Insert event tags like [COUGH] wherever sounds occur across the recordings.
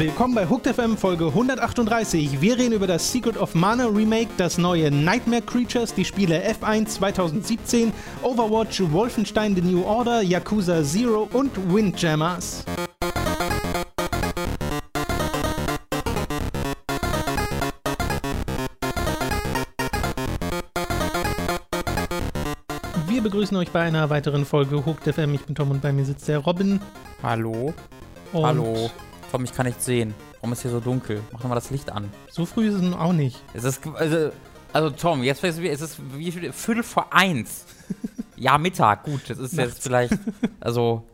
Willkommen bei Hooked FM Folge 138. Wir reden über das Secret of Mana Remake, das neue Nightmare Creatures, die Spiele F1 2017, Overwatch, Wolfenstein The New Order, Yakuza Zero und Windjammers. Begrüßen euch bei einer weiteren Folge Hooked FM. Ich bin Tom und bei mir sitzt der Robin. Hallo. Und Hallo. Tom, ich kann nichts sehen. Warum ist hier so dunkel? Mach mal das Licht an. So früh ist es nun auch nicht. Es ist, also, also Tom, jetzt ist es ist wie viel, Viertel vor eins. [LAUGHS] ja, Mittag, gut. Das ist jetzt vielleicht, also,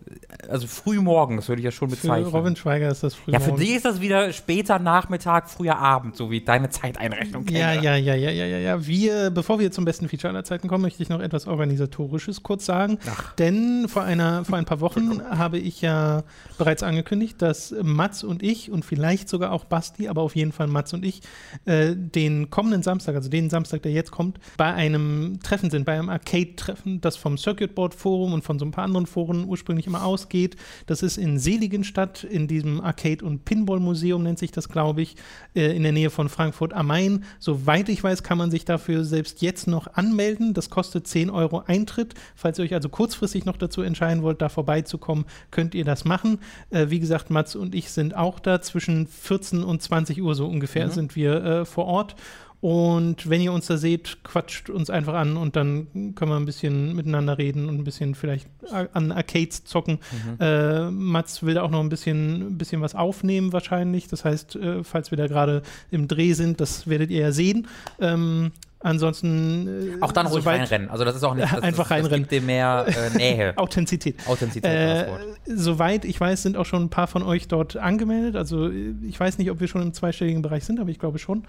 also früh morgens würde ich ja schon Für bezeichnen. Robin Schweiger ist das früh. ja, für dich ist das wieder später Nachmittag, früher Abend, so wie deine Zeiteinrechnung Ja, kenne. ja, ja, ja, ja, ja, ja. Wir, bevor wir zum besten Feature aller Zeiten kommen, möchte ich noch etwas Organisatorisches kurz sagen. Ach. Denn vor, einer, vor ein paar Wochen habe ich ja bereits angekündigt, dass Mats und ich und vielleicht sogar auch Basti, aber auf jeden Fall Mats und ich, äh, den kommenden Samstag, also den Samstag, der jetzt kommt, bei einem Treffen sind, bei einem Arcade-Treffen, das vom Circuit Board Forum und von so ein paar anderen Foren ursprünglich immer ausgeht. Das ist in Seligenstadt, in diesem Arcade- und Pinball-Museum nennt sich das, glaube ich, äh, in der Nähe von Frankfurt am Main. Soweit ich weiß, kann man sich dafür selbst jetzt noch anmelden. Das kostet 10 Euro Eintritt. Falls ihr euch also kurzfristig noch dazu entscheiden wollt, da vorbeizukommen, könnt ihr das machen. Äh, wie gesagt, Mats und ich sind auch da. Zwischen 14 und 20 Uhr so ungefähr Mhm. sind wir äh, vor Ort. Und wenn ihr uns da seht, quatscht uns einfach an und dann können wir ein bisschen miteinander reden und ein bisschen vielleicht an Arcades zocken. Mhm. Äh, Mats will da auch noch ein bisschen, bisschen was aufnehmen wahrscheinlich. Das heißt, äh, falls wir da gerade im Dreh sind, das werdet ihr ja sehen. Ähm, ansonsten äh, Auch dann ruhig soweit- reinrennen. Also das ist auch nicht, [LAUGHS] das, Einfach das, reinrennen. Das gibt dir mehr äh, Nähe. [LAUGHS] Authentizität. Authentizität Äh, soweit ich weiß, sind auch schon ein paar von euch dort angemeldet. Also äh, ich weiß nicht, ob wir schon im zweistelligen Bereich sind, aber ich glaube schon.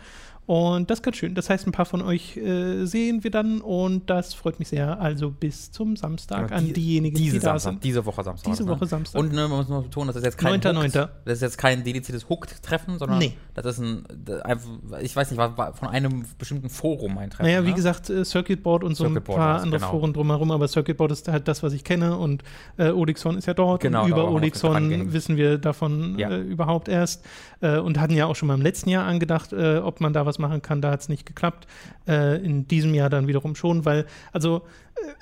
Und das ist ganz schön. Das heißt, ein paar von euch äh, sehen wir dann und das freut mich sehr. Also bis zum Samstag Ja, an die- diejenigen, Diese die da Samstag, sind. diese Woche Samstag. Diese das, Woche ne? Samstag. Und ne, man muss noch betonen, das ist jetzt kein 9.9.. Hooked- Das ist jetzt kein dediziertes Hooked-Treffen, sondern Nee. das ist ein, ich weiß nicht, war, war von einem bestimmten Forum ein Treffen. Naja, wie ne? gesagt, äh, Circuit Board und so Circuit ein paar andere genau. Foren drumherum, aber Circuit Board ist halt das, was ich kenne und äh, Odixon ist ja dort Genau, und über Odixon rangehen. wissen wir davon Ja. äh, überhaupt erst äh, und hatten ja auch schon mal im letzten Jahr angedacht, äh, ob man da was machen kann, da hat es nicht geklappt. Äh, in diesem Jahr dann wiederum schon, weil, also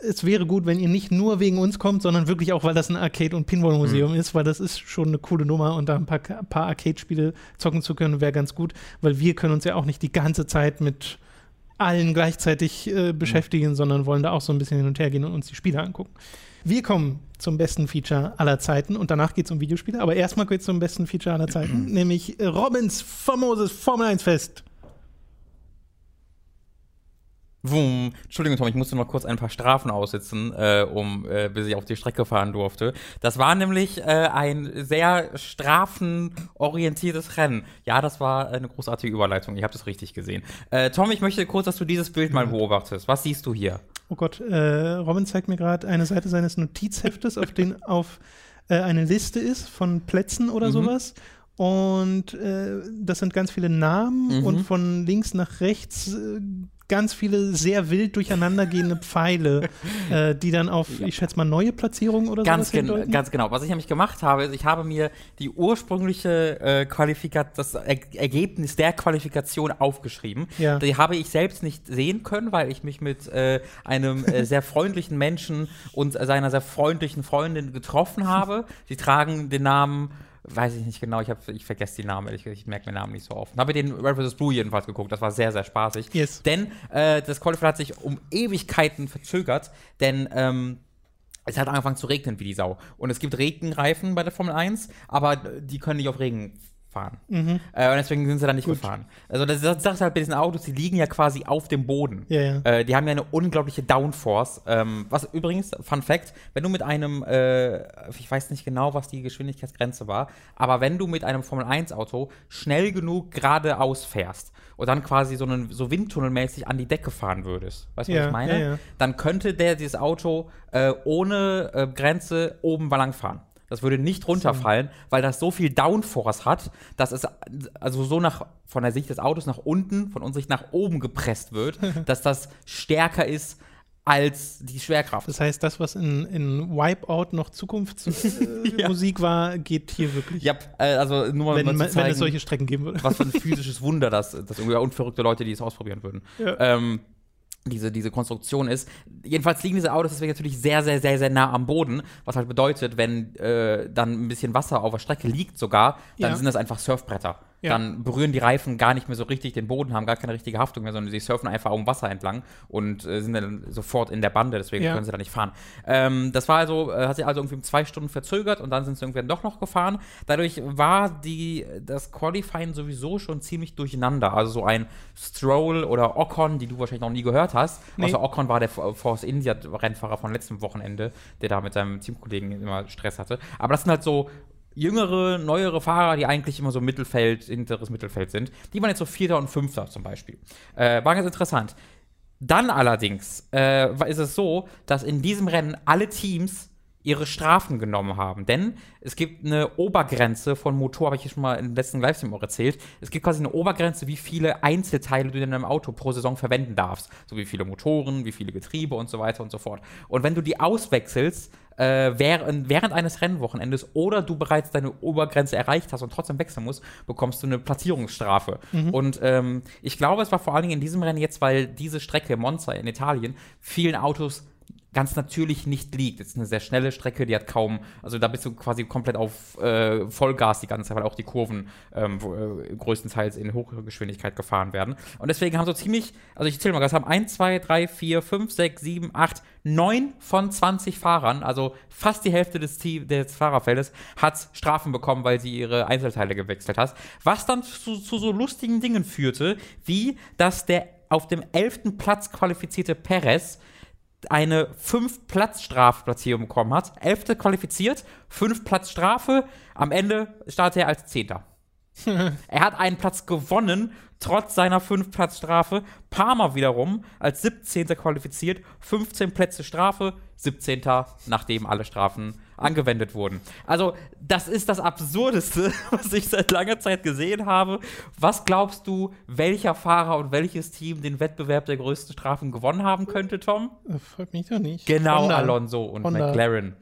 äh, es wäre gut, wenn ihr nicht nur wegen uns kommt, sondern wirklich auch, weil das ein Arcade- und Pinball-Museum Mhm. ist, weil das ist schon eine coole Nummer und da ein paar, paar Arcade-Spiele zocken zu können, wäre ganz gut, weil wir können uns ja auch nicht die ganze Zeit mit allen gleichzeitig äh, beschäftigen, sondern wollen da auch so ein bisschen hin und her gehen und uns die Spiele angucken. Wir kommen zum besten Feature aller Zeiten und danach geht es um Videospiele, aber erstmal geht es zum besten Feature aller Zeiten, [CLEARS THROAT] nämlich Robins famoses Formel 1 Fest. Wum. Entschuldigung, Tom, ich musste noch kurz ein paar Strafen aussitzen, äh, um, äh, bis ich auf die Strecke fahren durfte. Das war nämlich äh, ein sehr strafenorientiertes Rennen. Ja, das war eine großartige Überleitung. Ihr habt es richtig gesehen. Äh, Tom, ich möchte kurz, dass du dieses Bild mal beobachtest. Was siehst du hier? Oh Gott, äh, Robin zeigt mir gerade eine Seite seines Notizheftes, auf den [LAUGHS] auf äh, eine Liste ist von Plätzen oder Mhm. sowas. Und äh, das sind ganz viele Namen Mhm. und von links nach rechts äh, ganz viele sehr wild durcheinandergehende Pfeile, [LAUGHS] äh, die dann auf, ich schätze mal, neue Platzierungen oder Ganz, sowas gen ganz genau. Was ich nämlich gemacht habe, ist, ich habe mir die ursprüngliche äh, Qualifikation, das er Ergebnis der Qualifikation aufgeschrieben. Ja. Die habe ich selbst nicht sehen können, weil ich mich mit äh, einem äh, sehr freundlichen Menschen und seiner sehr freundlichen Freundin getroffen [LAUGHS] habe. Sie tragen den Namen weiß ich nicht genau, ich, hab, ich vergesse die Namen, gesagt, ich merke mir Namen nicht so oft. Habe den Red vs. Blue jedenfalls geguckt, das war sehr, sehr spaßig. Yes. Denn äh, das Qualifier hat sich um Ewigkeiten verzögert, denn ähm, es hat angefangen zu regnen wie die Sau. Und es gibt Regenreifen bei der Formel 1, aber die können nicht auf Regen fahren. Mhm. Äh, und deswegen sind sie dann nicht Gut. gefahren. Also das, das sagt halt bei diesen Autos, die liegen ja quasi auf dem Boden. Ja, ja. Äh, die haben ja eine unglaubliche Downforce. Ähm, was übrigens, Fun Fact, wenn du mit einem, äh, ich weiß nicht genau, was die Geschwindigkeitsgrenze war, aber wenn du mit einem Formel 1 Auto schnell genug geradeaus fährst und dann quasi so, einen, so windtunnelmäßig an die Decke fahren würdest, weißt du, Ja, was ich meine? Dann könnte der dieses Auto äh, ohne äh, Grenze oben lang fahren. Das würde nicht runterfallen, weil das so viel Downforce hat, dass es also so nach von der Sicht des Autos nach unten, von unserer Sicht nach oben gepresst wird, [LAUGHS] dass das stärker ist als die Schwerkraft. Das heißt, das, was in, in Wipeout noch [LAUGHS] Zukunftsmusik ja. war, geht hier wirklich. Ja, äh, also nur mal, wenn, mal zeigen, wenn es solche Strecken geben würde. Was für ein [LAUGHS] physisches Wunder das, das irgendwie unverrückte Leute, die es ausprobieren würden. Ja. Ähm, diese, diese Konstruktion ist. Jedenfalls liegen diese Autos deswegen natürlich sehr, sehr, sehr, sehr nah am Boden, was halt bedeutet, wenn äh, dann ein bisschen Wasser auf der Strecke liegt sogar, dann ja. sind das einfach Surfbretter ja. dann berühren die Reifen gar nicht mehr so richtig den Boden, haben gar keine richtige Haftung mehr, sondern sie surfen einfach um Wasser entlang und äh, sind dann sofort in der Bande, deswegen ja. können sie da nicht fahren. Ähm, das war also, äh, hat sich also irgendwie um zwei Stunden verzögert und dann sind sie irgendwann doch noch gefahren. Dadurch war die, das Qualifying sowieso schon ziemlich durcheinander. Also so ein Stroll oder Ocon, die du wahrscheinlich noch nie gehört hast. Nee. Also Ocon war der Force India Rennfahrer von letztem Wochenende, der da mit seinem Teamkollegen immer Stress hatte. Aber das sind halt so jüngere, neuere Fahrer, die eigentlich immer so Mittelfeld, hinteres Mittelfeld sind. Die waren jetzt so Vierter und Fünfter zum Beispiel. Äh, war ganz interessant. Dann allerdings äh, ist es so, dass in diesem Rennen alle Teams ihre Strafen genommen haben. Denn es gibt eine Obergrenze von Motor, habe ich hier schon mal im letzten Livestream auch erzählt. Es gibt quasi eine Obergrenze, wie viele Einzelteile du in deinem Auto pro Saison verwenden darfst. So wie viele Motoren, wie viele Getriebe und so weiter und so fort. Und wenn du die auswechselst, äh, während, während eines Rennwochenendes oder du bereits deine Obergrenze erreicht hast und trotzdem wechseln musst, bekommst du eine Platzierungsstrafe. Mhm. Und ähm, ich glaube, es war vor allen Dingen in diesem Rennen jetzt, weil diese Strecke Monza in Italien vielen Autos ganz natürlich nicht liegt. Es ist eine sehr schnelle Strecke, die hat kaum, also da bist du quasi komplett auf äh, Vollgas die ganze Zeit, weil auch die Kurven ähm, wo, äh, größtenteils in hoher Geschwindigkeit gefahren werden. Und deswegen haben so ziemlich, also ich zähle mal, es haben 1, 2, 3, 4, 5, 6, 7, 8, 9 von 20 Fahrern, also fast die Hälfte des, Team, des Fahrerfeldes, hat Strafen bekommen, weil sie ihre Einzelteile gewechselt hat. Was dann zu, zu so lustigen Dingen führte, wie dass der auf dem 11. Platz qualifizierte Perez eine 5-Platz-Strafplatzierung bekommen hat. Elfte qualifiziert, 5 Platz Strafe. Am Ende startet er als Zehnter. [LAUGHS] er hat einen Platz gewonnen, trotz seiner 5-Platz-Strafe. Parma wiederum als 17. qualifiziert, 15 Plätze Strafe, 17. nachdem alle Strafen angewendet wurden. Also, das ist das Absurdeste, [LAUGHS] was ich seit langer Zeit gesehen habe. Was glaubst du, welcher Fahrer und welches Team den Wettbewerb der größten Strafen gewonnen haben könnte, Tom? Das freut mich doch nicht. Genau, Honda. Alonso und Honda. McLaren.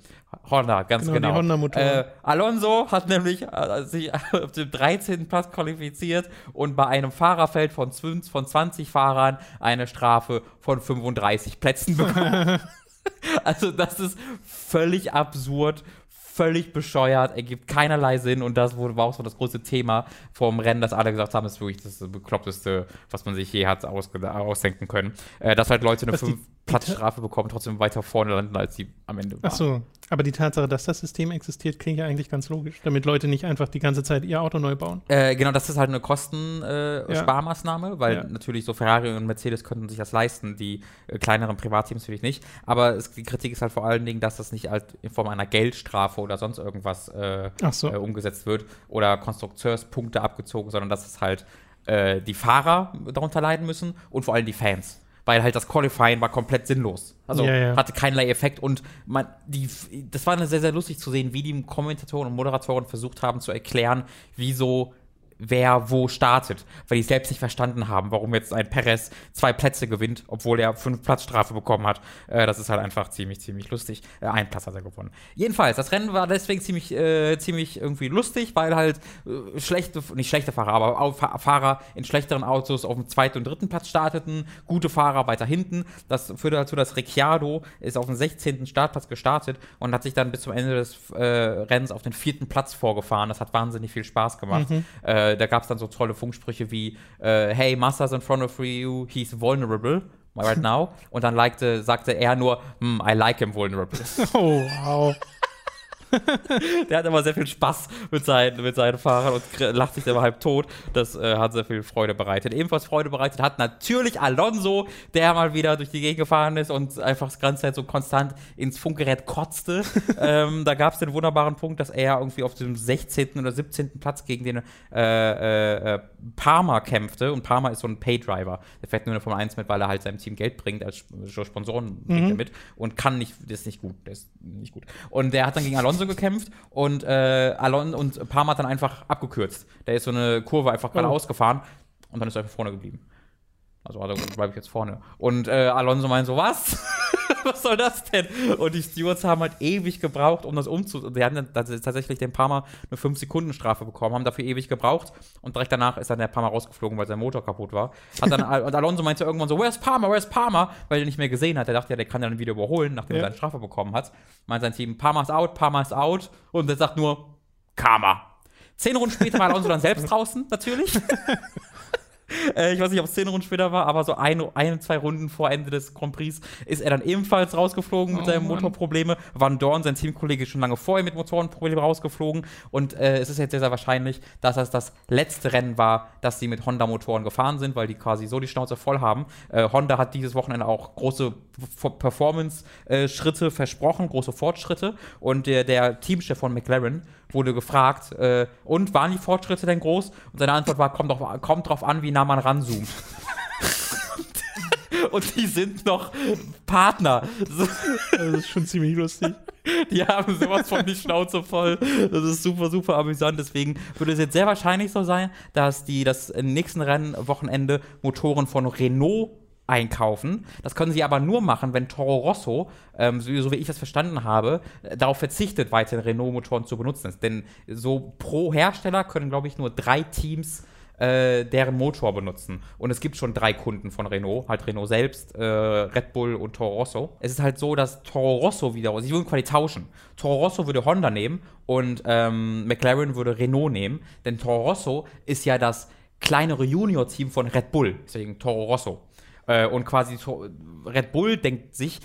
Honda, ganz genau. genau. Äh, Alonso hat nämlich äh, sich [LAUGHS] auf dem 13. Platz qualifiziert und bei einem Fahrerfeld von, von 20 Fahrern eine Strafe von 35 Plätzen bekommen. [LAUGHS] also das ist völlig absurd, völlig bescheuert, ergibt keinerlei Sinn und das war auch so das große Thema vom Rennen, dass alle gesagt haben, das ist wirklich das bekloppteste, was man sich je hat ausdenken können. Äh, dass halt Leute eine 5 Platzstrafe bekommen, trotzdem weiter vorne landen, als sie am Ende waren. Ach so, aber die Tatsache, dass das System existiert, klingt ja eigentlich ganz logisch, damit Leute nicht einfach die ganze Zeit ihr Auto neu bauen. Äh, genau, das ist halt eine Kostensparmaßnahme, äh, ja. weil ja. natürlich so Ferrari und Mercedes könnten sich das leisten, die äh, kleineren Privatteams natürlich nicht. Aber es, die Kritik ist halt vor allen Dingen, dass das nicht halt in Form einer Geldstrafe oder sonst irgendwas äh, so. Äh, umgesetzt wird oder Konstrukteurspunkte abgezogen, sondern dass es halt äh, die Fahrer darunter leiden müssen und vor allem die Fans weil halt das Qualifying war komplett sinnlos. Also ja, ja. hatte keinerlei Effekt und man, die, das war sehr, sehr lustig zu sehen, wie die Kommentatoren und Moderatoren versucht haben zu erklären, wieso wer wo startet, weil die selbst nicht verstanden haben, warum jetzt ein Perez zwei Plätze gewinnt, obwohl er fünf Platzstrafe bekommen hat. Äh, das ist halt einfach ziemlich, ziemlich lustig. Äh, ein Platz hat er gewonnen. Jedenfalls, das Rennen war deswegen ziemlich, äh, ziemlich irgendwie lustig, weil halt äh, schlechte, nicht schlechte Fahrer, aber Fahrer in schlechteren Autos auf dem zweiten und dritten Platz starteten, gute Fahrer weiter hinten. Das führte dazu, dass Ricciardo ist auf dem 16. Startplatz gestartet und hat sich dann bis zum Ende des äh, Rennens auf den vierten Platz vorgefahren. Das hat wahnsinnig viel Spaß gemacht. Mhm. Äh, äh, da gab es dann so tolle Funksprüche wie äh, Hey, Master's in front of you, he's vulnerable right [LAUGHS] now. Und dann likte, sagte er nur, hm, I like him vulnerable. [LAUGHS] Oh, wow. [LAUGHS] der hat immer sehr viel Spaß mit seinen, mit seinen Fahrern und lacht sich immer halb tot. Das äh, hat sehr viel Freude bereitet. Ebenfalls Freude bereitet hat natürlich Alonso, der mal wieder durch die Gegend gefahren ist und einfach das ganze Zeit so konstant ins Funkgerät kotzte. [LAUGHS] ähm, da gab es den wunderbaren Punkt, dass er irgendwie auf dem 16. oder 17. Platz gegen den äh, äh, äh, Parma kämpfte. Und Parma ist so ein Paydriver. Der fährt nur eine Formel 1 mit, weil er halt seinem Team Geld bringt, als Sponsoren mhm. mit und kann nicht, das ist nicht gut. Das ist nicht gut. Und der hat dann gegen Alonso Alonso gekämpft und äh, Alon und Parma hat dann einfach abgekürzt. Der ist so eine Kurve einfach gerade oh. ausgefahren und dann ist er einfach vorne geblieben. Also, also bleibe ich jetzt vorne. Und äh, Alonso meint so, was? [LAUGHS] was soll das denn? Und die Stewards haben halt ewig gebraucht, um das umzu... Die haben dann tatsächlich den Parma eine 5-Sekunden-Strafe bekommen, haben dafür ewig gebraucht und direkt danach ist dann der Parma rausgeflogen, weil sein Motor kaputt war. Hat dann, [LAUGHS] und Alonso meinte irgendwann so, where's Parma, where's Parma? Weil er nicht mehr gesehen hat. Er dachte ja, der kann dann wieder überholen, nachdem ja. er seine Strafe bekommen hat. Meint sein Team, Parma ist out, Parma ist out und er sagt nur, Karma. Zehn Runden später war Alonso dann selbst [LAUGHS] draußen, natürlich. [LAUGHS] Äh, ich weiß nicht, ob es zehn Runden später war, aber so ein, ein, zwei Runden vor Ende des Grand Prix ist er dann ebenfalls rausgeflogen mit oh, seinen Motorproblemen. Van Dorn, sein Teamkollege, ist schon lange vorher mit Motorenproblemen rausgeflogen. Und äh, es ist jetzt sehr, sehr wahrscheinlich, dass das das letzte Rennen war, dass sie mit Honda-Motoren gefahren sind, weil die quasi so die Schnauze voll haben. Äh, Honda hat dieses Wochenende auch große Performance-Schritte versprochen, große Fortschritte. Und der, der Teamchef von McLaren wurde gefragt, äh, und waren die Fortschritte denn groß? Und seine Antwort war, kommt, drauf, kommt drauf an, wie nah man ranzoomt. [LAUGHS] und die sind noch Partner. Das ist schon ziemlich lustig. Die haben sowas von die Schnauze voll. Das ist super, super amüsant. Deswegen würde es jetzt sehr wahrscheinlich so sein, dass die das nächsten Rennwochenende Motoren von Renault einkaufen. Das können sie aber nur machen, wenn Toro Rosso, ähm, so, so, wie ich das verstanden habe, äh, darauf verzichtet, weiterhin Renault-Motoren zu benutzen. Denn so pro Hersteller können, glaube ich, nur drei Teams äh, deren Motor benutzen. Und es gibt schon drei Kunden von Renault, halt Renault selbst, äh, Red Bull und Toro Rosso. Es ist halt so, dass Toro Rosso wieder, sie würden quasi tauschen. Toro Rosso würde Honda nehmen und ähm, McLaren würde Renault nehmen, denn Toro Rosso ist ja das kleinere Junior-Team von Red Bull, deswegen Toro Rosso. Äh, und quasi Red Bull denkt sich,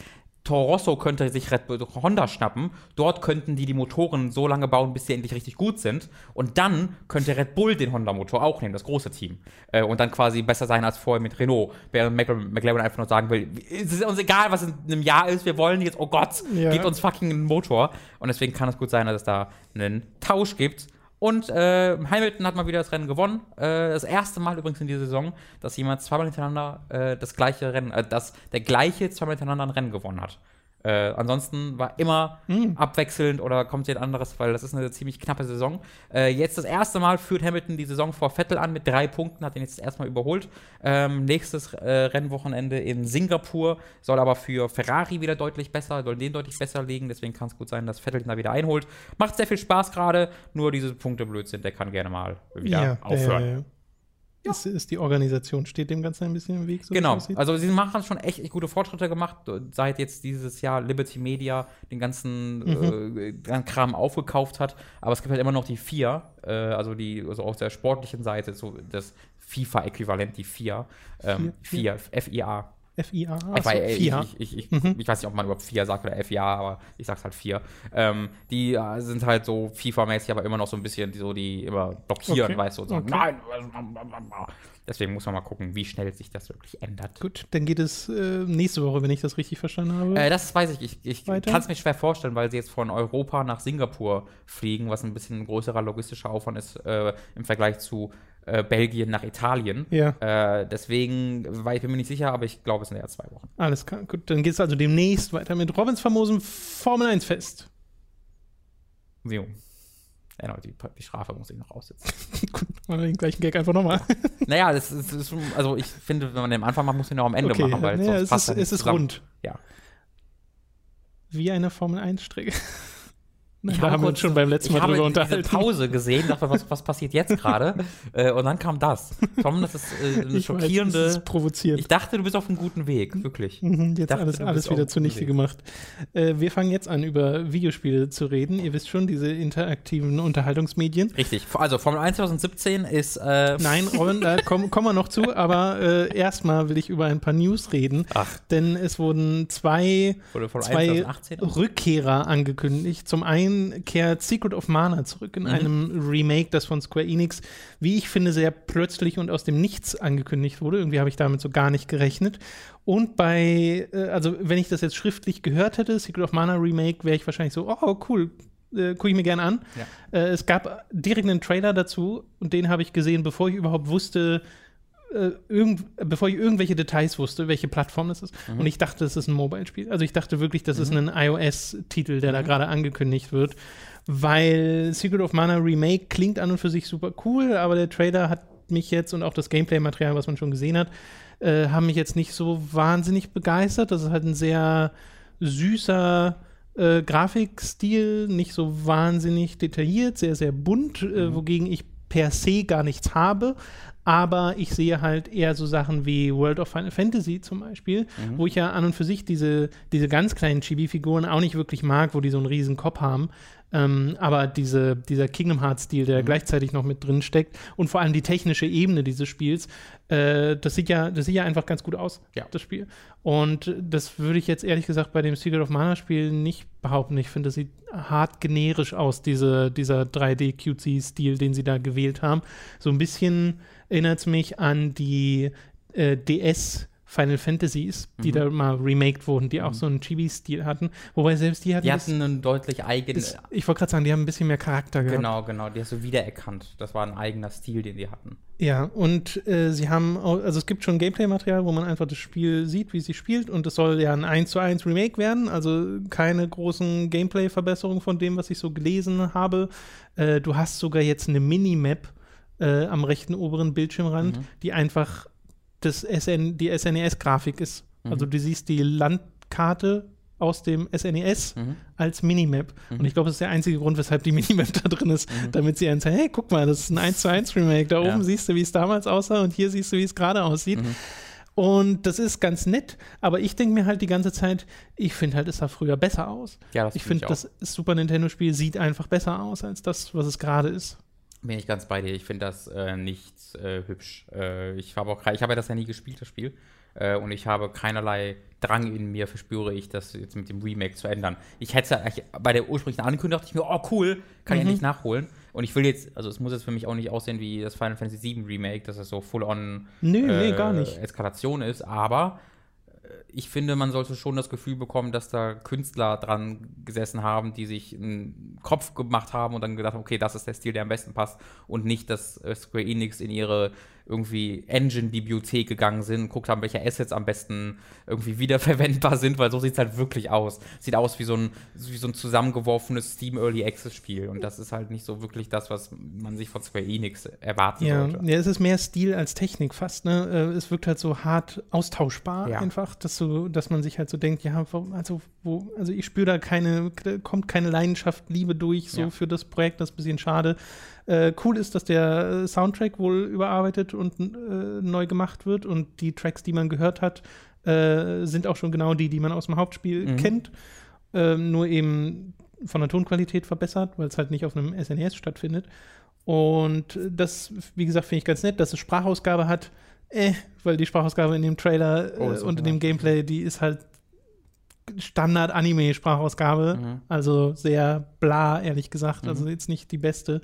Toro Rosso könnte sich Red Bull Honda schnappen. Dort könnten die die Motoren so lange bauen, bis sie endlich richtig gut sind. Und dann könnte Red Bull den Honda-Motor auch nehmen, das große Team. Äh, und dann quasi besser sein als vorher mit Renault. Während McLaren einfach nur sagen will, es ist uns egal, was in einem Jahr ist, wir wollen jetzt, oh Gott, ja. gebt uns fucking einen Motor. Und deswegen kann es gut sein, dass es da einen Tausch gibt. Und äh, Hamilton hat mal wieder das Rennen gewonnen. Äh, das erste Mal übrigens in dieser Saison, dass jemand zweimal hintereinander äh, das gleiche Rennen, äh, dass der gleiche zweimal hintereinander ein Rennen gewonnen hat. Äh, ansonsten war immer mhm. abwechselnd oder kommt ein anderes, weil das ist eine ziemlich knappe Saison. Äh, jetzt das erste Mal führt Hamilton die Saison vor Vettel an mit drei Punkten, hat ihn jetzt erstmal überholt. Ähm, nächstes äh, Rennwochenende in Singapur soll aber für Ferrari wieder deutlich besser, soll den deutlich besser liegen, deswegen kann es gut sein, dass Vettel ihn da wieder einholt. Macht sehr viel Spaß gerade, nur diese Punkte Blödsinn, der kann gerne mal wieder ja, aufhören. Ja. Ist, ist, die Organisation, steht dem Ganzen ein bisschen im Weg? So genau, also sie machen schon echt, echt, gute Fortschritte gemacht, seit jetzt dieses Jahr Liberty Media den ganzen mhm. äh, Kram aufgekauft hat. Aber es gibt halt immer noch die vier, äh, also die, also auf der sportlichen Seite, so das FIFA-Äquivalent, die vier, ähm, vier, FIA. FIA. FIA. Ich, ich, ich, mhm. ich, weiß nicht, ob man überhaupt FIA sagt oder FIA, aber ich sag's halt vier. Ähm, die äh, sind halt so FIFA-mäßig, aber immer noch so ein bisschen so, die immer blockieren, okay. weißt du, und sagen, okay. nein. Deswegen muss man mal gucken, wie schnell sich das wirklich ändert. Gut, dann geht es äh, nächste Woche, wenn ich das richtig verstanden habe. Äh, das weiß ich. Ich, ich kann es mir schwer vorstellen, weil sie jetzt von Europa nach Singapur fliegen, was ein bisschen ein größerer logistischer Aufwand ist äh, im Vergleich zu äh, Belgien nach Italien. Ja. Äh, deswegen war ich mir nicht sicher, aber ich glaube, es sind eher zwei Wochen. Alles klar, gut. Dann geht es also demnächst weiter mit Robins famosen Formel 1 Fest. Jo. Ja, die, die Strafe muss ich noch aussitzen. [LAUGHS] Gut, mal den gleichen Gag einfach nochmal. [LAUGHS] naja, das ist, das ist, also ich finde, wenn man den am Anfang macht, muss man den auch am Ende okay, machen, weil naja, sonst es passt ist, es ist rund. Ja. Wie eine Formel 1 Strecke. Ich da haben wir uns schon beim letzten Mal drüber unterhalten. Ich habe Pause gesehen, dachte, was, was passiert jetzt gerade? [LAUGHS] äh, und dann kam das. Tom, das ist äh, eine ich schockierende. Weiß, das ist provozierend. Ich dachte, du bist auf einem guten Weg, wirklich. Mhm, jetzt dachte, alles, alles wieder zunichte gemacht. Äh, wir fangen jetzt an, über Videospiele zu reden. Ihr wisst schon, diese interaktiven Unterhaltungsmedien. Richtig. Also Formel 1 2017 ist. Äh, Nein, [LAUGHS] Robin, da kommen komm wir noch zu, aber äh, erstmal will ich über ein paar News reden. Ach. Denn es wurden zwei, zwei Rückkehrer angekündigt. Zum einen kehrt Secret of Mana zurück in mhm. einem Remake, das von Square Enix, wie ich finde, sehr plötzlich und aus dem Nichts angekündigt wurde. Irgendwie habe ich damit so gar nicht gerechnet. Und bei, äh, also wenn ich das jetzt schriftlich gehört hätte, Secret of Mana Remake, wäre ich wahrscheinlich so, oh cool, äh, gucke ich mir gerne an. Ja. Äh, es gab direkt einen Trailer dazu und den habe ich gesehen, bevor ich überhaupt wusste, äh, irgend, bevor ich irgendwelche Details wusste, welche Plattform das ist. Mhm. Und ich dachte, das ist ein Mobile-Spiel. Also ich dachte wirklich, das mhm. ist ein iOS-Titel, der mhm. da gerade angekündigt wird. Weil Secret of Mana Remake klingt an und für sich super cool, aber der Trailer hat mich jetzt und auch das Gameplay-Material, was man schon gesehen hat, äh, haben mich jetzt nicht so wahnsinnig begeistert. Das ist halt ein sehr süßer äh, Grafikstil, nicht so wahnsinnig detailliert, sehr, sehr bunt, äh, wogegen ich per se gar nichts habe. Aber ich sehe halt eher so Sachen wie World of Final Fantasy zum Beispiel, wo ich ja an und für sich diese, diese ganz kleinen Chibi-Figuren auch nicht wirklich mag, wo die so einen riesen Kopf haben. Ähm, aber diese, dieser Kingdom Hearts-Stil, der gleichzeitig noch mit drin steckt und vor allem die technische Ebene dieses Spiels, äh, das, sieht ja, das sieht ja einfach ganz gut aus, Ja. das Spiel. Und das würde ich jetzt ehrlich gesagt bei dem Secret of Mana-Spiel nicht behaupten. Ich finde, das sieht hart generisch aus, diese, dieser 3D-QC-Stil, den sie da gewählt haben. So ein bisschen erinnert es mich an die äh, DS- Final Fantasies, die Mhm. da mal remaked wurden, die auch so einen Chibi-Stil hatten. Wobei selbst die hatten, Die hatten einen deutlich eigenen. ich wollte gerade sagen, die haben ein bisschen mehr Charakter gehabt. Genau, genau, die hast du wiedererkannt. Das war ein eigener Stil, den die hatten. Ja, und äh, sie haben, auch, also es gibt schon Gameplay-Material, wo man einfach das Spiel sieht, wie sich spielt. Und es soll ja ein 1 zu 1 Remake werden, also keine großen Gameplay-Verbesserungen von dem, was ich so gelesen habe. Äh, du hast sogar jetzt eine Minimap äh, am rechten oberen Bildschirmrand, Mhm. die einfach das SN, die SNES-Grafik ist. Mhm. Also du siehst die Landkarte aus dem SNES Mhm. als Minimap. Und ich glaube, das ist der einzige Grund, weshalb die Minimap [LAUGHS] da drin ist, damit sie einen sagen, hey, guck mal, das ist ein 1 zu 1 Remake. Da Ja. oben siehst du, wie es damals aussah und hier siehst du, wie es gerade aussieht. Mhm. Und das ist ganz nett, aber ich denke mir halt die ganze Zeit, ich finde halt, es sah früher besser aus. Ja, das ich find finde, auch. das Super Nintendo-Spiel sieht einfach besser aus als das, was es gerade ist. Bin ich ganz bei dir. Ich finde das äh, nicht äh, hübsch. Äh, ich habe auch, ich habe ja das ja nie gespielt, das Spiel. Äh, und ich habe keinerlei Drang in mir, verspüre ich, das jetzt mit dem Remake zu ändern. Ich hätte ich, bei der ursprünglichen Ankündigung dachte ich mir, oh cool, kann ich Mhm. ja nicht nachholen. Und ich will jetzt, also es muss jetzt für mich auch nicht aussehen wie das Final Fantasy VII Remake, dass es so full-on Nö, nee, äh, nicht. Eskalation ist, aber ich finde, man sollte schon das Gefühl bekommen, dass da Künstler dran gesessen haben, die sich einen Kopf gemacht haben und dann gedacht haben, okay, das ist der Stil, der am besten passt und nicht, dass äh, Square Enix in ihre irgendwie Engine-Bibliothek gegangen sind guckt haben, welche Assets am besten irgendwie wiederverwendbar sind, weil so sieht es halt wirklich aus. Sieht aus wie so ein, wie so ein zusammengeworfenes Steam Early Access Spiel und das ist halt nicht so wirklich das, was man sich von Square Enix erwarten Ja, sollte. ja, es ist mehr Stil als Technik fast. Ne? Äh, Es wirkt halt so hart austauschbar Ja. einfach, dass, du, dass man sich halt so denkt, ja, also, wo, also ich spüre da keine, kommt keine Leidenschaft, Liebe durch so Ja. für das Projekt, das ist ein bisschen schade. Äh, cool ist, dass der äh, Soundtrack wohl überarbeitet und äh, neu gemacht wird und die Tracks, die man gehört hat, äh, sind auch schon genau die, die man aus dem Hauptspiel Mhm. kennt. Ähm, nur eben von der Tonqualität verbessert, weil es halt nicht auf einem SNES stattfindet. Und das, wie gesagt, finde ich ganz nett, dass es Sprachausgabe hat. Äh, weil die Sprachausgabe in dem Trailer Oh, äh, und in dem Gameplay, die ist halt Standard-Anime-Sprachausgabe. Mhm. Also sehr bla, ehrlich gesagt. Also Mhm. jetzt nicht die beste.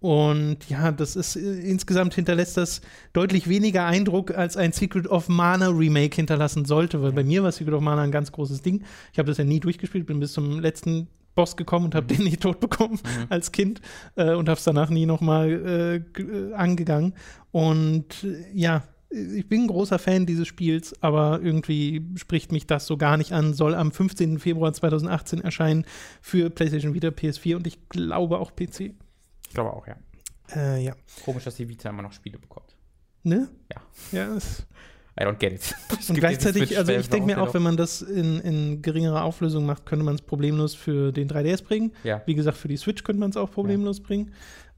Und ja, das ist äh, insgesamt hinterlässt das deutlich weniger Eindruck, als ein Secret of Mana Remake hinterlassen sollte, weil bei mir war Secret of Mana ein ganz großes Ding. Ich habe das ja nie durchgespielt, bin bis zum letzten Boss gekommen und habe den nicht tot bekommen [LAUGHS] als Kind äh, und habe es danach nie nochmal äh, äh, angegangen. Und äh, ja, ich bin ein großer Fan dieses Spiels, aber irgendwie spricht mich das so gar nicht an. Soll am 15. Februar 2018 erscheinen für PlayStation Vita, PS4 und ich glaube auch PC. Ich glaube auch, ja. Äh, ja. Komisch, dass die Vita immer noch Spiele bekommt. Ne? Ja. Ja, es I don't get it. Und gleichzeitig, also ich denke mir auch, wenn man das in, in geringerer Auflösung macht, könnte man es problemlos für den 3DS bringen. Ja. Wie gesagt, für die Switch könnte man es auch problemlos bringen.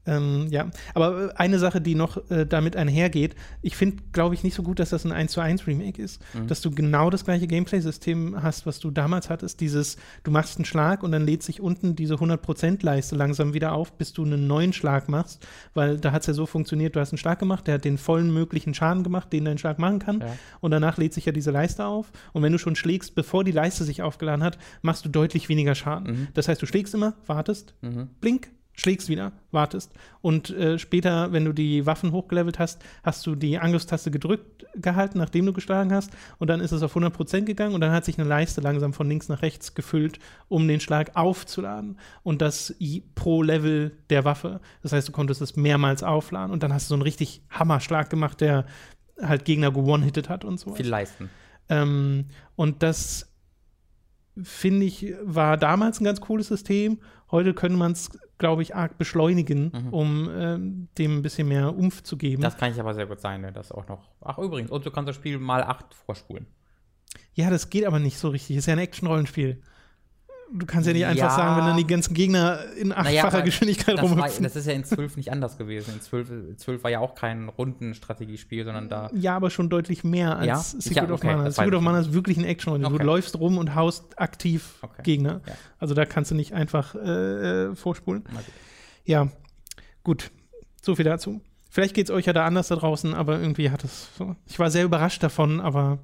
Ähm, ja, aber äh, eine Sache, die noch äh, damit einhergeht, ich finde, glaube ich, nicht so gut, dass das ein 1 zu 1 Remake ist. Mhm. Dass du genau das gleiche Gameplay-System hast, was du damals hattest. Dieses, du machst einen Schlag und dann lädt sich unten diese 100%-Leiste langsam wieder auf, bis du einen neuen Schlag machst. Weil da hat es ja so funktioniert, du hast einen Schlag gemacht, der hat den vollen möglichen Schaden gemacht, den dein Schlag machen kann. Ja. Und danach lädt sich ja diese Leiste auf. Und wenn du schon schlägst, bevor die Leiste sich aufgeladen hat, machst du deutlich weniger Schaden. Mhm. Das heißt, du schlägst immer, wartest, Mhm. blink, schlägst wieder, wartest. Und äh, später, wenn du die Waffen hochgelevelt hast, hast du die Angriffstaste gedrückt gehalten, nachdem du geschlagen hast. Und dann ist es auf 100% gegangen und dann hat sich eine Leiste langsam von links nach rechts gefüllt, um den Schlag aufzuladen. Und das pro Level der Waffe. Das heißt, du konntest es mehrmals aufladen und dann hast du so einen richtig Hammerschlag gemacht, der halt Gegner gewone-hitted hat und so. Viel leisten. Ähm, und das finde ich, war damals ein ganz cooles System. Heute könnte man es, glaube ich, arg beschleunigen, Mhm. um ähm, dem ein bisschen mehr Umf zu geben. Das kann ich aber sehr gut sein, ne? Das auch noch. Ach, übrigens, und du kannst das Spiel mal 8 vorspulen. Ja, das geht aber nicht so richtig. Ist ja ein Action-Rollenspiel. Du kannst ja nicht einfach Ja. sagen, wenn dann die ganzen Gegner in achtfacher aber Geschwindigkeit das, war, rumhüpfen. das ist ja in 12 nicht anders gewesen. In 12, 12 war ja auch kein Rundenstrategiespiel, sondern da. Ja, aber schon deutlich mehr als Ja? Secret Ja, of okay, Mana. das Secret of Mana ist wirklich ein action Du Okay. läufst rum und haust aktiv Okay. Gegner. Also da kannst du nicht einfach äh, äh, vorspulen. Ja, gut. So viel dazu. Vielleicht geht es euch ja da anders da draußen, aber irgendwie hat es so. Ich war sehr überrascht davon, aber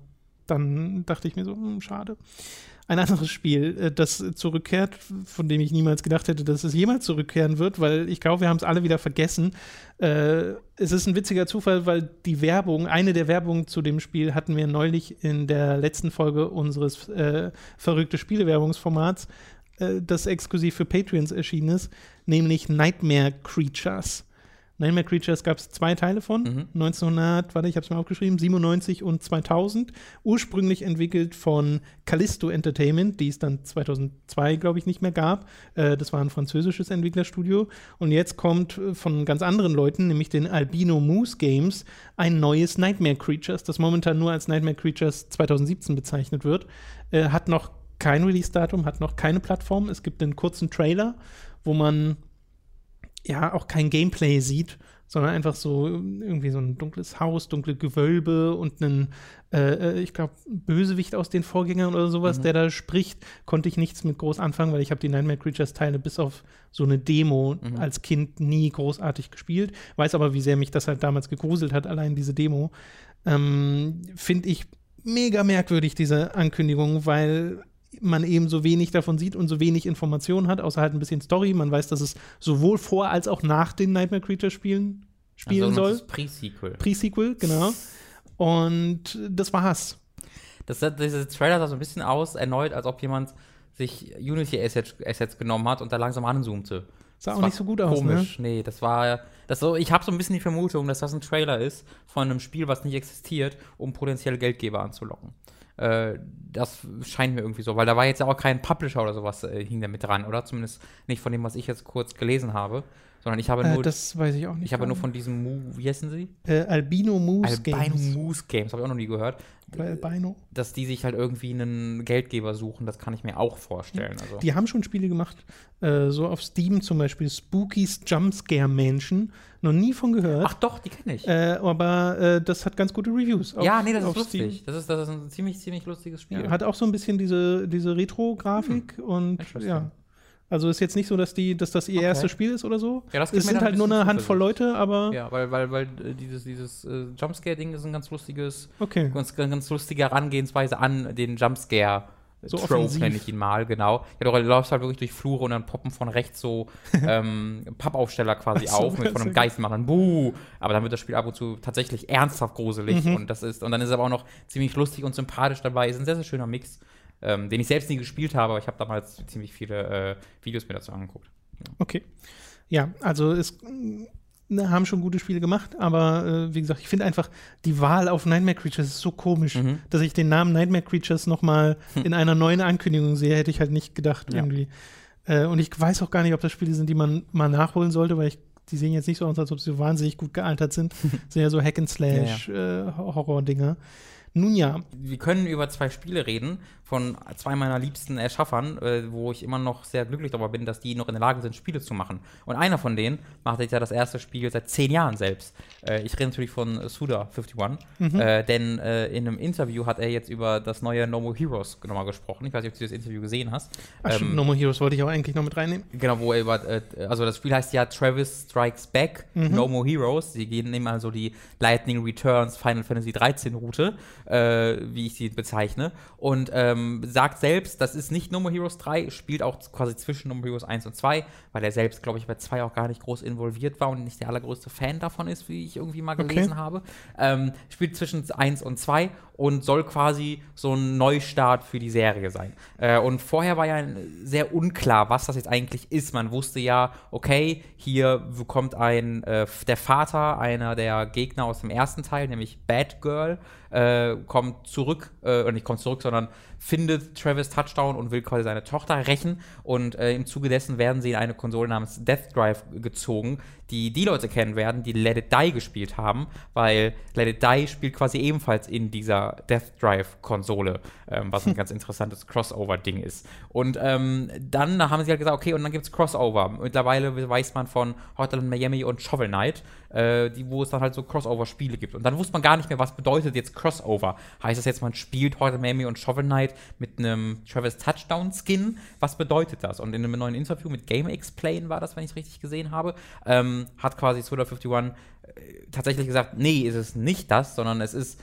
dann dachte ich mir so, hm, schade. Ein anderes Spiel, äh, das zurückkehrt, von dem ich niemals gedacht hätte, dass es jemals zurückkehren wird, weil ich glaube, wir haben es alle wieder vergessen. Äh, es ist ein witziger Zufall, weil die Werbung, eine der Werbungen zu dem Spiel hatten wir neulich in der letzten Folge unseres äh, verrückte Spiele-Werbungsformats, äh, das exklusiv für Patreons erschienen ist, nämlich Nightmare Creatures. Nightmare Creatures gab es zwei Teile von, Mhm. 1900, warte, ich habe es mir aufgeschrieben, 97 und 2000. Ursprünglich entwickelt von Callisto Entertainment, die es dann 2002, glaube ich, nicht mehr gab. Äh, das war ein französisches Entwicklerstudio. Und jetzt kommt äh, von ganz anderen Leuten, nämlich den Albino Moose Games, ein neues Nightmare Creatures, das momentan nur als Nightmare Creatures 2017 bezeichnet wird. Äh, hat noch kein Release-Datum, hat noch keine Plattform. Es gibt einen kurzen Trailer, wo man ja auch kein Gameplay sieht, sondern einfach so irgendwie so ein dunkles Haus, dunkle Gewölbe und einen, äh, äh, ich glaube, Bösewicht aus den Vorgängern oder sowas, Mhm. der da spricht, konnte ich nichts mit groß anfangen, weil ich habe die Nightmare Creatures Teile bis auf so eine Demo Mhm. als Kind nie großartig gespielt, weiß aber, wie sehr mich das halt damals gegruselt hat, allein diese Demo. Ähm, Finde ich mega merkwürdig, diese Ankündigung, weil man eben so wenig davon sieht und so wenig Informationen hat, außer halt ein bisschen Story. Man weiß, dass es sowohl vor als auch nach den Nightmare Creatures Spielen spielen also, soll. Das Pre-Sequel. Pre-Sequel, genau. Und das war's. Das, dieser Trailer sah so ein bisschen aus, erneut, als ob jemand sich Unity-Assets Assets genommen hat und da langsam ranzoomte. Sah Das auch war nicht so gut aus, ne? Komisch, nee, das war. Das so, ich habe so ein bisschen die Vermutung, dass das ein Trailer ist von einem Spiel, was nicht existiert, um potenzielle Geldgeber anzulocken. Äh, das scheint mir irgendwie so, weil da war jetzt ja auch kein Publisher oder sowas äh, hing da mit dran, oder? Zumindest nicht von dem, was ich jetzt kurz gelesen habe, sondern ich habe Äh, nur, das weiß ich auch nicht. ich habe nur von diesem Mu, wie heißen sie? äh, Albino Moose Albino Games. Moose Games, habe ich auch noch nie gehört. Oder Albino. Dass die sich halt irgendwie einen Geldgeber suchen, das kann ich mir auch vorstellen. Also. Die haben schon Spiele gemacht, äh, so auf Steam zum Beispiel Spooky's Jumpscare Mansion. Noch nie von gehört. Ach doch, die kenne ich. Äh, aber äh, das hat ganz gute Reviews. auf- ja, nee, das ist lustig. Steam. Das ist, das ist ein ziemlich, ziemlich lustiges Spiel. Ja, hat auch so ein bisschen diese, diese Retro-Grafik und Interesting. ja. Also ist jetzt nicht so, dass die, dass das ihr Okay. erstes Spiel ist oder so. Ja, das es sind halt ein nur eine Handvoll. Leute, aber Ja, weil, weil, weil äh, dieses, dieses äh, Jumpscare-Ding ist ein ganz lustiges, okay. ganz, ganz lustige Herangehensweise an den Jumpscare. So Trope offensiv. nenne ich ihn mal, genau. Ja, du läufst halt wirklich durch Flure und dann poppen von rechts so [LAUGHS] ähm, Pappaufsteller quasi so, auf mit von einem Geist machen, buh. Aber dann wird das Spiel ab und zu tatsächlich ernsthaft gruselig Mhm. und das ist, und dann ist es aber auch noch ziemlich lustig und sympathisch dabei. Ist ein sehr, sehr schöner Mix, ähm, den ich selbst nie gespielt habe, aber ich habe damals ziemlich viele äh, Videos mir dazu angeguckt. Okay. Ja, also es mm, haben schon gute Spiele gemacht, aber äh, wie gesagt, ich finde einfach die Wahl auf Nightmare Creatures ist so komisch, Mhm. dass ich den Namen Nightmare Creatures nochmal in einer neuen Ankündigung sehe, hätte ich halt nicht gedacht Ja. irgendwie. Äh, und ich weiß auch gar nicht, ob das Spiele sind, die man mal nachholen sollte, weil ich die sehen jetzt nicht so aus, als ob sie so wahnsinnig gut gealtert sind. [LAUGHS] sind ja so Hack and Slash Äh, Horror-Dinger. Nun ja, wir können über zwei Spiele reden von zwei meiner liebsten Erschaffern, äh, wo ich immer noch sehr glücklich darüber bin, dass die noch in der Lage sind, Spiele zu machen. Und einer von denen macht jetzt ja das erste Spiel seit zehn Jahren selbst. Äh, ich rede natürlich von Suda51, äh, denn äh, in einem Interview hat er jetzt über das neue No More Heroes nochmal gesprochen. Ich weiß nicht, ob du das Interview gesehen hast. Ach, stimmt, Ähm, No More Heroes wollte ich auch eigentlich noch mit reinnehmen. Genau, wo er über, äh, also das Spiel heißt ja Travis Strikes Back, No More Heroes. Sie gehen nehmen also die Lightning Returns Final Fantasy 13 Route, äh, wie ich sie bezeichne, und ähm, sagt selbst, das ist nicht No More Heroes 3, spielt auch quasi zwischen No More Heroes 1 und 2, weil er selbst, glaube ich, bei 2 auch gar nicht groß involviert war und nicht der allergrößte Fan davon ist, wie ich irgendwie mal Okay. gelesen habe. Ähm, spielt zwischen 1 und 2 und soll quasi so ein Neustart für die Serie sein. Äh, und vorher war ja sehr unklar, was das jetzt eigentlich ist. Man wusste ja, okay, hier kommt ein, äh, der Vater einer der Gegner aus dem ersten Teil, nämlich Batgirl, äh, kommt zurück, äh, nicht kommt zurück, sondern findet Travis Touchdown und will quasi seine Tochter rächen. Und äh, im Zuge dessen werden sie in eine Konsole namens Death Drive gezogen, die die Leute kennen werden, die Let It Die gespielt haben, weil Let It Die spielt quasi ebenfalls in dieser der Death Drive-Konsole, ähm, was ein [LAUGHS] ganz interessantes Crossover-Ding ist. Und ähm, dann haben sie halt gesagt, okay, und dann gibt es Crossover. Mittlerweile weiß man von Hotline Miami und Shovel Knight, äh, die, wo es dann halt so Crossover-Spiele gibt. Und dann wusste man gar nicht mehr, was bedeutet jetzt Crossover. Heißt das jetzt, man spielt Hotline Miami und Shovel Knight mit einem Travis Touchdown-Skin? Was bedeutet das? Und in einem neuen Interview mit Game Explain war das, wenn ich es richtig gesehen habe, ähm, hat quasi Twitter 51 äh, tatsächlich gesagt, nee, ist es nicht das, sondern es ist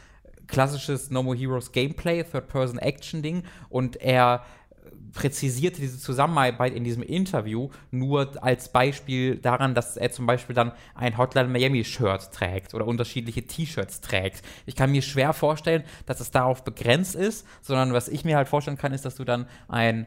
klassisches No More Heroes Gameplay, Third-Person-Action-Ding und er präzisierte diese Zusammenarbeit in diesem Interview nur als Beispiel daran, dass er zum Beispiel dann ein Hotline Miami Shirt trägt oder unterschiedliche T-Shirts trägt. Ich kann mir schwer vorstellen, dass es darauf begrenzt ist, sondern was ich mir halt vorstellen kann, ist, dass du dann ein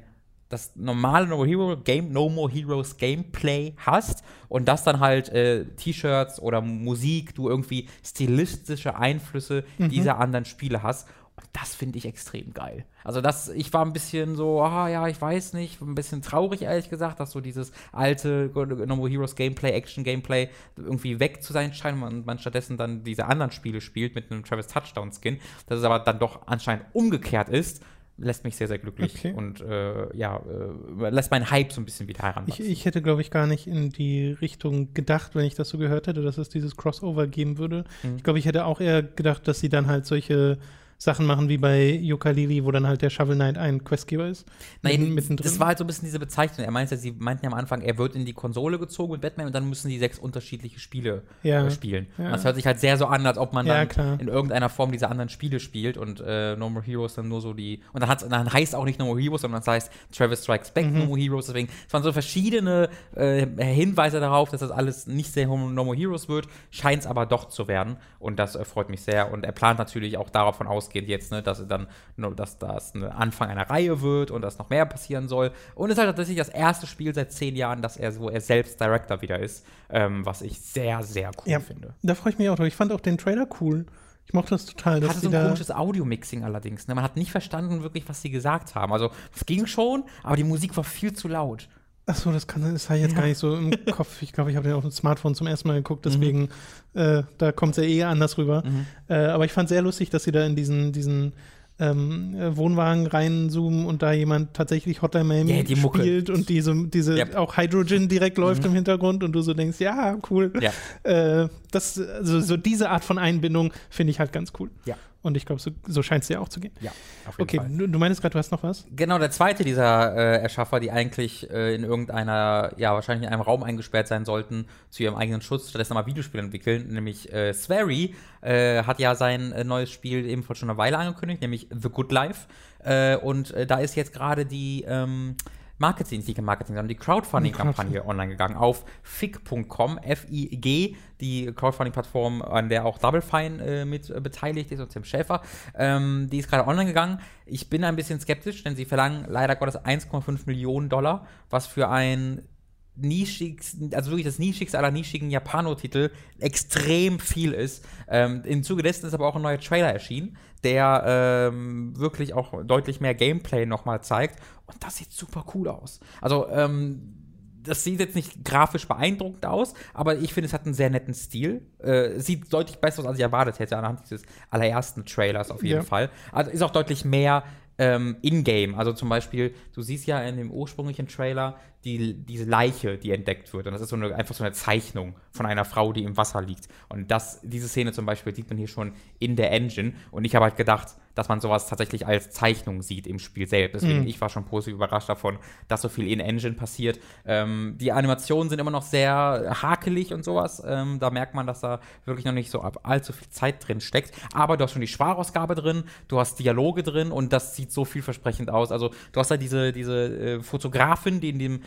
das normale No More, Hero Game, no More Heroes Gameplay hast und das dann halt äh, T-Shirts oder Musik, du irgendwie stilistische Einflüsse mhm. dieser anderen Spiele hast. Und das finde ich extrem geil. Also das, ich war ein bisschen so, ah ja, ich weiß nicht, ein bisschen traurig ehrlich gesagt, dass so dieses alte No More Heroes Gameplay, Action Gameplay irgendwie weg zu sein scheint und man stattdessen dann diese anderen Spiele spielt mit einem Travis Touchdown Skin. Dass es aber dann doch anscheinend umgekehrt ist lässt mich sehr, sehr glücklich okay. und äh, ja, äh, lässt meinen Hype so ein bisschen wieder heranwachsen. Ich, ich hätte, glaube ich, gar nicht in die Richtung gedacht, wenn ich das so gehört hätte, dass es dieses Crossover geben würde. Mhm. Ich glaube, ich hätte auch eher gedacht, dass sie dann halt solche Sachen machen wie bei Yooka-Laylee, wo dann halt der Shovel Knight ein Questgeber ist. Nein, mittendrin. das war halt so ein bisschen diese Bezeichnung. Er meinte, sie meinten ja am Anfang, er wird in die Konsole gezogen mit Batman und dann müssen die sechs unterschiedliche Spiele ja. äh, spielen. Ja. Das hört sich halt sehr so an, als ob man dann ja, in irgendeiner Form diese anderen Spiele spielt und äh, No More Heroes dann nur so die. Und dann, dann heißt auch nicht No More Heroes, sondern es heißt Travis Strikes Back mhm. No More Heroes. Deswegen, es waren so verschiedene äh, Hinweise darauf, dass das alles nicht sehr No More Heroes wird, scheint es aber doch zu werden. Und das äh, freut mich sehr. Und er plant natürlich auch davon ausgehend jetzt, ne, dass dann, dass das ein Anfang einer Reihe wird und dass noch mehr passieren soll. Und es ist halt tatsächlich das erste Spiel seit zehn Jahren, dass er, wo er selbst Director wieder ist, ähm, was ich sehr, sehr cool ja, finde. Da freue ich mich auch drauf. Ich fand auch den Trailer cool. Ich mochte das total. Hatte so ein komisches Audio-Mixing allerdings. Ne? Man hat nicht verstanden wirklich, was sie gesagt haben. Also es ging schon, aber die Musik war viel zu laut. Ach so, das kann das habe ich jetzt ja. gar nicht so im [LAUGHS] Kopf. Ich glaube, ich habe den auf dem Smartphone zum ersten Mal geguckt, deswegen mhm. äh, da kommt es ja eher anders rüber. Mhm. Äh, aber ich fand sehr lustig, dass sie da in diesen diesen ähm, Wohnwagen reinzoomen und da jemand tatsächlich Hotline Miami yeah, spielt und diese, diese yep. auch Hydrogen direkt läuft mhm. im Hintergrund und du so denkst, ja, cool. Ja. Äh, das, also so diese Art von Einbindung finde ich halt ganz cool. Ja. Und ich glaube, so, so scheint es ja auch zu gehen. Ja, auf jeden okay, Fall. Okay, du, meinst gerade, du hast noch was? Genau, der zweite dieser äh, Erschaffer, die eigentlich äh, in irgendeiner, ja, wahrscheinlich in einem Raum eingesperrt sein sollten, zu ihrem eigenen Schutz, stattdessen mal Videospiele entwickeln, nämlich äh, Swery äh, hat ja sein äh, neues Spiel ebenfalls schon eine Weile angekündigt, nämlich The Good Life. Äh, und äh, da ist jetzt gerade die, ähm, Marketing, nicht Marketing, sondern die Crowdfunding-Kampagne online gegangen auf fig.com, F-I-G, die Crowdfunding-Plattform, an der auch Double Fine äh, mit äh, beteiligt ist und Tim Schäfer. Ähm, die ist gerade online gegangen. Ich bin ein bisschen skeptisch, denn sie verlangen leider Gottes 1,5 Millionen Dollar, was für ein nischigsten, also wirklich das nischigste aller nischigen Japano-Titel extrem viel ist. Ähm, Im Zuge dessen ist aber auch ein neuer Trailer erschienen, der ähm, wirklich auch deutlich mehr Gameplay nochmal zeigt. Und das sieht super cool aus. Also, ähm, das sieht jetzt nicht grafisch beeindruckend aus, aber ich finde, es hat einen sehr netten Stil. Äh, sieht deutlich besser aus, als ich erwartet hätte, anhand dieses allerersten Trailers auf jeden ja. Fall. Also ist auch deutlich mehr ähm, in-game. Also zum Beispiel, du siehst ja in dem ursprünglichen Trailer die, diese Leiche, die entdeckt wird. Und das ist so eine, einfach so eine Zeichnung von einer Frau, die im Wasser liegt. Und das, diese Szene zum Beispiel sieht man hier schon in der Engine. Und ich habe halt gedacht, dass man sowas tatsächlich als Zeichnung sieht im Spiel selbst. Deswegen, mhm. ich war schon positiv überrascht davon, dass so viel in Engine passiert. Ähm, die Animationen sind immer noch sehr hakelig und sowas. Ähm, da merkt man, dass da wirklich noch nicht so allzu viel Zeit drin steckt. Aber du hast schon die Sprachausgabe drin, du hast Dialoge drin und das sieht so vielversprechend aus. Also du hast da diese, diese äh, Fotografin, die in dem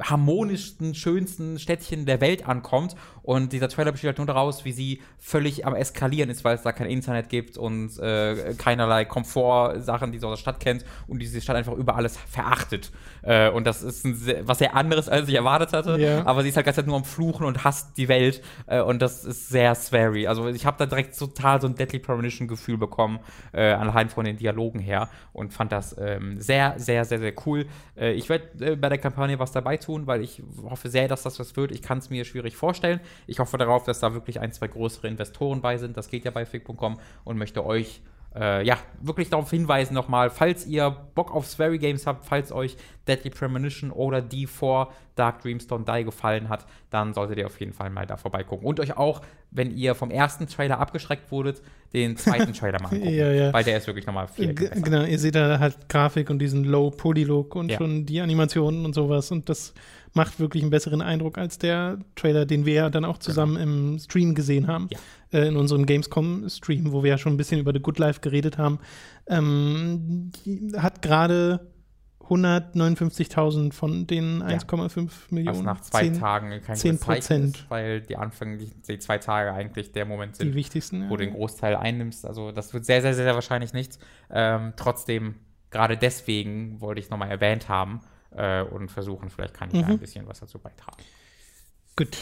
harmonischsten, schönsten Städtchen der Welt ankommt. Und dieser Trailer besteht halt nur daraus, wie sie völlig am Eskalieren ist, weil es da kein Internet gibt und äh, keinerlei Komfortsachen, die sie aus der Stadt kennt und diese Stadt einfach über alles verachtet. Äh, und das ist sehr, was sehr anderes, als ich erwartet hatte. Yeah. Aber sie ist halt ganz nur am Fluchen und hasst die Welt. Äh, und das ist sehr sweary. Also ich habe da direkt total so ein Deadly Premonition-Gefühl bekommen, äh, anhand von den Dialogen her. Und fand das ähm, sehr, sehr, sehr, sehr cool. Äh, ich werde äh, bei der der Kampagne was dabei tun, weil ich hoffe sehr, dass das was wird. Ich kann es mir schwierig vorstellen. Ich hoffe darauf, dass da wirklich ein, zwei größere Investoren bei sind. Das geht ja bei Fig.com und möchte euch äh, ja, wirklich darauf hinweisen nochmal, falls ihr Bock auf Swery Games habt, falls euch Deadly Premonition oder D4 Dark Dreams Don't Die gefallen hat, dann solltet ihr auf jeden Fall mal da vorbeigucken. Und euch auch, wenn ihr vom ersten Trailer abgeschreckt wurdet, den zweiten [LAUGHS] Trailer mal angucken. Ja, ja. Weil der ist wirklich nochmal viel. G besser. genau, ihr seht da halt Grafik und diesen Low-Poly-Look und Ja. schon die Animationen und sowas und das macht wirklich einen besseren Eindruck als der Trailer, den wir ja dann auch zusammen im Stream gesehen haben. Ja. Äh, in unserem Gamescom-Stream, wo wir ja schon ein bisschen über The Good Life geredet haben. Ähm, hat gerade 159.000 von den 1,5 Millionen. Was nach zwei Zehn- Tagen kein 10 gutes Zeichen Prozent. ist, weil die Anfang, die, zwei Tage eigentlich der Moment sind, Die wichtigsten. ja. wo du den Großteil einnimmst. Also das wird sehr, sehr, sehr, sehr wahrscheinlich nichts. Ähm, trotzdem, gerade deswegen wollte ich nochmal erwähnt haben äh, und versuchen, vielleicht kann ich da Mhm. ein bisschen was dazu beitragen. Gut.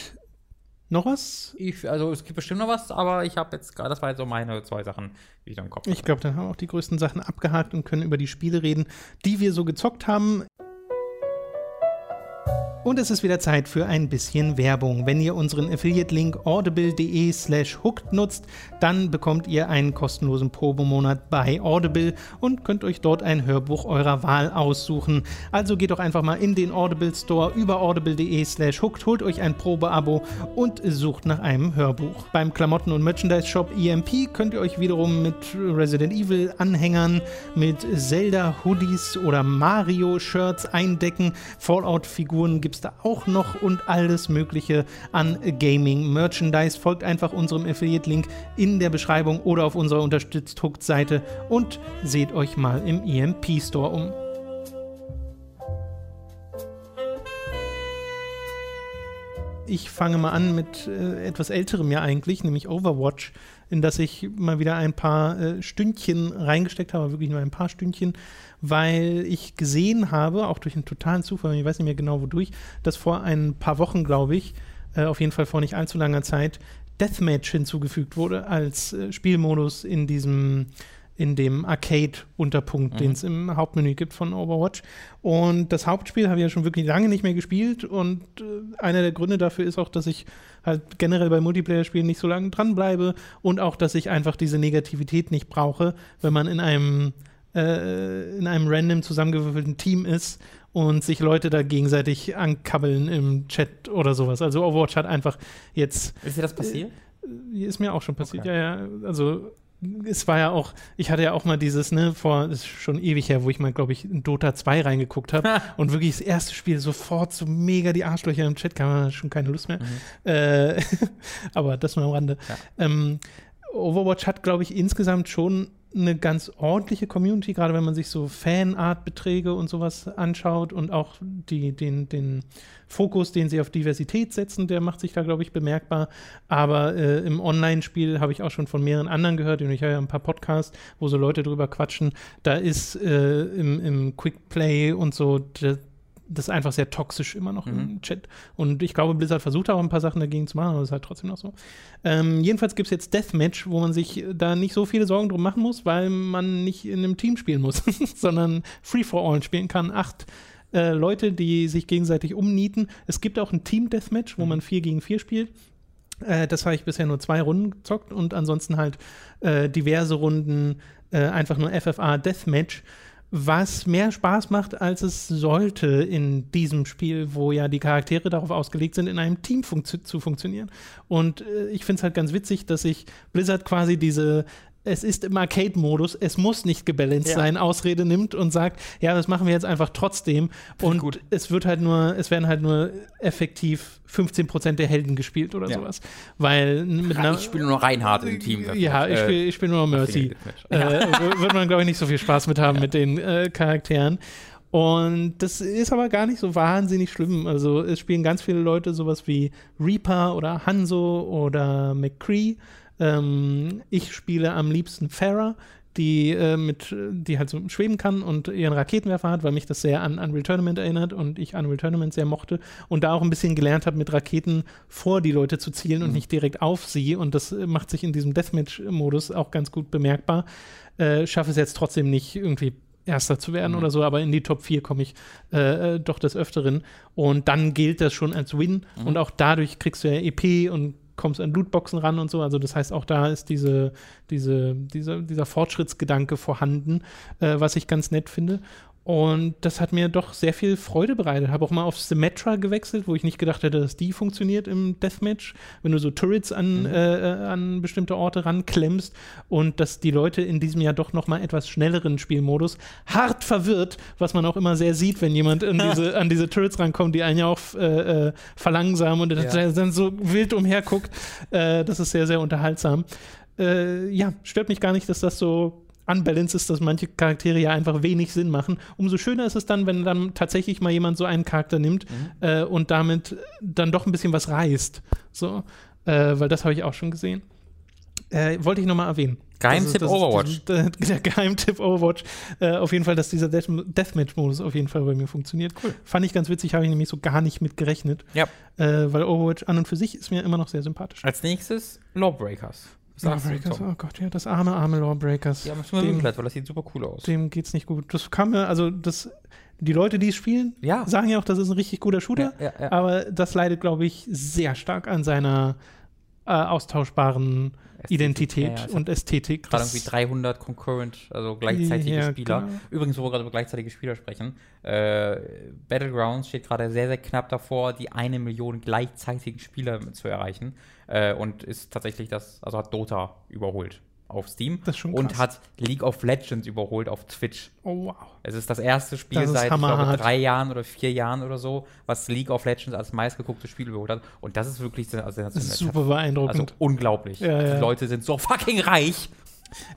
Noch was? Ich, also es gibt bestimmt noch was, aber ich habe jetzt gerade, das war jetzt so meine zwei Sachen, die ich da im Kopf Ich glaube, dann haben wir auch die größten Sachen abgehakt und können über die Spiele reden, die wir so gezockt haben. Und es ist wieder Zeit für ein bisschen Werbung. Wenn ihr unseren Affiliate-Link audible.de slash hooked nutzt, dann bekommt ihr einen kostenlosen Probemonat bei Audible und könnt euch dort ein Hörbuch eurer Wahl aussuchen. Also geht doch einfach mal in den Audible Store über audible.de slash hooked, holt euch ein Probeabo und sucht nach einem Hörbuch. Beim Klamotten- und Merchandise-Shop EMP könnt ihr euch wiederum mit Resident Evil Anhängern, mit Zelda-Hoodies oder Mario-Shirts eindecken. Fallout-Figuren gibt es da auch noch und alles Mögliche an Gaming-Merchandise. Folgt einfach unserem Affiliate-Link in der Beschreibung oder auf unserer Unterstützt Hooked-Seite und seht euch mal im EMP-Store um. Ich fange mal an mit äh, etwas älterem ja eigentlich, nämlich Overwatch, in das ich mal wieder ein paar äh, Stündchen reingesteckt habe, wirklich nur ein paar Stündchen, weil ich gesehen habe, auch durch einen totalen Zufall, ich weiß nicht mehr genau wodurch, dass vor ein paar Wochen, glaube ich, äh, auf jeden Fall vor nicht allzu langer Zeit, Deathmatch hinzugefügt wurde als äh, Spielmodus in diesem in dem Arcade-Unterpunkt, Mhm. den es im Hauptmenü gibt von Overwatch. Und das Hauptspiel habe ich ja schon wirklich lange nicht mehr gespielt. Und äh, einer der Gründe dafür ist auch, dass ich halt generell bei Multiplayer-Spielen nicht so lange dranbleibe und auch, dass ich einfach diese Negativität nicht brauche, wenn man in einem äh, in einem random zusammengewürfelten Team ist und sich Leute da gegenseitig ankabbeln im Chat oder sowas. Also Overwatch hat einfach jetzt Ist dir das passiert? ist mir auch schon passiert, Okay. ja, ja. Also es war ja auch, ich hatte ja auch mal dieses, ne, vor, das ist schon ewig her, wo ich mal, glaube ich, in Dota 2 reingeguckt habe und wirklich das erste Spiel sofort so mega die Arschlöcher im Chat, kam schon keine Lust mehr. Äh, [LAUGHS] aber das nur am Rande. Ja. Ähm, Overwatch hat, glaube ich, insgesamt schon eine ganz ordentliche Community, gerade wenn man sich so Fanart-Beträge und sowas anschaut und auch die, den, den Fokus, den sie auf Diversität setzen, der macht sich da, glaube ich, bemerkbar. Aber äh, im Online-Spiel habe ich auch schon von mehreren anderen gehört und ich höre ja ein paar Podcasts, wo so Leute drüber quatschen. Da ist äh, im, im Quick Play und so, das, ist einfach sehr toxisch immer noch Mhm. im Chat. Und ich glaube, Blizzard versucht auch ein paar Sachen dagegen zu machen, aber es ist halt trotzdem noch so. Ähm, jedenfalls gibt es jetzt Deathmatch, wo man sich da nicht so viele Sorgen drum machen muss, weil man nicht in einem Team spielen muss, [LAUGHS] sondern Free for All spielen kann. Acht äh, Leute, die sich gegenseitig umnieten. Es gibt auch ein Team-Deathmatch, wo man 4 gegen 4 spielt. Äh, das habe ich bisher nur zwei Runden gezockt und ansonsten halt äh, diverse Runden äh, einfach nur FFA Deathmatch, was mehr Spaß macht, als es sollte in diesem Spiel, wo ja die Charaktere darauf ausgelegt sind, in einem Team funktio zu funktionieren. Und äh, ich finde es halt ganz witzig, dass sich Blizzard quasi diese es ist im Arcade-Modus, es muss nicht gebalanced Ja. sein, Ausrede nimmt und sagt, ja, das machen wir jetzt einfach trotzdem. Und Gut. es wird halt nur, es werden halt nur effektiv 15% der Helden gespielt oder Ja. sowas. Weil mit einer, Ich spiele nur Reinhardt im Team. ja, ich Äh, spiele spiel nur Mercy. Äh, wird man, glaube ich, nicht so viel Spaß mit haben mit den äh, Charakteren. Und das ist aber gar nicht so wahnsinnig schlimm. Also es spielen ganz viele Leute sowas wie Reaper oder Hanzo oder McCree. Ähm, ich spiele am liebsten Farah, die äh, mit, die halt so schweben kann und ihren Raketenwerfer hat, weil mich das sehr an Unreal Tournament erinnert und ich Unreal Tournament sehr mochte und da auch ein bisschen gelernt habe, mit Raketen vor die Leute zu zielen und nicht direkt auf sie. Und das macht sich in diesem Deathmatch-Modus auch ganz gut bemerkbar. Äh, schaffe es jetzt trotzdem nicht irgendwie Erster zu werden Mhm. oder so, aber in die Top 4 komme ich äh, äh, doch des Öfteren. Und dann gilt das schon als Win. Mhm. Und auch dadurch kriegst du ja EP und kommst an Lootboxen ran und so. Also das heißt, auch da ist diese, diese, dieser, dieser Fortschrittsgedanke vorhanden, äh, was ich ganz nett finde. Und das hat mir doch sehr viel Freude bereitet. Habe auch mal auf Symmetra gewechselt, wo ich nicht gedacht hätte, dass die funktioniert im Deathmatch. Wenn du so Turrets an, Mhm. äh, äh, an bestimmte Orte ranklemmst und dass die Leute in diesem Jahr doch noch mal etwas schnelleren Spielmodus hart verwirrt, was man auch immer sehr sieht, wenn jemand an [LAUGHS] diese, an diese Turrets rankommt, die einen ja auch äh, äh, verlangsamen und Ja. dann so wild umherguckt. Äh, das ist sehr, sehr unterhaltsam. Ja, stört mich gar nicht, dass das so unbalanced ist, dass manche Charaktere ja einfach wenig Sinn machen. Umso schöner ist es dann, wenn dann tatsächlich mal jemand so einen Charakter nimmt äh, und damit dann doch ein bisschen was reißt. So, äh, weil das habe ich auch schon gesehen. Äh, wollte ich nochmal erwähnen. Geheimtipp Das ist- das ist- Overwatch. [LAUGHS] Der, der Geheimtipp Overwatch. Äh, auf jeden Fall, dass dieser Death Deathmatch-Modus auf jeden Fall bei mir funktioniert. Cool. Fand ich ganz witzig, habe ich nämlich so gar nicht mit gerechnet. Ja. Äh, weil Overwatch an und für sich ist mir immer noch sehr sympathisch. Als nächstes Lawbreakers. Lawbreakers, oh Gott, ja, das arme, arme Lawbreakers. Haben schon mal Dem- geklärt, weil das sieht super cool aus. dem geht's nicht gut. Das kam mir, also das, die Leute, die es spielen, Ja. sagen ja auch, das ist ein richtig guter Shooter, Ja, ja, ja. aber das leidet, glaube ich, sehr stark an seiner äh, austauschbaren Ästhetik, Identität ja, und Ästhetik. Gerade irgendwie 300 concurrent, also gleichzeitige Ja, Spieler. genau. Übrigens, wo wir gerade über gleichzeitige Spieler sprechen, äh, Battlegrounds steht gerade sehr, sehr knapp davor, die eine Million gleichzeitigen Spieler zu erreichen äh, und ist tatsächlich das, also hat Dota überholt auf Steam und hat League of Legends überholt auf Twitch. Oh, wow. Es ist das erste Spiel Das seit ich glaube, drei Jahren oder vier Jahren oder so, was League of Legends als meistgegucktes Spiel überholt hat. Und das ist wirklich also Das ist sensationell. super beeindruckend. Also unglaublich. Ja, ja. Die Leute sind so fucking reich.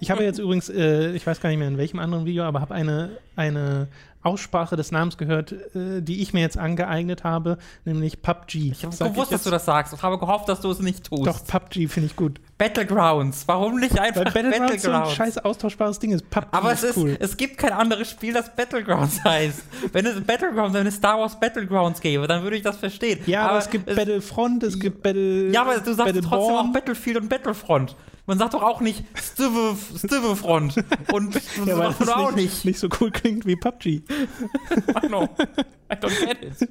Ich habe jetzt übrigens, äh, ich weiß gar nicht mehr in welchem anderen Video, aber habe eine, eine Aussprache des Namens gehört, äh, die ich mir jetzt angeeignet habe, nämlich PUBG. Ich habe gewusst, dass jetzt- du das sagst. Ich habe gehofft, dass du es nicht tust. Doch, PUBG finde ich gut. Battlegrounds. Warum nicht einfach Weil Battlegrounds so ein Battlegrounds? scheiß austauschbares Ding ist. PUBG Aber es, ist ist, cool. es gibt kein anderes Spiel, das Battlegrounds [LAUGHS] heißt. wenn es Battlegrounds, wenn es Star Wars Battlegrounds gäbe, dann würde ich das verstehen. Ja, aber, es gibt Battlefront, es gibt Battle. Ja, aber du sagst trotzdem auch Battlefield und Battlefront. Man sagt doch auch nicht Stive, Stivefront. Und [LAUGHS] das Ja, das auch nicht, nicht. nicht so cool klingt wie PUBG. [LAUGHS] I know. I don't get it.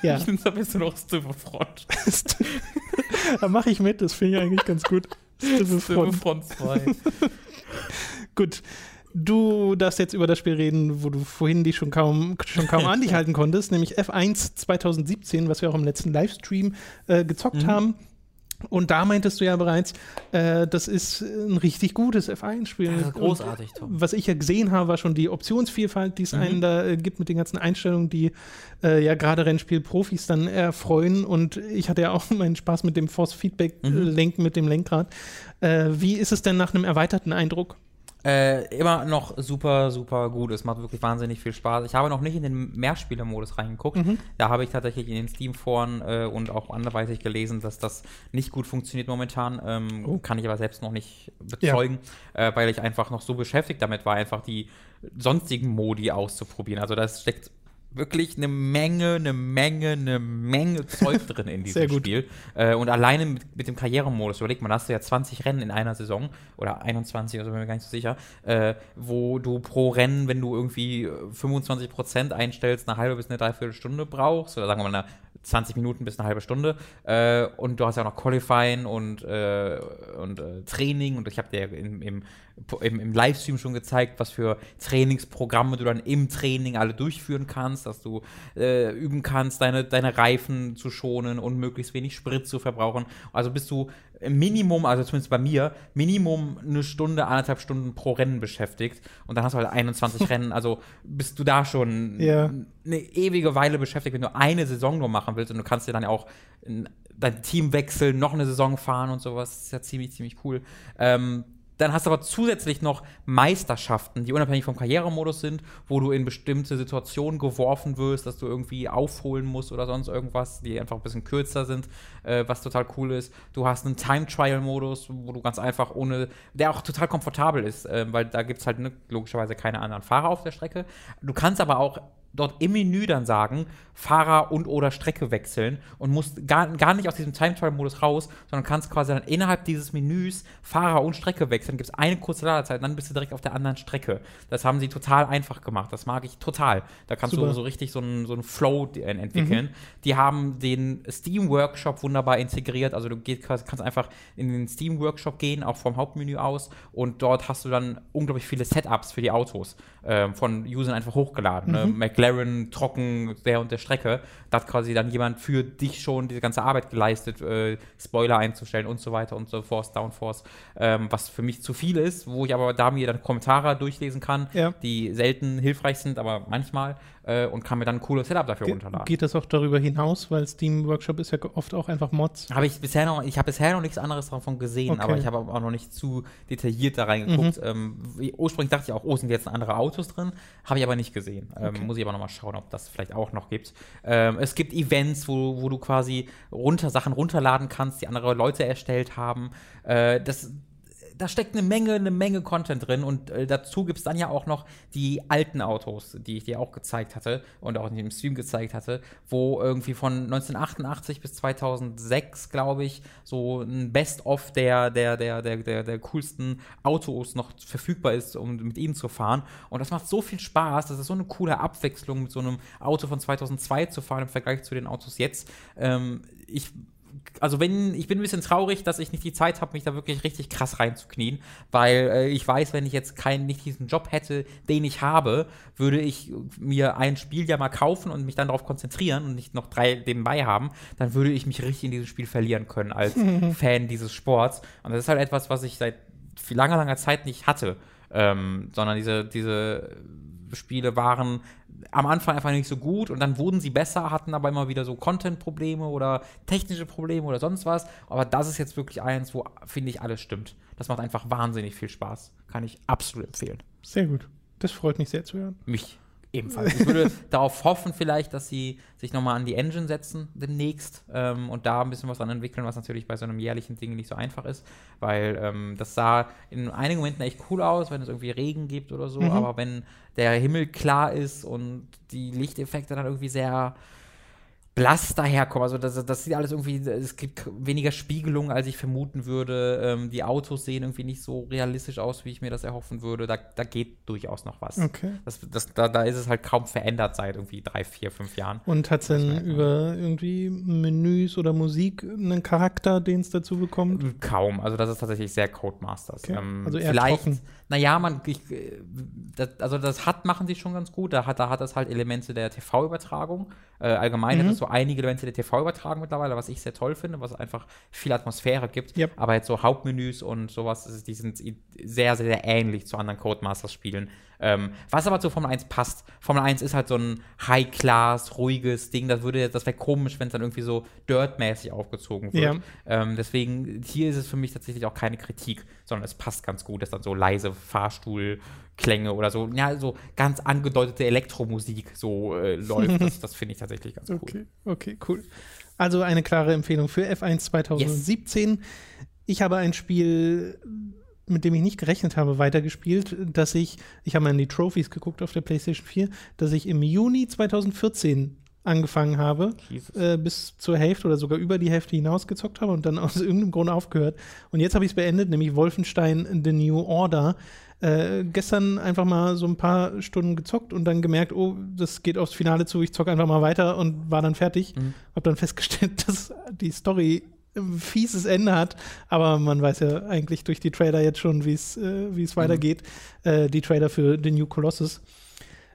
[LAUGHS] Ja, Ich nehme ein bisschen noch Stivefront. [LAUGHS] da mache ich mit, das finde ich eigentlich ganz gut. Stivefront 2. [LAUGHS] Gut. Du darfst jetzt über das Spiel reden, wo du vorhin dich schon kaum, schon kaum an dich halten konntest, nämlich F1 2017, was wir auch im letzten Livestream äh, gezockt Mhm. haben. Und da meintest du ja bereits, äh, das ist ein richtig gutes F1-Spiel. Das ist großartig, Tom. Was ich ja gesehen habe, war schon die Optionsvielfalt, die es Mhm. einen da äh, gibt mit den ganzen Einstellungen, die äh, ja gerade Rennspielprofis dann erfreuen. Und ich hatte ja auch [LAUGHS] meinen Spaß mit dem Force Feedback Mhm. Mit dem Lenkrad. Äh, wie ist es denn nach einem erweiterten Eindruck? Äh, immer noch super, super gut. Es macht wirklich wahnsinnig viel Spaß. Ich habe noch nicht in den Mehrspieler-Modus reingeguckt. Mhm. Da habe ich tatsächlich in den Steam-Foren äh, und auch anderweitig gelesen, dass das nicht gut funktioniert momentan. Ähm, Oh. Kann ich aber selbst noch nicht bezeugen, äh, weil ich einfach noch so beschäftigt damit war, einfach die sonstigen Modi auszuprobieren. Also da steckt wirklich eine Menge, eine Menge, eine Menge Zeug drin in [LAUGHS] diesem. Spiel. Äh, und alleine mit, mit dem Karrieremodus, überleg mal, hast du ja 20 Rennen in einer Saison oder 21, also bin mir gar nicht so sicher, äh, wo du pro Rennen, wenn du irgendwie äh, 25% einstellst, eine halbe bis eine Dreiviertelstunde brauchst, oder sagen wir mal eine 20 Minuten bis eine halbe Stunde. Äh, und du hast ja auch noch Qualifying und, äh, und äh, Training. Und ich habe dir im, im, im, im Livestream schon gezeigt, was für Trainingsprogramme du dann im Training alle durchführen kannst, dass du äh, üben kannst, deine, deine Reifen zu schonen und möglichst wenig Sprit zu verbrauchen. Also bist du im Minimum, also zumindest bei mir, Minimum eine Stunde, anderthalb Stunden pro Rennen beschäftigt. Und dann hast du halt 21 [LAUGHS] Rennen. Also bist du da schon Ja. eine ewige Weile beschäftigt, wenn du eine Saison nur machen willst und du kannst dir dann ja auch in dein Team wechseln, noch eine Saison fahren und sowas. Das ist ja ziemlich, ziemlich cool. Ähm, dann hast du aber zusätzlich noch Meisterschaften, die unabhängig vom Karrieremodus sind, wo du in bestimmte Situationen geworfen wirst, dass du irgendwie aufholen musst oder sonst irgendwas, die einfach ein bisschen kürzer sind, äh, was total cool ist. Du hast einen Time-Trial-Modus, wo du ganz einfach ohne, der auch total komfortabel ist, äh, weil da gibt es halt ne, logischerweise keine anderen Fahrer auf der Strecke. Du kannst aber auch dort im Menü dann sagen, Fahrer und oder Strecke wechseln und musst gar, gar nicht aus diesem Time Trial Modus raus, sondern kannst quasi dann innerhalb dieses Menüs Fahrer und Strecke wechseln. Gibt es eine kurze Ladezeit und dann bist du direkt auf der anderen Strecke. Das haben sie total einfach gemacht. Das mag ich total. Da kannst Super. du so richtig so einen, so einen Flow entwickeln. Mhm. Die haben den Steam Workshop wunderbar integriert. Also du gehst, kannst einfach in den Steam Workshop gehen, auch vom Hauptmenü aus und dort hast du dann unglaublich viele Setups für die Autos äh, von Usern einfach hochgeladen. Ne? Mhm. Ne? McLaren, trocken, der und der Strecke. Da hat quasi dann jemand für dich schon diese ganze Arbeit geleistet, äh, Spoiler einzustellen und so weiter und so Force, Downforce, ähm, was für mich zu viel ist, wo ich aber da mir dann Kommentare durchlesen kann, ja. die selten hilfreich sind, aber manchmal äh, und kann mir dann ein cooles Setup dafür Ge runterladen. Geht das auch darüber hinaus, weil Steam Workshop ist ja oft auch einfach Mods? Habe ich bisher noch, ich habe bisher noch nichts anderes davon gesehen, okay. aber ich habe auch noch nicht zu detailliert da reingeguckt. Mhm. Ähm, ursprünglich dachte ich auch, oh, sind jetzt andere Autos drin, habe ich aber nicht gesehen. Ähm, okay. Muss ich aber noch mal schauen, ob das vielleicht auch noch gibt. Ähm, es gibt Events, wo, wo du quasi runter Sachen runterladen kannst, die andere Leute erstellt haben. Äh, das da steckt eine Menge, eine Menge Content drin und äh, dazu gibt es dann ja auch noch die alten Autos, die ich dir auch gezeigt hatte und auch in dem Stream gezeigt hatte, wo irgendwie von 1988 bis 2006, glaube ich, so ein Best-of der, der, der, der, der, der coolsten Autos noch verfügbar ist, um mit ihnen zu fahren. Und das macht so viel Spaß, das ist so eine coole Abwechslung, mit so einem Auto von 2002 zu fahren im Vergleich zu den Autos jetzt. Ähm, ich also wenn, ich bin ein bisschen traurig, dass ich nicht die Zeit habe, mich da wirklich richtig krass reinzuknien, weil äh, ich weiß, wenn ich jetzt keinen, nicht diesen Job hätte, den ich habe, würde ich mir ein Spiel ja mal kaufen und mich dann darauf konzentrieren und nicht noch drei nebenbei haben, dann würde ich mich richtig in diesem Spiel verlieren können als [LAUGHS] Fan dieses Sports. Und das ist halt etwas, was ich seit langer, langer Zeit nicht hatte, ähm, sondern diese, diese Spiele waren am Anfang einfach nicht so gut und dann wurden sie besser, hatten aber immer wieder so Content-Probleme oder technische Probleme oder sonst was. Aber das ist jetzt wirklich eins, wo, finde ich, alles stimmt. Das macht einfach wahnsinnig viel Spaß. Kann ich absolut empfehlen. Sehr gut. Das freut mich sehr zu hören. Mich ebenfalls. Ich würde [LAUGHS] darauf hoffen, vielleicht, dass sie sich nochmal an die Engine setzen demnächst ähm, und da ein bisschen was dran entwickeln, was natürlich bei so einem jährlichen Ding nicht so einfach ist, weil ähm, das sah in einigen Momenten echt cool aus, wenn es irgendwie Regen gibt oder so, mhm. aber wenn der Himmel klar ist und die Lichteffekte dann irgendwie sehr blass daherkommen. Also das, das sieht alles irgendwie, es gibt weniger Spiegelung, als ich vermuten würde. Ähm, die Autos sehen irgendwie nicht so realistisch aus, wie ich mir das erhoffen würde. Da, da geht durchaus noch was. Okay. Das, das, da, da ist es halt kaum verändert seit irgendwie drei, vier, fünf Jahren. Und hat es denn über irgendwie Menüs oder Musik einen Charakter, den es dazu bekommt? Kaum. Also das ist tatsächlich sehr Codemasters. Okay. Ähm, also eher vielleicht, trocken. Naja, man, ich, das, also das hat, machen sie schon ganz gut. Da hat, da hat das halt Elemente der TV-Übertragung. Äh, allgemein mhm. hat es so einige Elemente der TV-Übertragung mittlerweile, was ich sehr toll finde, was einfach viel Atmosphäre gibt. Yep. Aber jetzt so Hauptmenüs und sowas, die sind sehr, sehr, sehr ähnlich zu anderen Codemasters-Spielen. Ähm, was aber zu Formel 1 passt. Formel 1 ist halt so ein High-Class, ruhiges Ding. Das das wäre komisch, wenn es dann irgendwie so Dirt-mäßig aufgezogen wird. Ja. Ähm, deswegen, hier ist es für mich tatsächlich auch keine Kritik, sondern es passt ganz gut, dass dann so leise Fahrstuhlklänge oder so, ja, so ganz angedeutete Elektromusik so äh, läuft. [LAUGHS] das, das finde ich tatsächlich ganz cool. Okay, okay, cool. Also eine klare Empfehlung für F1 2017. Yes. Ich habe ein Spiel mit dem ich nicht gerechnet habe, weitergespielt, dass ich, ich habe mal in die Trophies geguckt auf der PlayStation 4, dass ich im Juni 2014 angefangen habe, äh, bis zur Hälfte oder sogar über die Hälfte hinaus gezockt habe und dann [LAUGHS] aus irgendeinem Grund aufgehört. Und jetzt habe ich es beendet, nämlich Wolfenstein The New Order. Äh, gestern einfach mal so ein paar Stunden gezockt und dann gemerkt, oh, das geht aufs Finale zu, ich zocke einfach mal weiter und war dann fertig. Mhm. Hab dann festgestellt, [LAUGHS] dass die Story fieses Ende hat, aber man weiß ja eigentlich durch die Trailer jetzt schon, wie es äh, mhm. weitergeht. Äh, die Trailer für The New Colossus.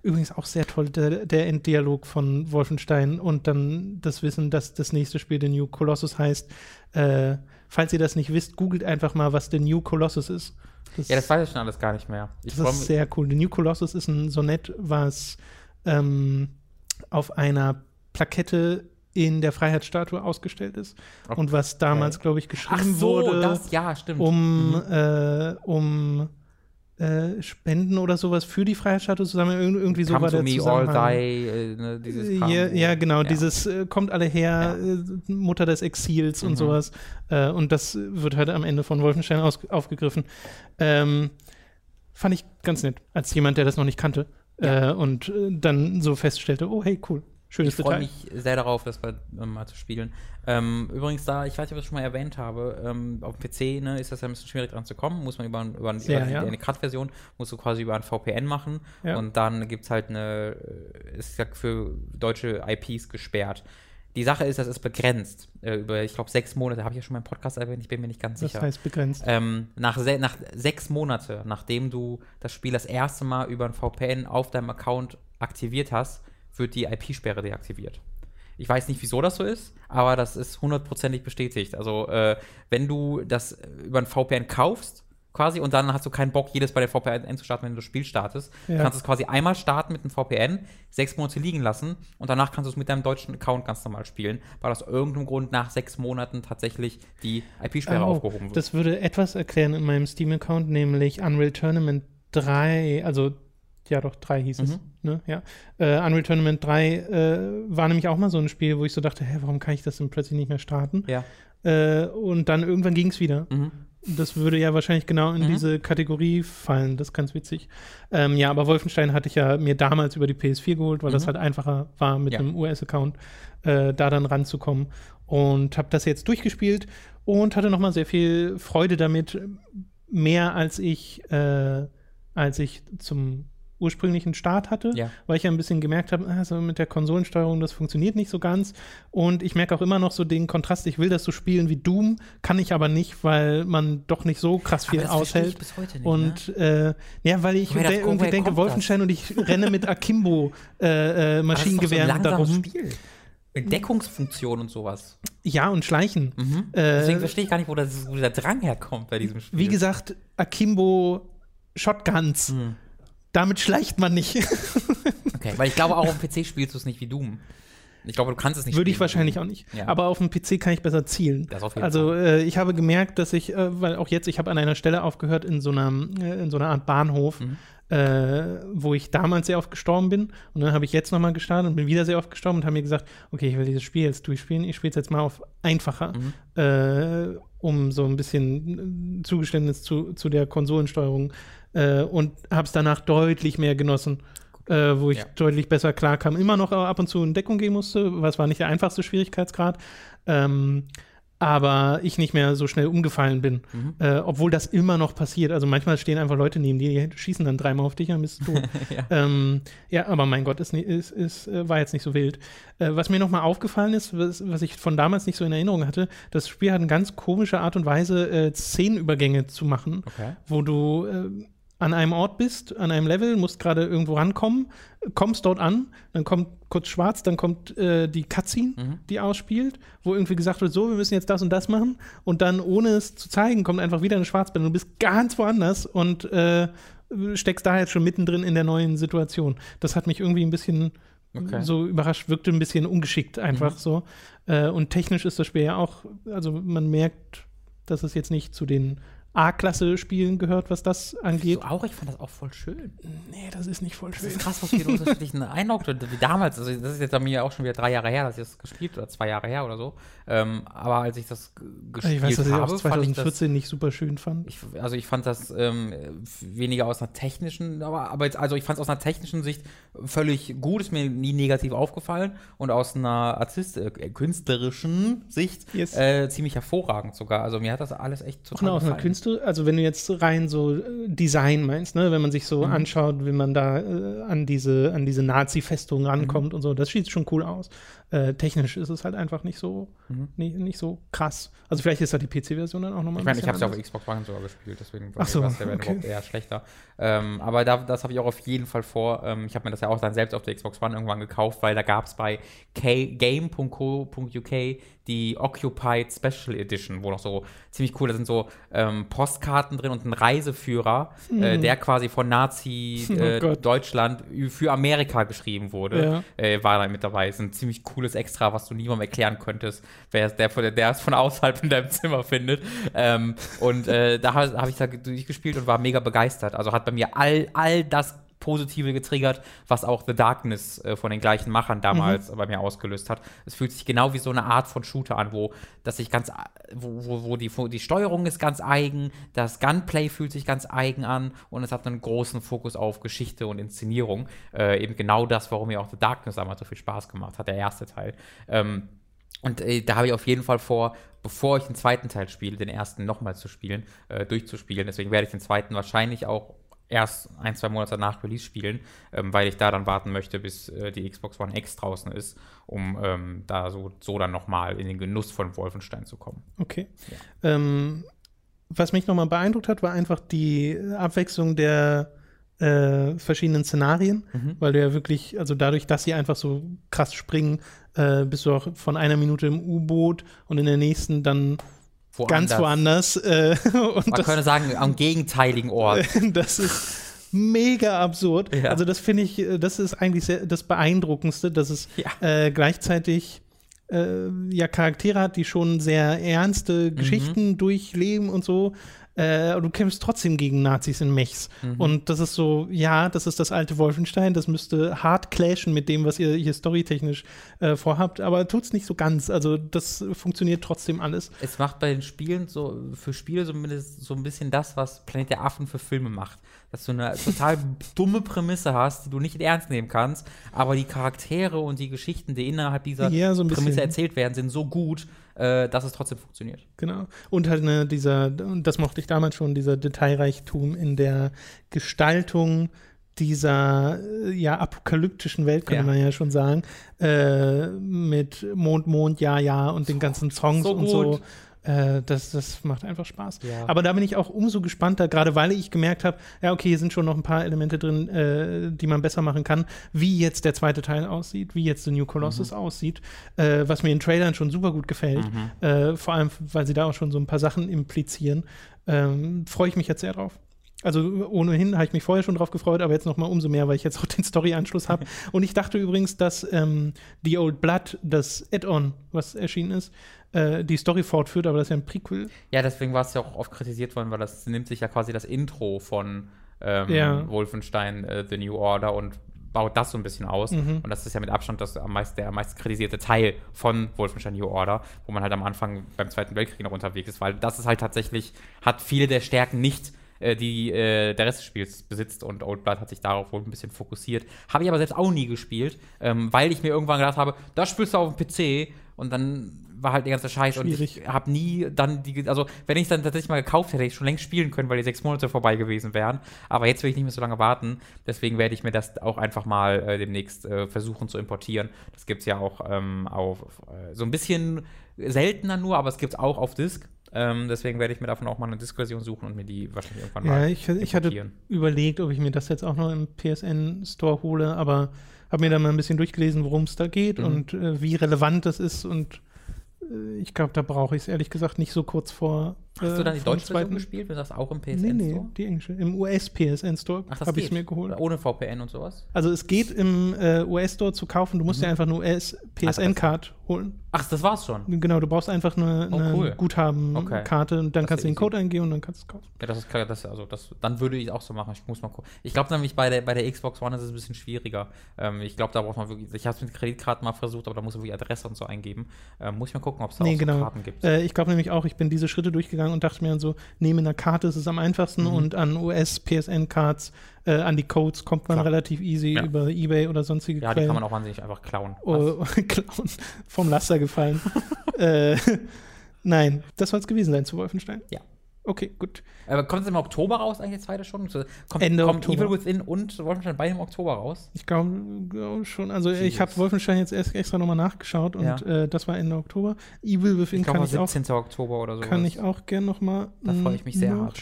Übrigens auch sehr toll, der, der Enddialog von Wolfenstein und dann das Wissen, dass das nächste Spiel The New Colossus heißt. Äh, falls ihr das nicht wisst, googelt einfach mal, was The New Colossus ist. Das, ja, das weiß ich schon alles gar nicht mehr. Ich das ist sehr cool. The New Colossus ist ein Sonett, was ähm, auf einer Plakette in der Freiheitsstatue ausgestellt ist okay. und was damals, glaube ich, geschrieben so, wurde, das, ja, um, mhm. äh, um äh, Spenden oder sowas für die Freiheitsstatue zusammen. Ir irgendwie so war der me. All die, äh, ne, dieses ja, ja, genau, ja. dieses äh, kommt alle her, ja. Äh, Mutter des Exils mhm. und sowas. Äh, und das wird halt am Ende von Wolfenstein aus, aufgegriffen. Ähm, fand ich ganz nett, als jemand, der das noch nicht kannte. Äh, und äh, dann so feststellte, oh hey, cool, schönes Ich freue mich sehr darauf, das bei, ähm, mal zu spielen. Ähm, übrigens da, ich weiß nicht, ob ich das schon mal erwähnt habe, ähm, auf dem PC ne, ist das ja ein bisschen schwierig dran zu kommen. Muss man über, ein- über, ein- über die, ja. eine CRAT-Version, musst du quasi über ein VPN machen Ja. und dann gibt es halt eine, äh, ist ja für deutsche IPs gesperrt. Die Sache ist, das ist begrenzt. Äh, über, ich glaube, sechs Monate, habe ich ja schon mal im Podcast erwähnt, ich bin mir nicht ganz Das sicher. heißt begrenzt. Ähm, nach, se nach sechs Monate, nachdem du das Spiel das erste Mal über ein VPN auf deinem Account aktiviert hast, wird die IP-Sperre deaktiviert. Ich weiß nicht, wieso das so ist, aber das ist hundertprozentig bestätigt. Also, äh, wenn du das über ein VPN kaufst, quasi, und dann hast du keinen Bock, jedes bei der VPN zu starten, wenn du das Spiel startest, Ja. kannst du es quasi einmal starten mit einem VPN, sechs Monate liegen lassen und danach kannst du es mit deinem deutschen Account ganz normal spielen, weil aus irgendeinem Grund nach sechs Monaten tatsächlich die IP-Sperre Oh, aufgehoben wird. Das würde etwas erklären in meinem Steam-Account, nämlich Unreal Tournament 3, also ja doch, 3 hieß es. Ne? Ja. Äh, Unreal Tournament 3 äh, war nämlich auch mal so ein Spiel, wo ich so dachte, hä, warum kann ich das denn plötzlich nicht mehr starten? ja. Äh, und dann irgendwann ging es wieder. Mhm. Das würde ja wahrscheinlich genau in Mhm. diese Kategorie fallen. Das ist ganz witzig. Ähm, ja, aber Wolfenstein hatte ich ja mir damals über die PS4 geholt, weil das Mhm. halt einfacher war, mit Ja. einem US-Account äh, da dann ranzukommen. Und habe das jetzt durchgespielt und hatte nochmal sehr viel Freude damit. Mehr als ich, äh, als ich zum ursprünglichen Start hatte, Ja. weil ich ja ein bisschen gemerkt habe, also mit der Konsolensteuerung, das funktioniert nicht so ganz. Und ich merke auch immer noch so den Kontrast, ich will das so spielen wie Doom, kann ich aber nicht, weil man doch nicht so krass viel aushält. bis heute nicht, ne? Und äh, ja, weil ich Woher de- irgendwie denke, kommt das? Wolfenstein und ich [LAUGHS] renne mit Akimbo äh, äh, so Maschinengewehren langsames darum. Spiel. Deckungsfunktion und sowas. Ja, und Schleichen. Mhm. Äh, Deswegen verstehe ich gar nicht, wo, das, wo dieser Drang herkommt bei diesem Spiel. Wie gesagt, Akimbo Shotguns. Mhm. Damit schleicht man nicht. [LAUGHS] Okay, weil ich glaube, auch auf dem PC spielst du es nicht wie Doom. Ich glaube, du kannst es nicht Würde ich spielen wie wahrscheinlich auch nicht. Ja. Aber auf dem PC kann ich besser zielen. Also äh, ich habe gemerkt, dass ich, äh, weil auch jetzt, ich habe an einer Stelle aufgehört in so einer, äh, in so einer Art Bahnhof, Mhm. äh, wo ich damals sehr oft gestorben bin. Und dann habe ich jetzt nochmal gestartet und bin wieder sehr oft gestorben und habe mir gesagt, okay, ich will dieses Spiel jetzt durchspielen. Ich spiele es jetzt mal auf einfacher, Mhm. äh, um so ein bisschen äh, Zugeständnis zu, zu der Konsolensteuerung äh, und habe es danach deutlich mehr genossen. Äh, wo ich Ja. deutlich besser klarkam. Immer noch ab und zu in Deckung gehen musste, was war nicht der einfachste Schwierigkeitsgrad. Ähm, aber ich nicht mehr so schnell umgefallen bin. Mhm. Äh, obwohl das immer noch passiert. Also manchmal stehen einfach Leute neben dir, die schießen dann dreimal auf dich, dann bist du tot. [LAUGHS] Ja. ähm, ja, aber mein Gott, ist, ist, ist, äh, war jetzt nicht so wild. Äh, was mir nochmal aufgefallen ist, was, was ich von damals nicht so in Erinnerung hatte, das Spiel hat eine ganz komische Art und Weise, äh, Szenenübergänge zu machen Okay. wo du äh, an einem Ort bist, an einem Level, musst gerade irgendwo rankommen, kommst dort an, dann kommt kurz schwarz, dann kommt äh, die Cutscene, Mhm. die ausspielt, wo irgendwie gesagt wird, so, wir müssen jetzt das und das machen und dann, ohne es zu zeigen, kommt einfach wieder eine Schwarzblende du bist ganz woanders und äh, steckst da jetzt schon mittendrin in der neuen Situation. Das hat mich irgendwie ein bisschen Okay. so überrascht, wirkte ein bisschen ungeschickt einfach Mhm. so. Äh, und technisch ist das Spiel ja auch, also man merkt, dass es jetzt nicht zu den A-Klasse-Spielen gehört, was das angeht. So auch, ich fand das auch voll schön. Nee, das ist nicht voll Das schön. ist krass, was für unterschiedlichen [LAUGHS] Eindruck wie damals. Also das ist jetzt bei mir auch schon wieder drei Jahre her, dass ich das gespielt oder zwei Jahre her oder so. Ähm, aber als ich das gespielt Ich weiß, dass ich habe, auch fand ich das 2014 nicht super schön fand. Ich, also ich fand das ähm, weniger aus einer technischen, aber, aber jetzt, also ich fand es aus einer technischen Sicht völlig gut, ist mir nie negativ aufgefallen und aus einer Artist äh, künstlerischen Sicht Yes. äh, ziemlich hervorragend sogar. Also mir hat das alles echt total aus einer Künstler, also wenn du jetzt rein so äh, Design meinst, ne, wenn man sich so Mhm. anschaut, wie man da äh, an diese, an diese Nazi-Festung rankommt Mhm. und so, das sieht schon cool aus. Äh, technisch ist es halt einfach nicht so, Mhm. nicht, nicht so krass. Also vielleicht ist da die PC-Version dann auch nochmal Ich meine, ich habe es ja auf Xbox One sogar gespielt, deswegen Ach so, war es ja okay. überhaupt eher schlechter. Ähm, aber da, das habe ich auch auf jeden Fall vor. Ähm, ich habe mir das ja auch dann selbst auf der Xbox One irgendwann gekauft, weil da gab es bei game.co.uk die Occupied Special Edition, wo noch so ziemlich cool, da sind so ähm, Postkarten drin und ein Reiseführer, äh, der quasi von Nazi Mhm. [LAUGHS] Oh äh, Gott. Deutschland für Amerika geschrieben wurde, Ja. äh, war da mit dabei. Ist ein ziemlich cooles Extra, was du niemandem erklären könntest, wer der, von- der es von außerhalb in deinem Zimmer findet. Ähm, und äh, da habe hab ich da durchgespielt und war mega begeistert. Also hat bei mir all, all das Positive getriggert, was auch The Darkness äh, von den gleichen Machern damals bei mir ausgelöst hat. Es fühlt sich genau wie so eine Art von Shooter an, wo das sich ganz, wo, wo, wo, die, wo die Steuerung ist ganz eigen, das Gunplay fühlt sich ganz eigen an und es hat einen großen Fokus auf Geschichte und Inszenierung. Äh, eben genau das, warum mir auch The Darkness damals so viel Spaß gemacht hat, der erste Teil. Ähm, und äh, da habe ich auf jeden Fall vor, bevor ich den zweiten Teil spiele, den ersten nochmal zu spielen, äh, durchzuspielen. Deswegen werde ich den zweiten wahrscheinlich auch erst ein, zwei Monate nach Release spielen, ähm, weil ich da dann warten möchte, bis äh, die Xbox One X draußen ist, um ähm, da so, so dann nochmal in den Genuss von Wolfenstein zu kommen. Okay. Ähm, was mich nochmal beeindruckt hat, war einfach die Abwechslung der äh, verschiedenen Szenarien, Mhm. weil du ja wirklich, also dadurch, dass sie einfach so krass springen, äh, bist du auch von einer Minute im U-Boot und in der nächsten dann ganz woanders. Äh, [LAUGHS] Man das, könnte sagen, am gegenteiligen Ort. [LAUGHS] das ist mega absurd. Ja. Also das finde ich, äh, das ist eigentlich sehr, das Beeindruckendste, dass es Ja. äh, gleichzeitig äh, ja Charaktere hat, die schon sehr ernste Mhm. Geschichten durchleben und so. Äh, du kämpfst trotzdem gegen Nazis in Mechs. Mhm. Und das ist so, ja, das ist das alte Wolfenstein, das müsste hart clashen mit dem, was ihr hier storytechnisch äh, vorhabt, aber tut's nicht so ganz. Also das funktioniert trotzdem alles. Es macht bei den Spielen so, für Spiele zumindest so ein bisschen das, was Planet der Affen für Filme macht. Dass du eine total dumme Prämisse hast, die du nicht ernst nehmen kannst, aber die Charaktere und die Geschichten, die innerhalb dieser Ja, so Prämisse erzählt werden, sind so gut, äh, dass es trotzdem funktioniert. Genau. Und halt ne, dieser, und das mochte ich damals schon, dieser Detailreichtum in der Gestaltung dieser äh, ja apokalyptischen Welt, könnte Ja. man ja schon sagen, äh, mit Mond, Mond, Ja, Ja und den ganzen Songs so und so. Äh, das, das macht einfach Spaß. Ja. Aber da bin ich auch umso gespannter, gerade weil ich gemerkt habe, ja, okay, hier sind schon noch ein paar Elemente drin, äh, die man besser machen kann, wie jetzt der zweite Teil aussieht, wie jetzt The New Colossus Mhm. aussieht, äh, was mir in Trailern schon super gut gefällt, äh, vor allem, weil sie da auch schon so ein paar Sachen implizieren, ähm, freue ich mich jetzt sehr drauf. Also ohnehin habe ich mich vorher schon drauf gefreut, aber jetzt noch mal umso mehr, weil ich jetzt auch [LAUGHS] den Story-Anschluss habe. [LAUGHS] Und ich dachte übrigens, dass ähm, The Old Blood, das Add-on, was erschienen ist, äh, die Story fortführt, aber das ist ja ein Prequel. Ja, deswegen war es ja auch oft kritisiert worden, weil das nimmt sich ja quasi das Intro von ähm, Ja. Wolfenstein äh, The New Order und baut das so ein bisschen aus. Mhm. Und das ist ja mit Abstand das am meisten, der am meisten kritisierte Teil von Wolfenstein New Order, wo man halt am Anfang beim Zweiten Weltkrieg noch unterwegs ist, weil das ist halt tatsächlich, hat viele der Stärken nicht, äh, die äh, der Rest des Spiels besitzt und Old Blood hat sich darauf wohl ein bisschen fokussiert. Habe ich aber selbst auch nie gespielt, ähm, weil ich mir irgendwann gedacht habe, das spielst du auf dem PC und dann war halt der ganze Scheiß und Schwierig. ich habe nie dann die, also wenn ich es dann tatsächlich mal gekauft hätte, hätte ich schon längst spielen können, weil die sechs Monate vorbei gewesen wären. Aber jetzt will ich nicht mehr so lange warten. Deswegen werde ich mir das auch einfach mal äh, demnächst äh, versuchen zu importieren. Das gibt es ja auch ähm, auf äh, so ein bisschen seltener nur, aber es gibt es auch auf Disk. Ähm, deswegen werde ich mir davon auch mal eine Disk-Version suchen und mir die wahrscheinlich irgendwann Ja, mal ich, ich hatte überlegt, ob ich mir das jetzt auch noch im PSN-Store hole, aber habe mir dann mal ein bisschen durchgelesen, worum es da geht Mhm. und äh, wie relevant das ist und äh, ich glaube, da brauche ich es ehrlich gesagt nicht so kurz vor. Hast du dann die äh, vor dem deutsche Version gespielt? Du sagst auch im PSN Nee, nee, Store? die englische. Im US-PSN-Store Ach, das habe ich es mir geholt. Ohne VPN und sowas? Also es geht im äh, US-Store zu kaufen, du musst Mhm. dir einfach eine US-PSN-Card holen. Ach, das war's schon. Genau, du brauchst einfach eine, Oh, eine cool. Guthabenkarte und dann Das kannst du den Code eingeben und dann kannst du es kaufen. Ja, das ist klar, das, also das, dann würde ich auch so machen. Ich muss mal gucken. Ich glaube nämlich bei der, bei der Xbox One ist es ein bisschen schwieriger. Ähm, ich glaube, da braucht man wirklich, ich habe es mit Kreditkarten mal versucht, aber da muss man wirklich Adresse und so eingeben. Ähm, muss ich mal gucken, ob es da Nee, auch genau. so Karten gibt. Äh, ich glaube nämlich auch, ich bin diese Schritte durchgegangen und dachte mir dann so, nehme eine Karte, ist es am einfachsten Mhm. und an US-PSN-Cards, äh, an die Codes kommt man Klar. relativ easy Ja. über Ebay oder sonstige ja, die Quellen. kann man auch wahnsinnig einfach klauen. Oh, [LAUGHS] klauen. Vom Laster gefallen. [LAUGHS] äh, [LAUGHS] nein, das soll es gewesen sein zu Wolfenstein. Ja. Okay, gut. Aber kommt es im Oktober raus, eigentlich der zweite schon? Kommt, Ende kommt Oktober. Evil Within und Wolfenstein beide im Oktober raus? Ich glaube glaub schon, also ich Jesus. habe Wolfenstein jetzt erst extra nochmal nachgeschaut und Ja. äh, das war Ende Oktober. Evil Within Ich kann, glaube, ich auch, 17. Oktober oder so. kann ich auch gern nochmal Da freu ich mich sehr hart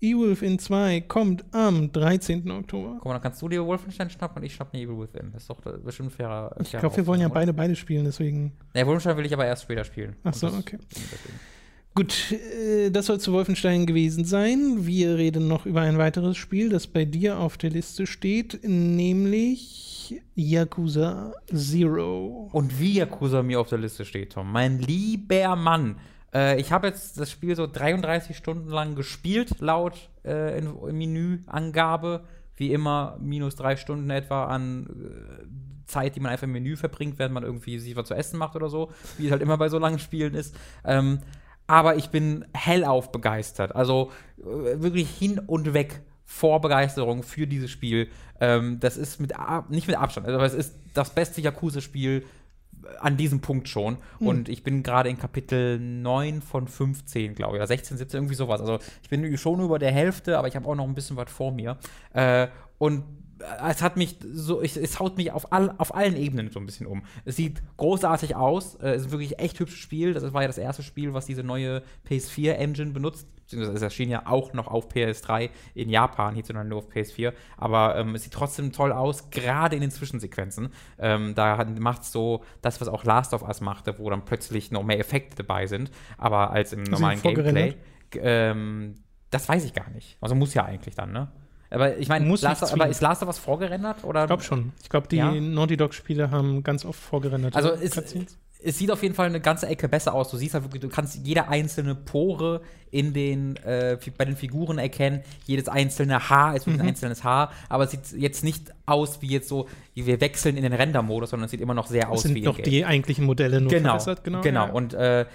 Evil Within 2 kommt am 13. Oktober. Guck mal, dann kannst du dir Wolfenstein schnappen und ich schnapp mir Evil Within. Das ist doch äh, bestimmt ein fairer. Ich fairer glaube, wir wollen ja beide beide spielen, deswegen. Nee, Wolfenstein will ich aber erst später spielen. Ach so, okay. deswegen. Gut, äh, das soll zu Wolfenstein gewesen sein. Wir reden noch über ein weiteres Spiel, das bei dir auf der Liste steht, nämlich Yakuza Zero. Und wie Yakuza mir auf der Liste steht, Tom. Mein lieber Mann. Äh, ich habe jetzt das Spiel so 33 Stunden lang gespielt, laut äh, in, Menüangabe. wie immer minus drei Stunden etwa an äh, Zeit, die man einfach im Menü verbringt, während man irgendwie sich was zu essen macht oder so, wie es halt immer bei so langen Spielen ist. Ähm, aber ich bin hellauf begeistert. Also äh, wirklich hin und weg vor Begeisterung für dieses Spiel. Ähm, das ist mit nicht mit Abstand, also es ist das beste Yakuza-Spiel an diesem Punkt schon. Mhm. Und ich bin gerade in Kapitel 9 von 15, glaube ich, oder 16, 17, irgendwie sowas. Also ich bin schon über der Hälfte, aber ich habe auch noch ein bisschen was vor mir. Äh, und es hat mich so, ich, es haut mich auf, all, auf allen Ebenen so ein bisschen um. Es sieht großartig aus, äh, es ist wirklich echt hübsches Spiel. Das war ja das erste Spiel, was diese neue PS4-Engine benutzt. Es erschien ja auch noch auf PS3 in Japan, hierzulande nur auf PS4. Aber ähm, es sieht trotzdem toll aus, gerade in den Zwischensequenzen. Ähm, da macht es so das, was auch Last of Us machte, wo dann plötzlich noch mehr Effekte dabei sind. Aber als im normalen Gameplay. Ähm, das weiß ich gar nicht. Also muss ja eigentlich dann, ne? Aber ich meine, aber ist Last of Us vorgerendert? Oder? Ich glaube schon. Ich glaube, die ja? Naughty Dog-Spiele haben ganz oft vorgerendert. Also ist, es sieht auf jeden Fall eine ganze Ecke besser aus. Du siehst halt wirklich, du kannst jede einzelne Pore in den, äh, bei den Figuren erkennen. Jedes einzelne Haar ist mhm. ein einzelnes Haar, aber es sieht jetzt nicht aus wie jetzt so, wie wir wechseln in den Render-Modus, sondern es sieht immer noch sehr aus wie. Es sind doch die eigentlichen Modelle nur genau, verbessert, genau. Genau. Ja. Und äh,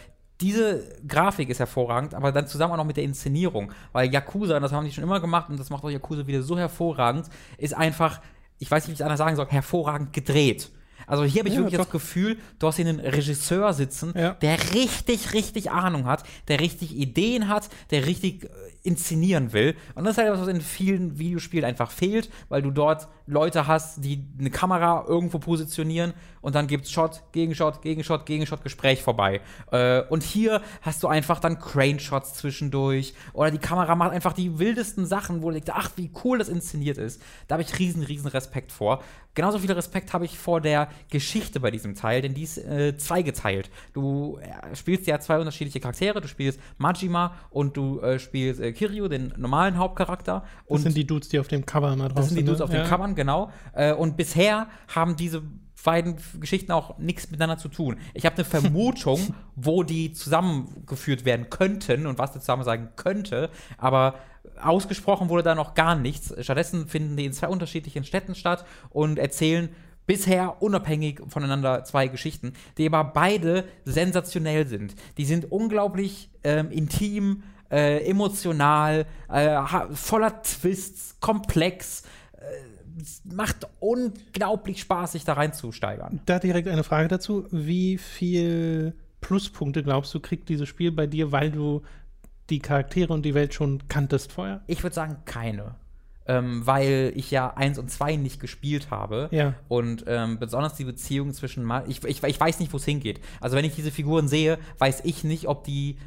diese Grafik ist hervorragend, aber dann zusammen auch noch mit der Inszenierung, weil Yakuza, das haben die schon immer gemacht und das macht auch Yakuza wieder so hervorragend, ist einfach, ich weiß nicht, wie ich es anders sagen soll, hervorragend gedreht. Also hier habe ich ja, wirklich doch. das Gefühl, du hast hier einen Regisseur sitzen, ja. der richtig, richtig Ahnung hat, der richtig Ideen hat, der richtig äh, inszenieren will. Und das ist halt etwas, was in vielen Videospielen einfach fehlt, weil du dort Leute hast, die eine Kamera irgendwo positionieren und dann gibt es Shot, Gegenshot, Gegenshot, Gegenshot, Gespräch vorbei. Äh, und hier hast du einfach dann Crane-Shots zwischendurch oder die Kamera macht einfach die wildesten Sachen, wo du denkst, ach, wie cool das inszeniert ist. Da habe ich riesen, riesen Respekt vor. Genauso viel Respekt habe ich vor der Geschichte bei diesem Teil, denn die ist äh, zweigeteilt. Du äh, spielst ja zwei unterschiedliche Charaktere. Du spielst Majima und du äh, spielst äh, Kiryu, den normalen Hauptcharakter. Und das sind die Dudes, die auf dem Cover mal drauf sind. Das sind die Dudes ne? auf ja. den Covern, genau. Äh, und bisher haben diese beiden Geschichten auch nichts miteinander zu tun. Ich habe eine [LAUGHS] Vermutung, wo die zusammengeführt werden könnten und was der zusammen sagen könnte, aber ausgesprochen wurde da noch gar nichts. Stattdessen finden die in zwei unterschiedlichen Städten statt und erzählen bisher unabhängig voneinander zwei Geschichten, die aber beide sensationell sind. Die sind unglaublich ähm, intim, äh, emotional, äh, voller Twists, komplex. Äh, macht unglaublich Spaß, sich da reinzusteigern. Da direkt eine Frage dazu. Wie viel Pluspunkte glaubst du, kriegt dieses Spiel bei dir, weil du die Charaktere und die Welt schon kanntest vorher? Ich würde sagen, keine. Ähm, weil ich ja 1 und 2 nicht gespielt habe. Ja. Und ähm, besonders die Beziehung zwischen Mal. Ich, ich, ich weiß nicht, wo es hingeht. Also, wenn ich diese Figuren sehe, weiß ich nicht, ob die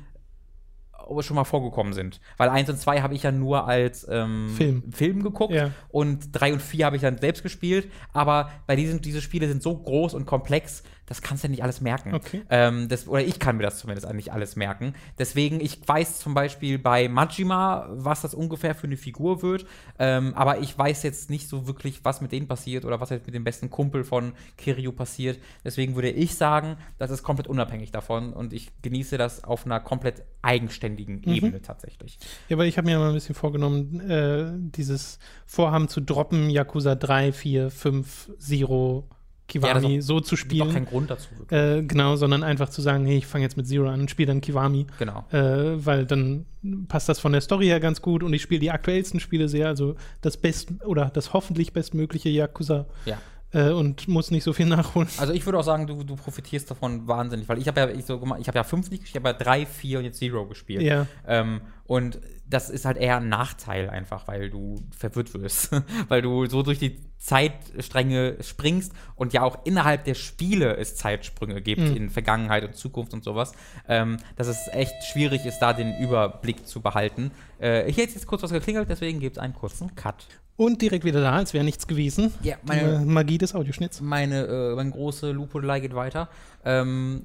schon mal vorgekommen sind. Weil 1 und 2 habe ich ja nur als ähm, Film. Film geguckt ja. und 3 und 4 habe ich dann selbst gespielt. Aber bei diesen diese Spiele sind so groß und komplex, das kannst du ja nicht alles merken. Okay. Ähm, das, oder ich kann mir das zumindest nicht alles merken. Deswegen, ich weiß zum Beispiel bei Majima, was das ungefähr für eine Figur wird, ähm, aber ich weiß jetzt nicht so wirklich, was mit denen passiert oder was jetzt mit dem besten Kumpel von Kiryu passiert. Deswegen würde ich sagen, das ist komplett unabhängig davon und ich genieße das auf einer komplett eigenständigen mhm. Ebene tatsächlich. Ja, weil ich habe mir mal ein bisschen vorgenommen, äh, dieses Vorhaben zu droppen, Yakuza 3, 4, 5, Zero Kiwami ja, so zu spielen. Gibt kein Grund dazu. Äh, genau, sondern einfach zu sagen, hey, ich fange jetzt mit Zero an und spiele dann Kiwami. Genau. Äh, weil dann passt das von der Story her ganz gut und ich spiele die aktuellsten Spiele sehr, also das best oder das hoffentlich bestmögliche Yakuza. Ja. Äh, und muss nicht so viel [LAUGHS] nachholen. Also ich würde auch sagen, du, du profitierst davon wahnsinnig, weil ich habe ja ich so ich habe ja fünf nicht gespielt, ich habe ja drei, vier und jetzt Zero gespielt. Ja. Ähm, und das ist halt eher ein Nachteil einfach, weil du verwirrt wirst, [LAUGHS] weil du so durch die Zeitstränge springst und ja auch innerhalb der Spiele es Zeitsprünge gibt mhm. in Vergangenheit und Zukunft und sowas, ähm, dass es echt schwierig ist, da den Überblick zu behalten. Äh, ich hätte jetzt kurz was geklingelt, deswegen gibt es einen kurzen Cut. Und direkt wieder da, als wäre nichts gewesen. Ja, meine Magie des Audioschnitts. Meine, äh, meine große Lupodelei geht weiter. Ähm,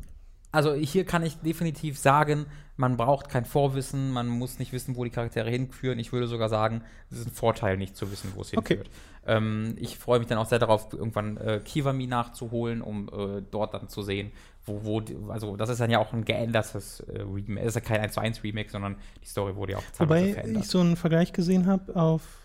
also hier kann ich definitiv sagen, man braucht kein Vorwissen, man muss nicht wissen, wo die Charaktere hinführen. Ich würde sogar sagen, es ist ein Vorteil, nicht zu wissen, wo es hinführt. Okay. Ähm, ich freue mich dann auch sehr darauf, irgendwann äh, Kiwami nachzuholen, um äh, dort dann zu sehen, wo, wo, die, also das ist dann ja auch ein geändertes äh, Remake. Es ist ja kein 1 zu 1 Remake, sondern die Story wurde ja auch Wobei verändert. ich so einen Vergleich gesehen habe auf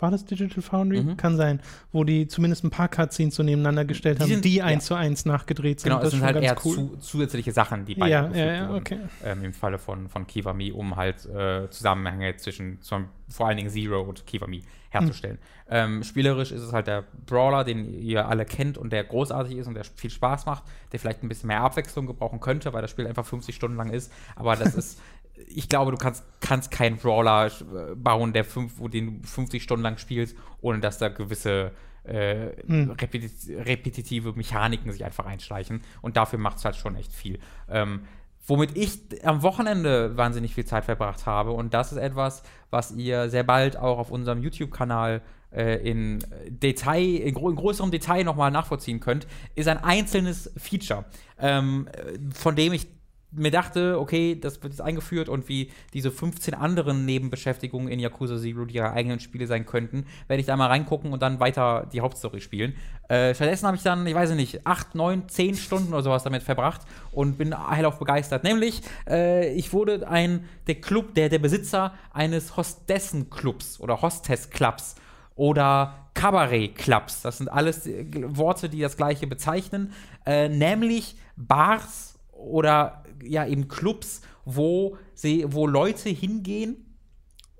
war das Digital Foundry? Mhm. Kann sein, wo die zumindest ein paar Cutscenes so nebeneinander gestellt Die haben, sind- die ja. eins zu eins nachgedreht sind. Genau, es das sind halt eher cool. zu, zusätzliche Sachen, die Ja, beide ja, ja, wurden. okay. Ähm, Im Falle von, von Kiwami, um halt äh, Zusammenhänge zwischen zum, vor allen Dingen Zero und Kiwami herzustellen. Hm. Ähm, spielerisch ist es halt der Brawler, den ihr alle kennt und der großartig ist und der viel Spaß macht, der vielleicht ein bisschen mehr Abwechslung gebrauchen könnte, weil das Spiel einfach 50 Stunden lang ist. Aber das [LAUGHS] ist, ich glaube, du kannst, kannst keinen Brawler äh, bauen, der fünf, wo den du 50 Stunden lang spielst, ohne dass da gewisse äh, Hm. repeti- repetitive Mechaniken sich einfach einschleichen. Und dafür macht es halt schon echt viel. Ähm, womit ich am Wochenende wahnsinnig viel Zeit verbracht habe. Und das ist etwas, was ihr sehr bald auch auf unserem YouTube-Kanal äh, in Detail, in, gro in größerem Detail nochmal nachvollziehen könnt, ist ein einzelnes Feature, ähm, äh, von dem ich mir dachte, okay, das wird jetzt eingeführt und wie diese 15 anderen Nebenbeschäftigungen in Yakuza Zero, die ihre eigenen Spiele sein könnten, werde ich da mal reingucken und dann weiter die Hauptstory spielen. Äh, stattdessen habe ich dann, ich weiß nicht, 8, 9, 10 Stunden oder sowas damit verbracht und bin hellauf begeistert. Nämlich, äh, ich wurde ein, der Club, der, der Besitzer eines Hostessen-Clubs oder Hostess-Clubs oder Kabarett-Clubs. Das sind alles äh, Worte, die das gleiche bezeichnen, äh, nämlich Bars oder ja eben Clubs, wo sie, wo Leute hingehen,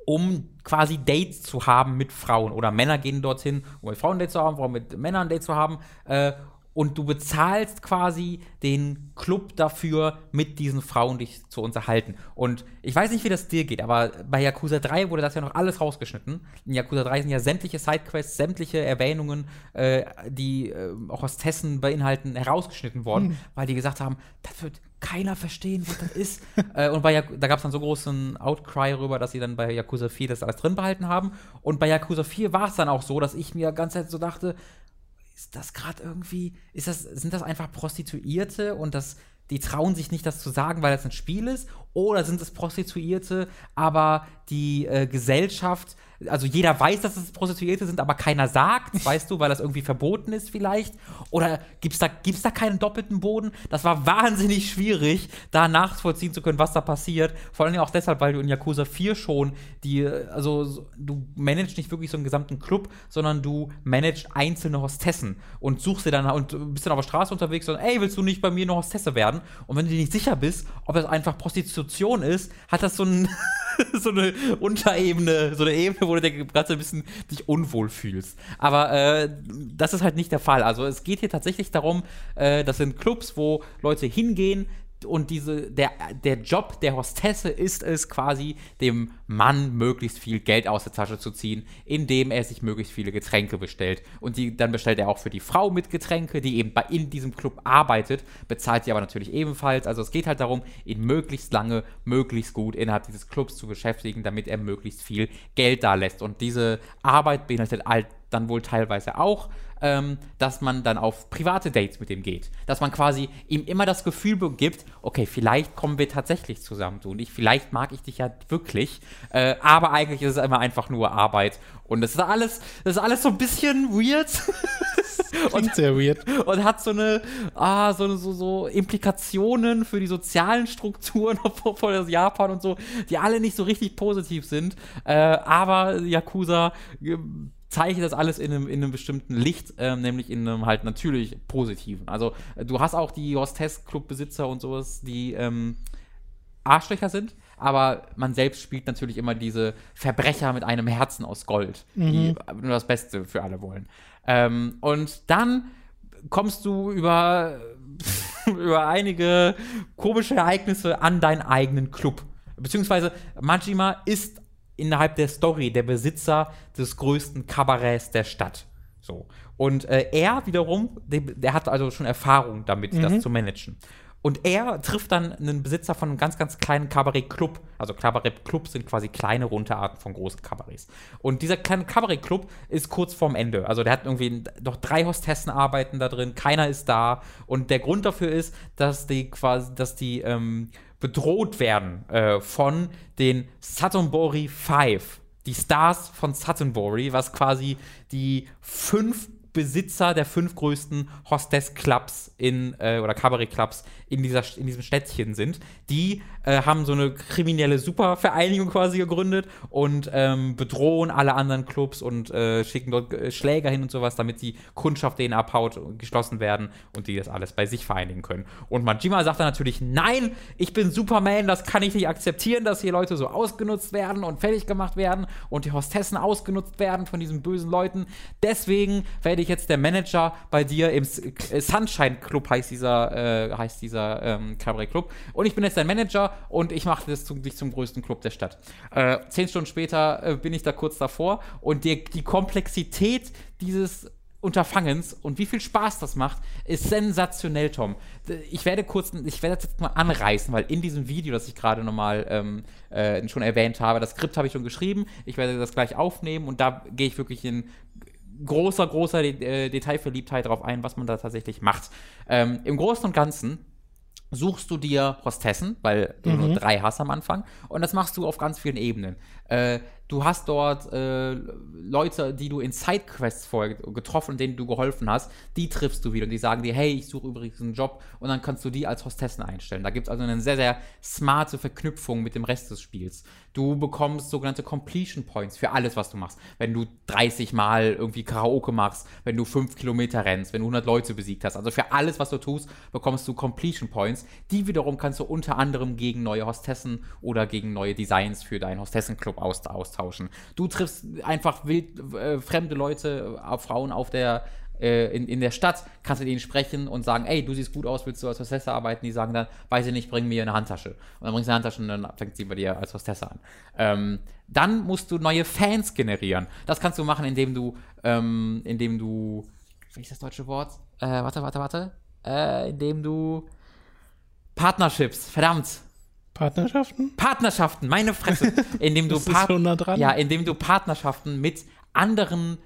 um quasi Dates zu haben mit Frauen. Oder Männer gehen dorthin, um mit Frauen ein Date zu haben, Frauen mit Männern ein Date zu haben. Äh, und du bezahlst quasi den Club dafür, mit diesen Frauen dich zu unterhalten. Und ich weiß nicht, wie das dir geht, aber bei Yakuza 3 wurde das ja noch alles rausgeschnitten. In Yakuza 3 sind ja sämtliche Sidequests, sämtliche Erwähnungen, äh, die äh, auch Hostessen beinhalten, herausgeschnitten worden, weil die gesagt haben, das wird keiner verstehen, was das ist. [LAUGHS] äh, und bei Jak da gab es dann so großen Outcry rüber, dass sie dann bei Yakuza 4 das alles drin behalten haben. Und bei Yakuza 4 war es dann auch so, dass ich mir ganz Zeit so dachte, ist das gerade irgendwie, ist das, sind das einfach Prostituierte und das, die trauen sich nicht, das zu sagen, weil das ein Spiel ist? Oder sind es Prostituierte, aber die äh, Gesellschaft, also jeder weiß, dass es Prostituierte sind, aber keiner sagt, [LAUGHS] weißt du, weil das irgendwie verboten ist vielleicht? Oder gibt es da, gibt's da keinen doppelten Boden? Das war wahnsinnig schwierig, da nachvollziehen zu können, was da passiert. Vor allem auch deshalb, weil du in Yakuza 4 schon die, also so- du managst nicht wirklich so einen gesamten Club, sondern du managst einzelne Hostessen und suchst dir dann und bist dann auf der Straße unterwegs und ey, willst du nicht bei mir eine Hostesse werden? Und wenn du dir nicht sicher bist, ob das einfach Prostitution ist, hat das so, ein, [LAUGHS] so eine Unterebene, so eine Ebene, wo du dir gerade ein bisschen dich unwohl fühlst. Aber äh, das ist halt nicht der Fall. Also es geht hier tatsächlich darum, äh, das sind Clubs, wo Leute hingehen, und diese, der, der Job der Hostesse ist es quasi, dem Mann möglichst viel Geld aus der Tasche zu ziehen, indem er sich möglichst viele Getränke bestellt. Und die, dann bestellt er auch für die Frau mit Getränke, die eben bei, in diesem Club arbeitet, bezahlt sie aber natürlich ebenfalls. Also es geht halt darum, ihn möglichst lange, möglichst gut innerhalb dieses Clubs zu beschäftigen, damit er möglichst viel Geld da lässt. Und diese Arbeit beinhaltet halt dann wohl teilweise auch, ähm, dass man dann auf private Dates mit ihm geht. Dass man quasi ihm immer das Gefühl gibt, okay, vielleicht kommen wir tatsächlich zusammen, du und ich, vielleicht mag ich dich ja wirklich, äh, aber eigentlich ist es immer einfach nur Arbeit. Und das ist alles, das ist alles so ein bisschen weird. [LAUGHS] Klingt sehr weird. und hat so eine, ah, so, so, so Implikationen für die sozialen Strukturen [LAUGHS] von von Japan und so, die alle nicht so richtig positiv sind. Äh, aber Yakuza äh, zeichnet das alles in einem, in einem bestimmten Licht, ähm, nämlich in einem halt natürlich positiven. Also äh, du hast auch die Hostess-Club-Besitzer und sowas, die ähm, Arschlöcher sind, aber man selbst spielt natürlich immer diese Verbrecher mit einem Herzen aus Gold, die nur das Beste für alle wollen. Ähm, und dann kommst du über, [LAUGHS] über einige komische Ereignisse an deinen eigenen Club. Beziehungsweise Majima ist innerhalb der Story der Besitzer des größten Kabaretts der Stadt. So. Und äh, er wiederum, der, der hat also schon Erfahrung damit, das zu managen. Und er trifft dann einen Besitzer von einem ganz, ganz kleinen Kabarett-Club. Also Kabarett-Clubs sind quasi kleine Runterarten von großen Kabarets. Und dieser kleine Kabarett-Club ist kurz vorm Ende. Also der hat irgendwie noch drei Hostessen arbeiten da drin, keiner ist da. Und der Grund dafür ist, dass die quasi, dass die ähm, bedroht werden äh, von den Satonbori Five. Die Stars von Satonbori, was quasi die fünf Besitzer der fünf größten Hostess-Clubs in, äh, oder Cabaret-Clubs in, dieser, in diesem Städtchen sind. Die äh, haben so eine kriminelle Supervereinigung quasi gegründet und ähm, bedrohen alle anderen Clubs und äh, schicken dort äh, Schläger hin und sowas, damit die Kundschaft denen abhaut und geschlossen werden und die das alles bei sich vereinigen können. Und Majima sagt dann natürlich, nein, ich bin Superman, das kann ich nicht akzeptieren, dass hier Leute so ausgenutzt werden und fertig gemacht werden und die Hostessen ausgenutzt werden von diesen bösen Leuten. Deswegen werde ich jetzt der Manager bei dir im äh, Sunshine Club heißt dieser, äh, heißt dieser ähm, Cabaret Club. Und ich bin jetzt dein Manager und ich mache das zum, dich zum größten Club der Stadt. Äh, zehn Stunden später äh, bin ich da kurz davor und die, die Komplexität dieses Unterfangens und wie viel Spaß das macht, ist sensationell, Tom. Ich werde kurz, ich werde das jetzt mal anreißen, weil in diesem Video, das ich gerade nochmal ähm, äh, schon erwähnt habe, das Skript habe ich schon geschrieben, ich werde das gleich aufnehmen und da gehe ich wirklich in großer, großer De äh, Detailverliebtheit darauf ein, was man da tatsächlich macht. Ähm, Im Großen und Ganzen suchst du dir Hostessen, weil du mhm. nur drei hast am Anfang. Und das machst du auf ganz vielen Ebenen. Äh, du hast dort äh, Leute, die du in Sidequests vorher getroffen, denen du geholfen hast, die triffst du wieder und die sagen dir, hey, ich suche übrigens einen Job und dann kannst du die als Hostessen einstellen. Da gibt es also eine sehr, sehr smarte Verknüpfung mit dem Rest des Spiels. Du bekommst sogenannte Completion Points für alles, was du machst. Wenn du 30 Mal irgendwie Karaoke machst, wenn du 5 Kilometer rennst, wenn du 100 Leute besiegt hast. Also für alles, was du tust, bekommst du Completion Points. Die wiederum kannst du unter anderem gegen neue Hostessen oder gegen neue Designs für deinen Hostessenclub austauschen. Du triffst einfach wild äh, fremde Leute, äh, Frauen auf der äh, in, in der Stadt, kannst du denen sprechen und sagen, ey, du siehst gut aus, willst du als Hostesse arbeiten? Die sagen dann, weiß ich nicht, bring mir eine Handtasche. Und dann bringst du eine Handtasche und dann fängt sie bei dir als Hostesse an. Ähm, dann musst du neue Fans generieren. Das kannst du machen, indem du, ähm, indem du, wie ist das deutsche Wort? Äh, warte, warte, warte. Äh, indem du Partnerships, verdammt, Partnerschaften? Partnerschaften, meine Fresse. Indem du, [LAUGHS] Part ja, indem du Partnerschaften mit anderen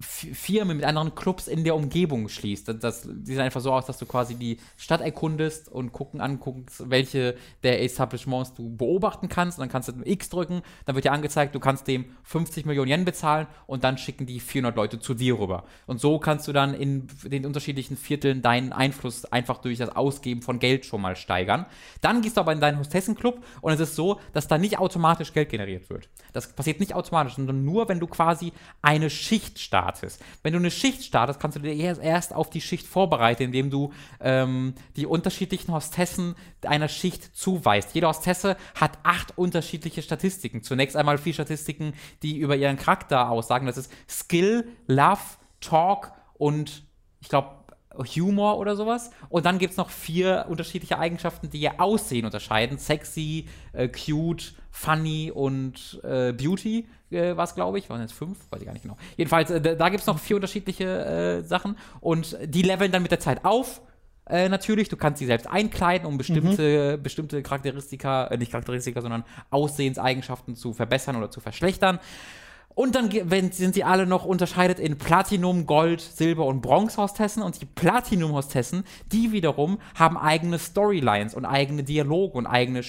Firmen, mit anderen Clubs in der Umgebung schließt. Das, das sieht einfach so aus, dass du quasi die Stadt erkundest und gucken anguckst, welche der Establishments du beobachten kannst. Und dann kannst du X drücken, dann wird dir angezeigt, du kannst dem 50 Millionen Yen bezahlen und dann schicken die 400 Leute zu dir rüber. Und so kannst du dann in den unterschiedlichen Vierteln deinen Einfluss einfach durch das Ausgeben von Geld schon mal steigern. Dann gehst du aber in deinen Hostessenclub und es ist so, dass da nicht automatisch Geld generiert wird. Das passiert nicht automatisch, sondern nur, wenn du quasi eine Schicht startest startest. Wenn du eine Schicht startest, kannst du dir erst auf die Schicht vorbereiten, indem du ähm, die unterschiedlichen Hostessen einer Schicht zuweist. Jede Hostesse hat acht unterschiedliche Statistiken. Zunächst einmal vier Statistiken, die über ihren Charakter aussagen. Das ist Skill, Love, Talk und ich glaube Humor oder sowas. Und dann gibt es noch vier unterschiedliche Eigenschaften, die ihr Aussehen unterscheiden. Sexy, äh, cute, funny und äh, beauty äh, war es, glaube ich. Waren jetzt fünf? Weiß ich gar nicht genau. Jedenfalls, äh, da gibt es noch vier unterschiedliche äh, Sachen. Und die leveln dann mit der Zeit auf. Äh, natürlich, du kannst sie selbst einkleiden, um bestimmte, mhm. bestimmte Charakteristika, äh, nicht Charakteristika, sondern Aussehenseigenschaften zu verbessern oder zu verschlechtern. Und dann sind sie alle noch unterscheidet in Platinum, Gold, Silber und Bronze-Hostessen. Und die Platinum-Hostessen, die wiederum haben eigene Storylines und eigene Dialoge und eigene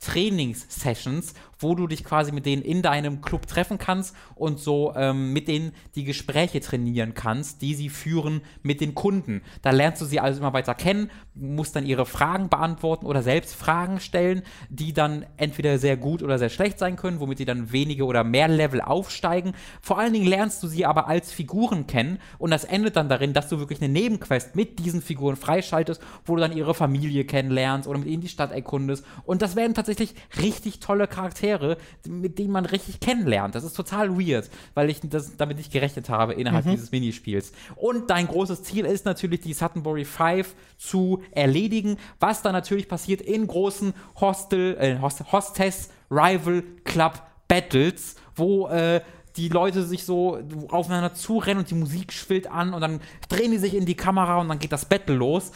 Spezial-Trainings-Sessions, wo du dich quasi mit denen in deinem Club treffen kannst und so ähm, mit denen die Gespräche trainieren kannst, die sie führen mit den Kunden. Da lernst du sie also immer weiter kennen, musst dann ihre Fragen beantworten oder selbst Fragen stellen, die dann entweder sehr gut oder sehr schlecht sein können, womit sie dann wenige oder mehr Level aufsteigen. Vor allen Dingen lernst du sie aber als Figuren kennen und das endet dann darin, dass du wirklich eine Nebenquest mit diesen Figuren freischaltest, wo du dann ihre Familie kennenlernst oder mit ihnen die Stadt erkundest. Und das werden tatsächlich richtig tolle Charaktere mit denen man richtig kennenlernt. Das ist total weird, weil ich das, damit nicht gerechnet habe innerhalb mhm. dieses Minispiels. Und dein großes Ziel ist natürlich, die Suttonbury 5 zu erledigen, was dann natürlich passiert in großen Hostel, äh, Host Hostess Rival Club Battles, wo äh, die Leute sich so aufeinander zurennen und die Musik schwillt an und dann drehen die sich in die Kamera und dann geht das Battle los.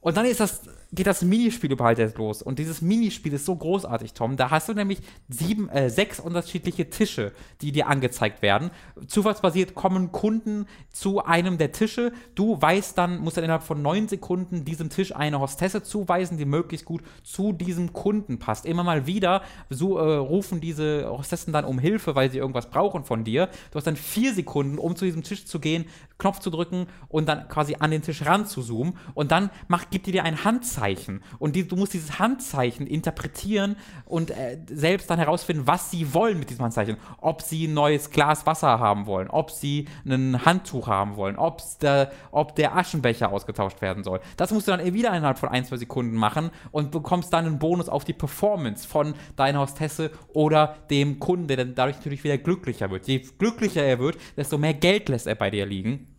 Und dann ist das geht das Minispiel überhaupt jetzt los. Und dieses Minispiel ist so großartig, Tom. Da hast du nämlich sieben, äh, sechs unterschiedliche Tische, die dir angezeigt werden. Zufallsbasiert kommen Kunden zu einem der Tische. Du weißt dann, musst dann innerhalb von neun Sekunden diesem Tisch eine Hostesse zuweisen, die möglichst gut zu diesem Kunden passt. Immer mal wieder so, äh, rufen diese Hostessen dann um Hilfe, weil sie irgendwas brauchen von dir. Du hast dann vier Sekunden, um zu diesem Tisch zu gehen, Knopf zu drücken und dann quasi an den Tisch ran zu zoomen. Und dann macht, gibt die dir ein Handzeichen. Und die, du musst dieses Handzeichen interpretieren und äh, selbst dann herausfinden, was sie wollen mit diesem Handzeichen. Ob sie ein neues Glas Wasser haben wollen, ob sie ein Handtuch haben wollen, der, ob der Aschenbecher ausgetauscht werden soll. Das musst du dann wieder innerhalb von ein, zwei Sekunden machen und bekommst dann einen Bonus auf die Performance von deiner Hostesse oder dem Kunden, der dann dadurch natürlich wieder glücklicher wird. Je glücklicher er wird, desto mehr Geld lässt er bei dir liegen.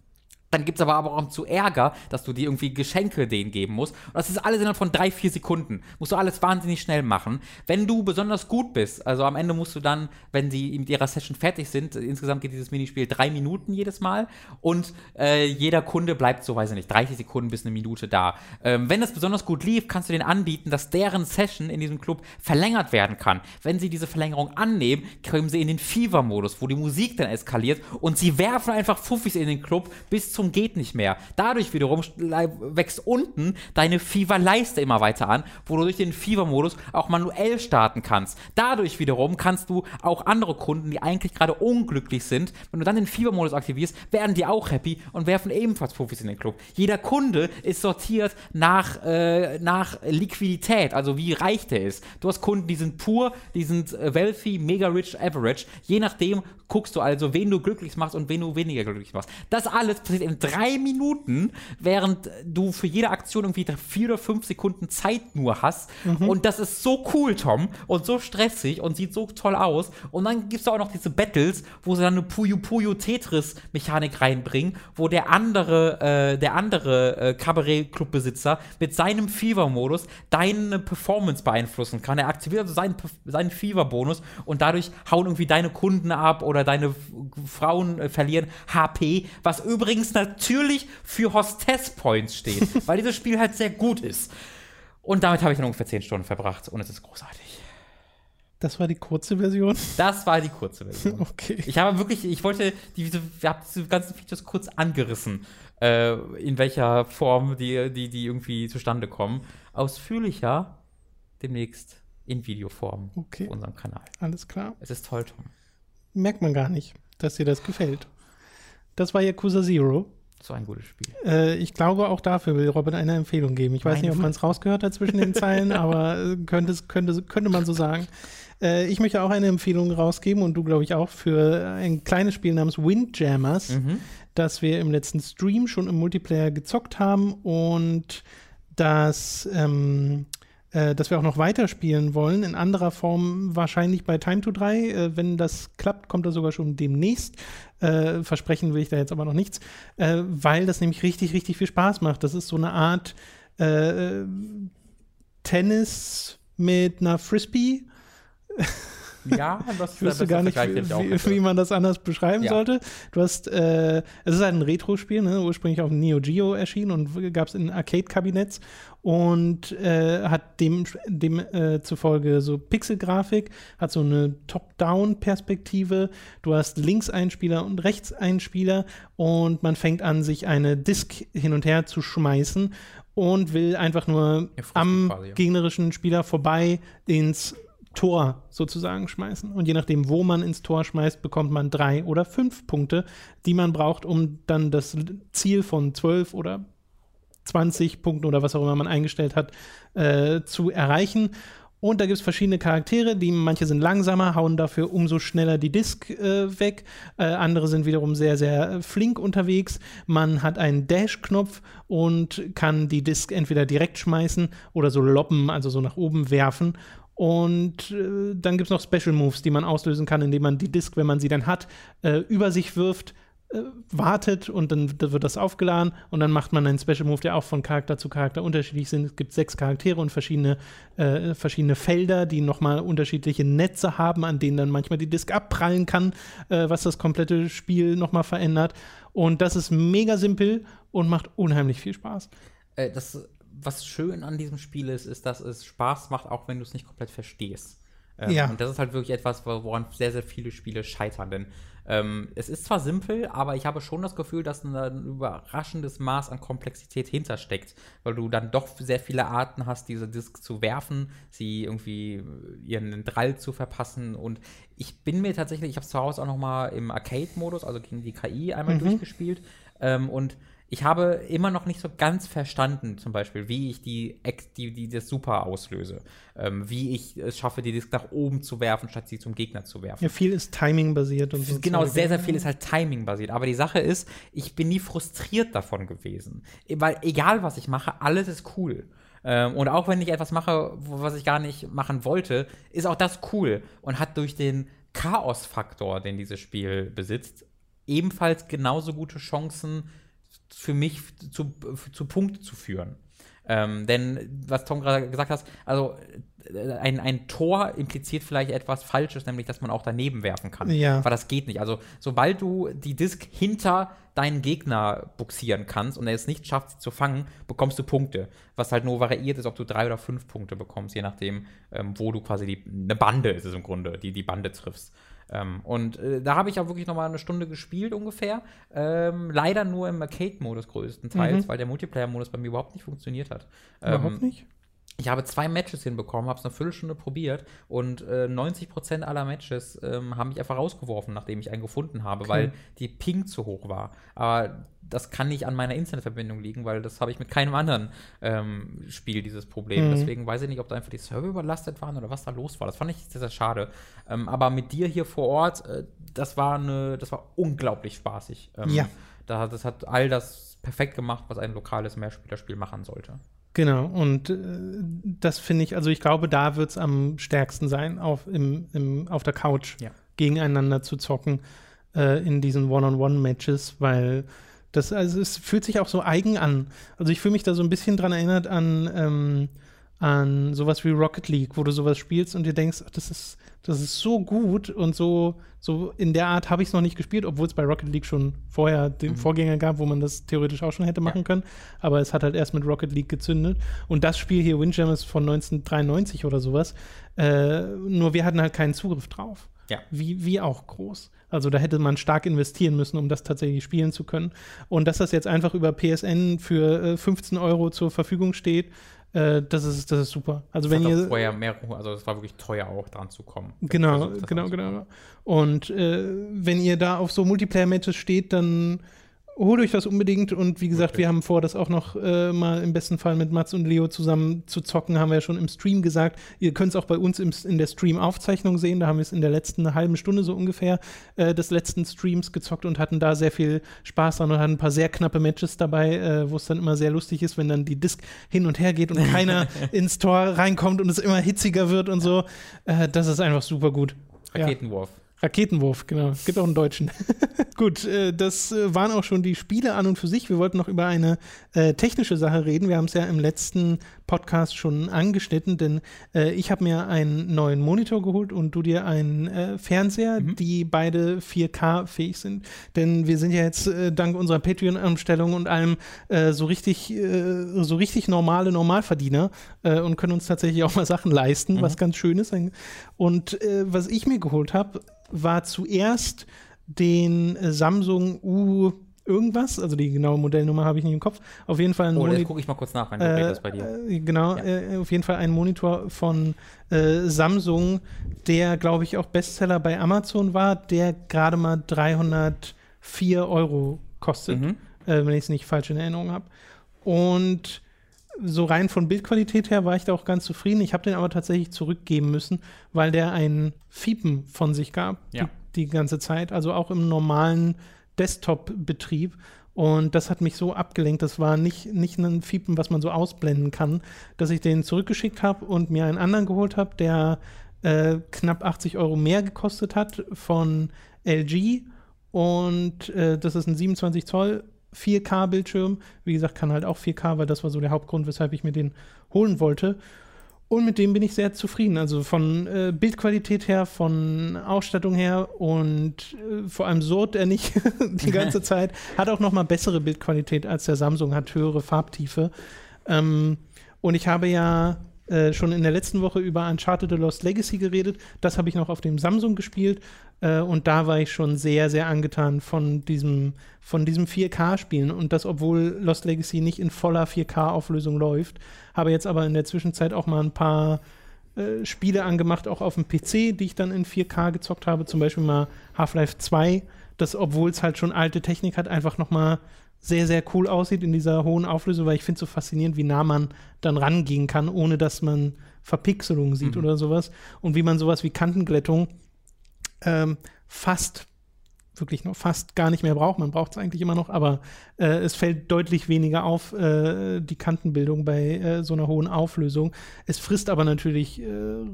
Dann gibt es aber, auch zu Ärger, dass du dir irgendwie Geschenke denen geben musst. Und das ist alles innerhalb von drei, vier Sekunden. Musst du alles wahnsinnig schnell machen. Wenn du besonders gut bist, also am Ende musst du dann, wenn sie mit ihrer Session fertig sind, insgesamt geht dieses Minispiel drei Minuten jedes Mal und äh, jeder Kunde bleibt so, weiß ich nicht, 30 Sekunden bis eine Minute da. Ähm, wenn das besonders gut lief, kannst du denen anbieten, dass deren Session in diesem Club verlängert werden kann. Wenn sie diese Verlängerung annehmen, kommen sie in den Fever-Modus, wo die Musik dann eskaliert und sie werfen einfach Fuffis in den Club bis zum geht nicht mehr. Dadurch wiederum wächst unten deine Fever-Leiste immer weiter an, wo du durch den Fever-Modus auch manuell starten kannst. Dadurch wiederum kannst du auch andere Kunden, die eigentlich gerade unglücklich sind, wenn du dann den Fever-Modus aktivierst, werden die auch happy und werfen ebenfalls Profis in den Club. Jeder Kunde ist sortiert nach, äh, nach Liquidität, also wie reich der ist. Du hast Kunden, die sind pur, die sind äh, wealthy, mega rich, average. Je nachdem guckst du also, wen du glücklich machst und wen du weniger glücklich machst. Das alles passiert in drei Minuten, während du für jede Aktion irgendwie vier oder fünf Sekunden Zeit nur hast. Mhm. Und das ist so cool, Tom, und so stressig und sieht so toll aus. Und dann gibt es auch noch diese Battles, wo sie dann eine Puyo Puyo Tetris-Mechanik reinbringen, wo der andere, äh, der andere äh, Kabarett-Clubbesitzer mit seinem Fever-Modus deine Performance beeinflussen kann. Er aktiviert also seinen, seinen Fever-Bonus und dadurch hauen irgendwie deine Kunden ab oder deine Frauen äh, verlieren HP, was übrigens natürlich für Hostess Points steht, [LAUGHS] weil dieses Spiel halt sehr gut ist. Und damit habe ich dann ungefähr 10 Stunden verbracht und es ist großartig. Das war die kurze Version? Das war die kurze Version. [LAUGHS] okay. Ich habe wirklich, ich wollte, die, wir haben diese ganzen Features kurz angerissen, äh, in welcher Form die, die, die irgendwie zustande kommen. Ausführlicher demnächst in Videoform okay. auf unserem Kanal. Alles klar. Es ist toll, Tom. Merkt man gar nicht, dass dir das gefällt. Das war Yakuza Zero. So ein gutes Spiel. Äh, ich glaube, auch dafür will Robin eine Empfehlung geben. Ich weiß Meine nicht, ob man es rausgehört hat zwischen den Zeilen, [LAUGHS] aber äh, könnte, könnte, könnte man so sagen. Äh, ich möchte auch eine Empfehlung rausgeben und du, glaube ich, auch für ein kleines Spiel namens Windjammers, mhm. das wir im letzten Stream schon im Multiplayer gezockt haben und das ähm, äh, dass wir auch noch weiterspielen wollen, in anderer Form wahrscheinlich bei Time to 3. Äh, wenn das klappt, kommt er sogar schon demnächst. Äh, versprechen will ich da jetzt aber noch nichts, äh, weil das nämlich richtig, richtig viel Spaß macht. Das ist so eine Art äh, Tennis mit einer Frisbee. [LAUGHS] Ja, das ich wüsste gar nicht, wie, wie, man das anders beschreiben ja. sollte. Du hast, äh, es ist halt ein Retro-Spiel, ne? ursprünglich auf Neo Geo erschienen und gab es in Arcade-Kabinetts und äh, hat dem, dem äh, zufolge so Pixelgrafik, hat so eine Top-Down-Perspektive. Du hast Linkseinspieler und Rechtseinspieler und man fängt an, sich eine Disk hin und her zu schmeißen und will einfach nur am quasi, ja. gegnerischen Spieler vorbei ins Tor sozusagen schmeißen. Und je nachdem, wo man ins Tor schmeißt, bekommt man drei oder fünf Punkte, die man braucht, um dann das Ziel von zwölf oder 20 Punkten oder was auch immer man eingestellt hat, äh, zu erreichen. Und da gibt es verschiedene Charaktere, die manche sind langsamer, hauen dafür umso schneller die Disk äh, weg. Äh, andere sind wiederum sehr, sehr flink unterwegs. Man hat einen Dash-Knopf und kann die Disk entweder direkt schmeißen oder so loppen, also so nach oben werfen. Und äh, dann gibt es noch Special Moves, die man auslösen kann, indem man die Disk, wenn man sie dann hat, äh, über sich wirft, äh, wartet und dann wird das aufgeladen und dann macht man einen Special Move, der auch von Charakter zu Charakter unterschiedlich sind. Es gibt sechs Charaktere und verschiedene, äh, verschiedene Felder, die nochmal unterschiedliche Netze haben, an denen dann manchmal die Disk abprallen kann, äh, was das komplette Spiel nochmal verändert. Und das ist mega simpel und macht unheimlich viel Spaß. Äh, das was schön an diesem Spiel ist, ist, dass es Spaß macht, auch wenn du es nicht komplett verstehst. Ähm, Ja. Und das ist halt wirklich etwas, wo- woran sehr, sehr viele Spiele scheitern. Denn ähm, es ist zwar simpel, aber ich habe schon das Gefühl, dass ein, ein überraschendes Maß an Komplexität hintersteckt, weil du dann doch sehr viele Arten hast, diese Disk zu werfen, sie irgendwie ihren Drall zu verpassen. Und ich bin mir tatsächlich, ich habe es zu Hause auch noch mal im Arcade-Modus, also gegen die KI einmal durchgespielt. Ähm, und ich habe immer noch nicht so ganz verstanden, zum Beispiel, wie ich die, die, die das Super auslöse. Ähm, wie ich es schaffe, die Disk nach oben zu werfen, statt sie zum Gegner zu werfen. Ja, viel ist Timing-basiert und so. Genau, sehr, sehr viel ist halt Timing-basiert. Aber die Sache ist, ich bin nie frustriert davon gewesen. Weil egal, was ich mache, alles ist cool. Ähm, und auch wenn ich etwas mache, was ich gar nicht machen wollte, ist auch das cool. Und hat durch den Chaos-Faktor, den dieses Spiel besitzt, ebenfalls genauso gute Chancen für mich zu, zu Punkten zu führen. Ähm, denn, was Tom gerade gesagt hat, also äh, ein, ein Tor impliziert vielleicht etwas Falsches, nämlich, dass man auch daneben werfen kann. Ja. Aber das geht nicht. Also, sobald du die Disk hinter deinen Gegner buxieren kannst und er es nicht schafft, sie zu fangen, bekommst du Punkte. Was halt nur variiert ist, ob du drei oder fünf Punkte bekommst, je nachdem, ähm, wo du quasi die, eine Bande ist es im Grunde, die die Bande triffst. Ähm, und äh, da habe ich auch wirklich noch mal eine Stunde gespielt ungefähr. Ähm, leider nur im Arcade-Modus größtenteils, weil der Multiplayer-Modus bei mir überhaupt nicht funktioniert hat. Überhaupt Ähm, nicht? Ich habe zwei Matches hinbekommen, habe es eine Viertelstunde probiert und äh, 90% aller Matches ähm, haben mich einfach rausgeworfen, nachdem ich einen gefunden habe, weil die Ping zu hoch war. Aber das kann nicht an meiner Internetverbindung liegen, weil das habe ich mit keinem anderen ähm, Spiel, dieses Problem. Mhm. Deswegen weiß ich nicht, ob da einfach die Server überlastet waren oder was da los war. Das fand ich sehr, sehr schade. Ähm, aber mit dir hier vor Ort, äh, das war eine, das war unglaublich spaßig. Ähm, Ja. Da, das hat all das perfekt gemacht, was ein lokales Mehrspielerspiel machen sollte. Genau, und äh, das finde ich, also ich glaube, da wird es am stärksten sein, auf, im, im, auf der Couch Ja. gegeneinander zu zocken äh, in diesen One-on-One-Matches, weil das, also es fühlt sich auch so eigen an. Also ich fühle mich da so ein bisschen dran erinnert an, ähm, an sowas wie Rocket League, wo du sowas spielst und dir denkst, ach, das ist, das ist so gut und so, so in der Art habe ich es noch nicht gespielt, obwohl es bei Rocket League schon vorher den Vorgänger gab, wo man das theoretisch auch schon hätte machen können. Aber es hat halt erst mit Rocket League gezündet. Und das Spiel hier, Windjam, ist von 1993 oder sowas. Äh, nur wir hatten halt keinen Zugriff drauf. Ja. Wie, wie auch groß. Also da hätte man stark investieren müssen, um das tatsächlich spielen zu können. Und dass das jetzt einfach über PSN für äh, 15 Euro zur Verfügung steht, äh, das, ist, das ist super. Also wenn das hat ihr. vorher mehr, also es war wirklich teuer auch dran zu kommen. Genau, Versucht, das genau, genau. Und äh, wenn ihr da auf so Multiplayer-Matches steht, dann holt euch das unbedingt. Und wie gesagt, Okay. wir haben vor, das auch noch äh, mal im besten Fall mit Mats und Leo zusammen zu zocken, haben wir ja schon im Stream gesagt. Ihr könnt es auch bei uns im, in der Stream-Aufzeichnung sehen. Da haben wir es in der letzten halben Stunde so ungefähr äh, des letzten Streams gezockt und hatten da sehr viel Spaß dran und hatten ein paar sehr knappe Matches dabei, äh, wo es dann immer sehr lustig ist, wenn dann die Disc hin und her geht und [LAUGHS] keiner ins Tor reinkommt und es immer hitziger wird und so. Äh, das ist einfach super gut. Ja. Raketenwurf. Genau. Es gibt auch einen deutschen. [LAUGHS] Gut, äh, das äh, waren auch schon die Spiele an und für sich. Wir wollten noch über eine äh, technische Sache reden. Wir haben es ja im letzten Podcast schon angeschnitten, denn äh, ich habe mir einen neuen Monitor geholt und du dir einen äh, Fernseher, die beide 4K-fähig sind. Denn wir sind ja jetzt äh, dank unserer Patreon-Anstellung und allem so richtig, so richtig normale Normalverdiener und können uns tatsächlich auch mal Sachen leisten, was ganz schön ist. Und äh, was ich mir geholt habe, war zuerst den äh, Samsung U irgendwas, also die genaue Modellnummer habe ich nicht im Kopf. Auf jeden Fall ein Oh, Monitor. gucke ich mal kurz nach, wenn du redest bei dir. Äh, genau, Ja. äh, auf jeden Fall ein Monitor von äh, Samsung, der, glaube ich, auch Bestseller bei Amazon war, der gerade mal 304 Euro kostet, Mhm. äh, wenn ich es nicht falsch in Erinnerung habe. Und so rein von Bildqualität her war ich da auch ganz zufrieden. Ich habe den aber tatsächlich zurückgeben müssen, weil der ein Fiepen von sich gab Ja. die, die ganze Zeit, also auch im normalen Desktop-Betrieb. Und das hat mich so abgelenkt. Das war nicht, nicht ein Fiepen, was man so ausblenden kann, dass ich den zurückgeschickt habe und mir einen anderen geholt habe, der äh, knapp 80 Euro mehr gekostet hat von LG. Und äh, das ist ein 27 Zoll 4K-Bildschirm. Wie gesagt, kann halt auch 4K, weil das war so der Hauptgrund, weshalb ich mir den holen wollte. Und mit dem bin ich sehr zufrieden. Also von äh, Bildqualität her, von Ausstattung her und äh, vor allem surrt er nicht [LAUGHS] die ganze [LAUGHS] Zeit. Hat auch noch mal bessere Bildqualität als der Samsung, hat höhere Farbtiefe. Ähm, Und ich habe ja äh, schon in der letzten Woche über Uncharted The Lost Legacy geredet. Das habe ich noch auf dem Samsung gespielt. Äh, und da war ich schon sehr, sehr angetan von diesem, von diesem 4K-Spielen. Und das, obwohl Lost Legacy nicht in voller 4K-Auflösung läuft. Habe jetzt aber in der Zwischenzeit auch mal ein paar äh, Spiele angemacht, auch auf dem PC, die ich dann in 4K gezockt habe. Zum Beispiel mal Half-Life 2, das, obwohl es halt schon alte Technik hat, einfach noch mal sehr, sehr cool aussieht in dieser hohen Auflösung, weil ich finde es so faszinierend, wie nah man dann rangehen kann, ohne dass man Verpixelung sieht mhm. oder sowas. Und wie man sowas wie Kantenglättung ähm, fast wirklich noch fast gar nicht mehr braucht. Man braucht es eigentlich immer noch, aber äh, es fällt deutlich weniger auf, äh, die Kantenbildung bei äh, so einer hohen Auflösung. Es frisst aber natürlich äh,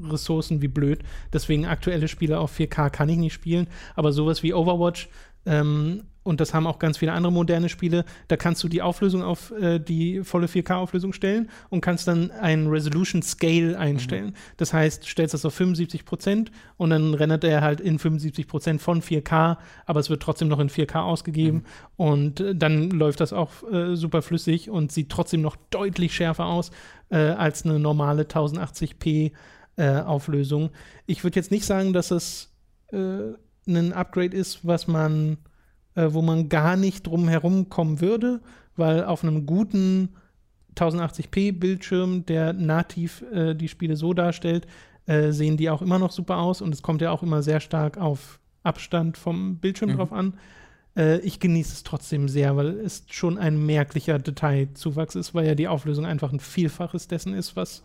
Ressourcen wie blöd. Deswegen aktuelle Spiele auf 4K kann ich nicht spielen. Aber sowas wie Overwatch ähm, und das haben auch ganz viele andere moderne Spiele, da kannst du die Auflösung auf äh, die volle 4K-Auflösung stellen und kannst dann einen Resolution Scale einstellen. Mhm. Das heißt, stellst das auf 75 Prozent und dann rendert er halt in 75 Prozent von 4K, aber es wird trotzdem noch in 4K ausgegeben mhm. und äh, dann läuft das auch äh, super flüssig und sieht trotzdem noch deutlich schärfer aus äh, als eine normale 1080p äh, Auflösung. Ich würde jetzt nicht sagen, dass es äh, ein Upgrade ist, was man, äh, wo man gar nicht drum herum kommen würde, weil auf einem guten 1080p Bildschirm, der nativ äh, die Spiele so darstellt, äh, sehen die auch immer noch super aus und es kommt ja auch immer sehr stark auf Abstand vom Bildschirm mhm. drauf an. Äh, ich genieße es trotzdem sehr, weil es schon ein merklicher Detailzuwachs ist, weil ja die Auflösung einfach ein Vielfaches dessen ist, was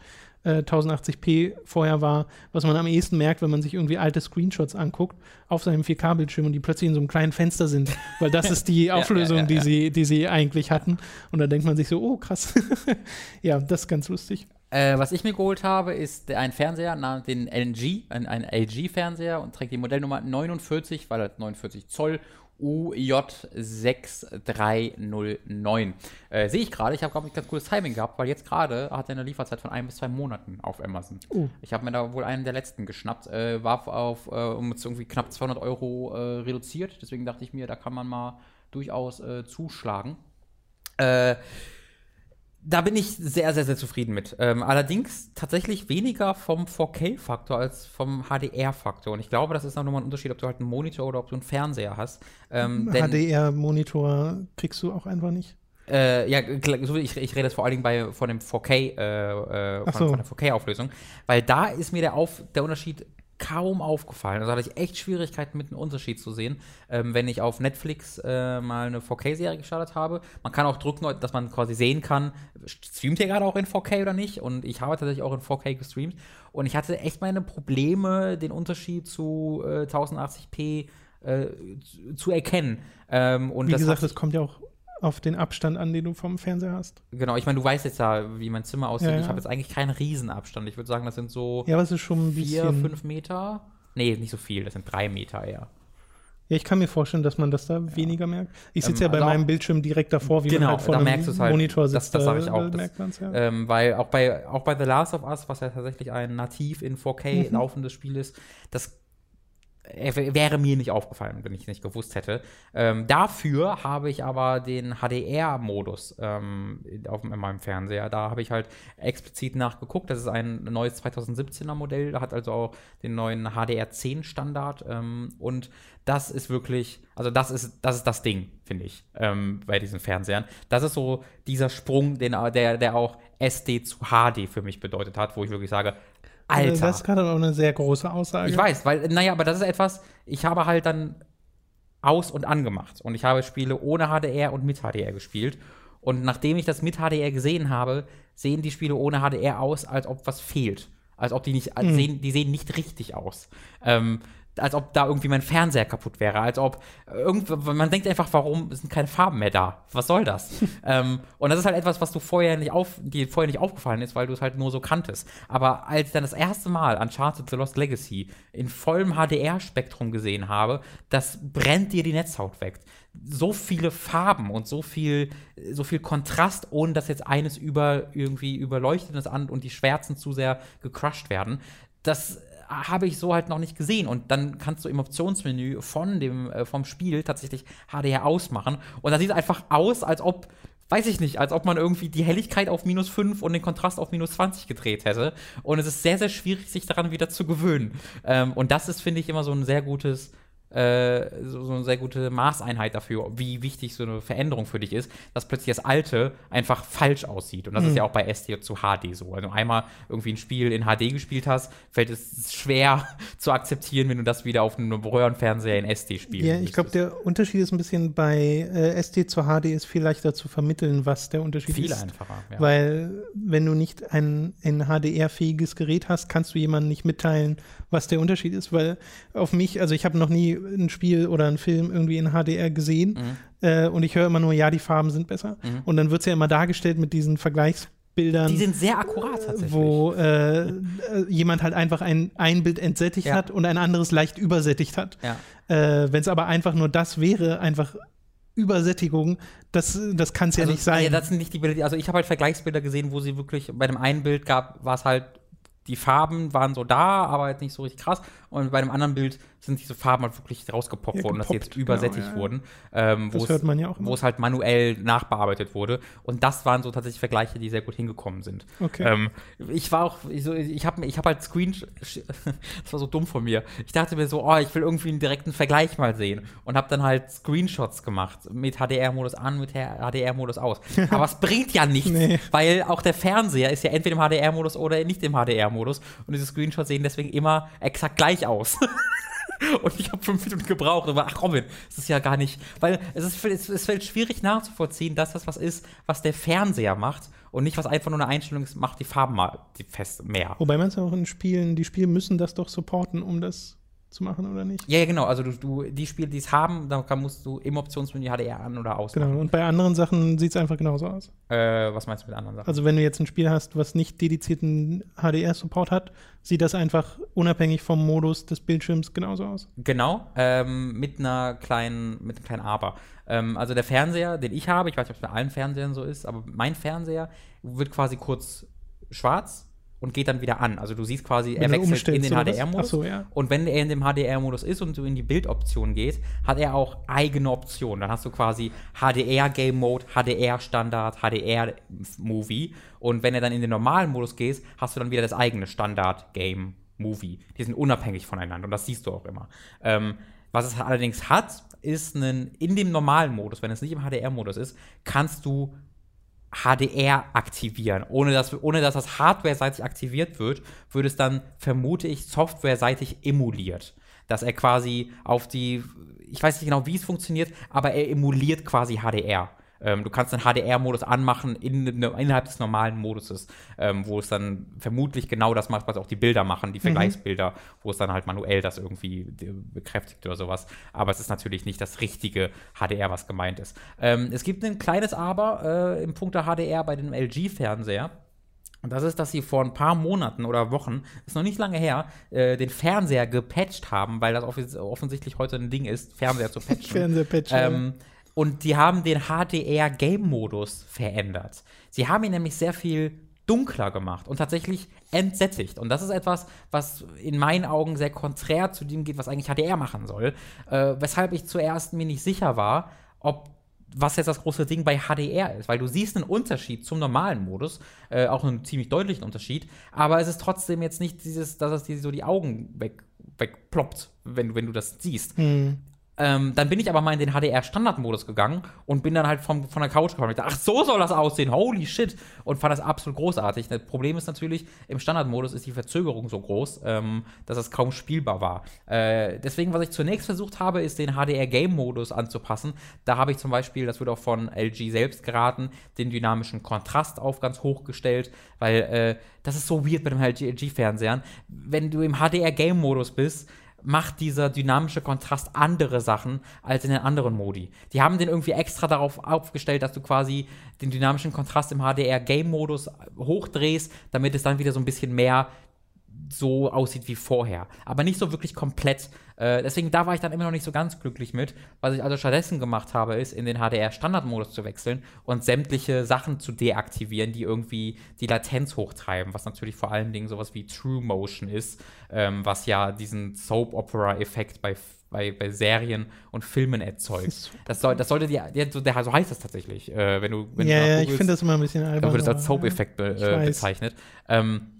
1080p äh, vorher war, was man am ehesten merkt, wenn man sich irgendwie alte Screenshots anguckt auf seinem 4K-Bildschirm und die plötzlich in so einem kleinen Fenster sind, weil das [LAUGHS] ist die Auflösung, ja, ja, ja, die, Sie, die sie eigentlich hatten. Und da denkt man sich so, oh krass. [LAUGHS] ja, das ist ganz lustig. Äh, was ich mir geholt habe, ist ein Fernseher, den LG, ein, ein LG-Fernseher und trägt die Modellnummer 49, weil er 49 Zoll UJ6309. Äh, Sehe ich gerade, ich habe, glaube ich, ganz cooles Timing gehabt, weil jetzt gerade hat er eine Lieferzeit von ein bis zwei Monaten auf Amazon. Uh. Ich habe mir da wohl einen der letzten geschnappt, äh, war auf äh, um irgendwie knapp 200 Euro äh, reduziert, deswegen dachte ich mir, da kann man mal durchaus äh, zuschlagen. Äh, da bin ich sehr, sehr, sehr zufrieden mit. Ähm, allerdings tatsächlich weniger vom 4K-Faktor als vom HDR-Faktor. Und ich glaube, das ist auch nochmal ein Unterschied, ob du halt einen Monitor oder ob du einen Fernseher hast. Ähm, HDR-Monitor kriegst du auch einfach nicht. Äh, ja, ich, ich rede jetzt vor allen Dingen bei, von dem 4K, äh, äh, von, so. von, der 4K-Auflösung, weil da ist mir der, Auf, der Unterschied kaum aufgefallen. Also hatte ich echt Schwierigkeiten mit einem Unterschied zu sehen, ähm, wenn ich auf Netflix äh, mal eine 4K-Serie gestartet habe. Man kann auch drücken, dass man quasi sehen kann, streamt ihr gerade auch in 4K oder nicht? Und ich habe tatsächlich auch in 4K gestreamt. Und ich hatte echt meine Probleme, den Unterschied zu äh, 1080p äh, zu erkennen. Ähm, und Wie gesagt, das kommt ja auch auf den Abstand an, den du vom Fernseher hast. Genau, ich meine, du weißt jetzt ja, wie mein Zimmer aussieht. Ja. Ich habe jetzt eigentlich keinen Riesenabstand. Ich würde sagen, das sind so ja, was ist schon ein vier, fünf Meter. Nee, nicht so viel, das sind drei Meter eher. Ja, ich kann mir vorstellen, dass man das da ja. weniger merkt. Ich sitze ähm, ja bei also meinem Bildschirm direkt davor, wie genau, man halt vor einem halt, Monitor sitzt. Das, das sage ich auch. Das, ja. ähm, weil auch bei, auch bei The Last of Us, was ja tatsächlich ein nativ in 4K mhm. laufendes Spiel ist, das wäre mir nicht aufgefallen, wenn ich nicht gewusst hätte. Ähm, dafür habe ich aber den HDR-Modus ähm, in meinem Fernseher. Da habe ich halt explizit nachgeguckt. Das ist ein neues 2017er Modell. Da hat also auch den neuen HDR10-Standard. Ähm, und das ist wirklich, also das ist, das ist das Ding, finde ich, ähm, bei diesen Fernsehern. Das ist so dieser Sprung, den, der, der auch SD zu HD für mich bedeutet hat, wo ich wirklich sage, Alter. Das ist gerade auch eine sehr große Aussage. Ich weiß, weil, naja, aber das ist etwas, ich habe halt dann aus- und angemacht. Und ich habe Spiele ohne HDR und mit HDR gespielt. Und nachdem ich das mit HDR gesehen habe, sehen die Spiele ohne HDR aus, als ob was fehlt. Als ob die nicht, mhm. sehen, die sehen nicht richtig aus. Ähm, als ob da irgendwie mein Fernseher kaputt wäre, als ob irgend, man denkt einfach, warum sind keine Farben mehr da? Was soll das? [LAUGHS] ähm, und das ist halt etwas, was du vorher nicht auf, dir vorher nicht aufgefallen ist, weil du es halt nur so kanntest. Aber als ich dann das erste Mal Uncharted The Lost Legacy in vollem HDR-Spektrum gesehen habe, das brennt dir die Netzhaut weg. So viele Farben und so viel, so viel Kontrast, ohne dass jetzt eines über irgendwie überleuchtet ist und die Schwärzen zu sehr gecrushed werden. Das habe ich so halt noch nicht gesehen. Und dann kannst du im Optionsmenü von dem, äh, vom Spiel tatsächlich HDR ausmachen. Und dann sieht es einfach aus, als ob weiß ich nicht, als ob man irgendwie die Helligkeit auf minus 5 und den Kontrast auf minus 20 gedreht hätte. Und es ist sehr, sehr schwierig, sich daran wieder zu gewöhnen. Ähm, und das ist, finde ich, immer so ein sehr gutes äh, so, so, eine sehr gute Maßeinheit dafür, wie wichtig so eine Veränderung für dich ist, dass plötzlich das Alte einfach falsch aussieht. Und das mhm. ist ja auch bei SD zu HD so. Also einmal irgendwie ein Spiel in HD gespielt hast, fällt es schwer [LAUGHS] zu akzeptieren, wenn du das wieder auf einem Röhrenfernseher in SD spielst. Ja, ich glaube, der Unterschied ist ein bisschen bei äh, SD zu HD ist viel leichter zu vermitteln, was der Unterschied viel ist. Viel einfacher. Ja. Weil wenn du nicht ein, ein HDR-fähiges Gerät hast, kannst du jemandem nicht mitteilen, was der Unterschied ist, weil auf mich, also ich habe noch nie ein Spiel oder einen Film irgendwie in HDR gesehen mhm. äh, und ich höre immer nur, ja, die Farben sind besser. Mhm. Und dann wird es ja immer dargestellt mit diesen Vergleichsbildern. Die sind sehr akkurat tatsächlich. Wo äh, jemand halt einfach ein, ein Bild entsättigt ja. hat und ein anderes leicht übersättigt hat. Ja. Äh, Wenn es aber einfach nur das wäre, einfach Übersättigung, das, das kann es ja also, nicht sein. Ja, das sind nicht die Bilder, also ich habe halt Vergleichsbilder gesehen, wo sie wirklich, bei dem einen Bild gab, war es halt die Farben waren so da, aber jetzt nicht so richtig krass. Und bei einem anderen Bild sind diese Farben halt wirklich rausgepoppt ja, worden, dass sie jetzt übersättigt genau, ja. wurden. Ähm, das hört man ja auch. Wo es halt manuell nachbearbeitet wurde. Und das waren so tatsächlich Vergleiche, die sehr gut hingekommen sind. Okay. Ähm, ich war auch, ich, so, ich habe ich hab halt Screen, [LAUGHS] das war so dumm von mir. Ich dachte mir so, oh, ich will irgendwie einen direkten Vergleich mal sehen. Und habe dann halt Screenshots gemacht mit HDR-Modus an, mit HDR-Modus aus. [LAUGHS] Aber es bringt ja nichts, nee. weil auch der Fernseher ist ja entweder im HDR-Modus oder nicht im HDR-Modus. Und diese Screenshots sehen deswegen immer exakt gleich aus. [LAUGHS] Und ich habe fünf Minuten gebraucht. Aber ach Robin, es ist ja gar nicht, weil es, ist, es, es fällt schwierig nachzuvollziehen, dass das was ist, was der Fernseher macht und nicht was einfach nur eine Einstellung ist, macht die Farben mal die fest mehr. Wobei man es auch in Spielen, die Spiele müssen das doch supporten, um das zu machen oder nicht? Ja, ja genau. Also du, du die Spiele, die es haben, da musst du im Optionsmenü HDR an oder aus. Genau. Und bei anderen Sachen sieht es einfach genauso aus. Äh, was meinst du mit anderen Sachen? Also wenn du jetzt ein Spiel hast, was nicht dedizierten HDR-Support hat, sieht das einfach unabhängig vom Modus des Bildschirms genauso aus. Genau. Ähm, mit einer kleinen, mit einem kleinen Aber. Ähm, also der Fernseher, den ich habe, ich weiß nicht, ob es bei allen Fernsehern so ist, aber mein Fernseher wird quasi kurz schwarz und geht dann wieder an. Also du siehst quasi, wenn er wechselt in den HDR-Modus. So, ja. Und wenn er in dem HDR-Modus ist und du in die Bildoption gehst, hat er auch eigene Optionen. Dann hast du quasi HDR-Game-Mode, HDR-Standard, HDR-Movie. Und wenn er dann in den normalen Modus gehst, hast du dann wieder das eigene Standard-Game-Movie. Die sind unabhängig voneinander und das siehst du auch immer. Ähm, was es allerdings hat, ist einen, in dem normalen Modus, wenn es nicht im HDR-Modus ist, kannst du HDR aktivieren. Ohne dass, ohne dass das hardware-seitig aktiviert wird, würde es dann, vermute ich, software-seitig emuliert. Dass er quasi auf die, ich weiß nicht genau, wie es funktioniert, aber er emuliert quasi HDR. Ähm, du kannst den HDR-Modus anmachen in, innerhalb des normalen Moduses, ähm, wo es dann vermutlich genau das macht, was auch die Bilder machen, die mhm. Vergleichsbilder, wo es dann halt manuell das irgendwie bekräftigt oder sowas. Aber es ist natürlich nicht das richtige HDR, was gemeint ist. Ähm, es gibt ein kleines Aber äh, im Punkt der HDR bei dem LG-Fernseher. Und das ist, dass sie vor ein paar Monaten oder Wochen, ist noch nicht lange her, äh, den Fernseher gepatcht haben, weil das offens offensichtlich heute ein Ding ist, Fernseher zu patchen. [LAUGHS] Fernseher patchen. Ähm, und die haben den HDR-Game-Modus verändert. Sie haben ihn nämlich sehr viel dunkler gemacht und tatsächlich entsättigt. Und das ist etwas, was in meinen Augen sehr konträr zu dem geht, was eigentlich HDR machen soll. Äh, weshalb ich zuerst mir nicht sicher war, ob was jetzt das große Ding bei HDR ist, weil du siehst einen Unterschied zum normalen Modus, äh, auch einen ziemlich deutlichen Unterschied, aber es ist trotzdem jetzt nicht dieses, dass es dir so die Augen weg, wegploppt, wenn, wenn du das siehst. Hm. Ähm, dann bin ich aber mal in den HDR-Standardmodus gegangen und bin dann halt vom, von der Couch gekommen. Ich dachte, ach, so soll das aussehen, holy shit. Und fand das absolut großartig. Das Problem ist natürlich, im Standardmodus ist die Verzögerung so groß, ähm, dass das kaum spielbar war. Äh, deswegen, was ich zunächst versucht habe, ist den HDR-Game-Modus anzupassen. Da habe ich zum Beispiel, das wird auch von LG selbst geraten, den dynamischen Kontrast auf ganz hoch gestellt, weil äh, das ist so weird mit dem LG-Fernsehern. Wenn du im HDR-Game-Modus bist, macht dieser dynamische Kontrast andere Sachen als in den anderen Modi. Die haben den irgendwie extra darauf aufgestellt, dass du quasi den dynamischen Kontrast im HDR-Game-Modus hochdrehst, damit es dann wieder so ein bisschen mehr so aussieht wie vorher. Aber nicht so wirklich komplett. Äh, deswegen, da war ich dann immer noch nicht so ganz glücklich mit. Was ich also stattdessen gemacht habe, ist, in den HDR-Standardmodus zu wechseln und sämtliche Sachen zu deaktivieren, die irgendwie die Latenz hochtreiben. Was natürlich vor allen Dingen sowas wie True Motion ist, ähm, was ja diesen Soap-Opera-Effekt bei bei, bei Serien und Filmen erzeugt. Das, soll, das sollte die, der, so heißt das tatsächlich. Äh, wenn du, wenn ja, du ja, ich finde das immer ein bisschen albern. Dann wird es als Soap-Effekt be, äh, bezeichnet. Ähm,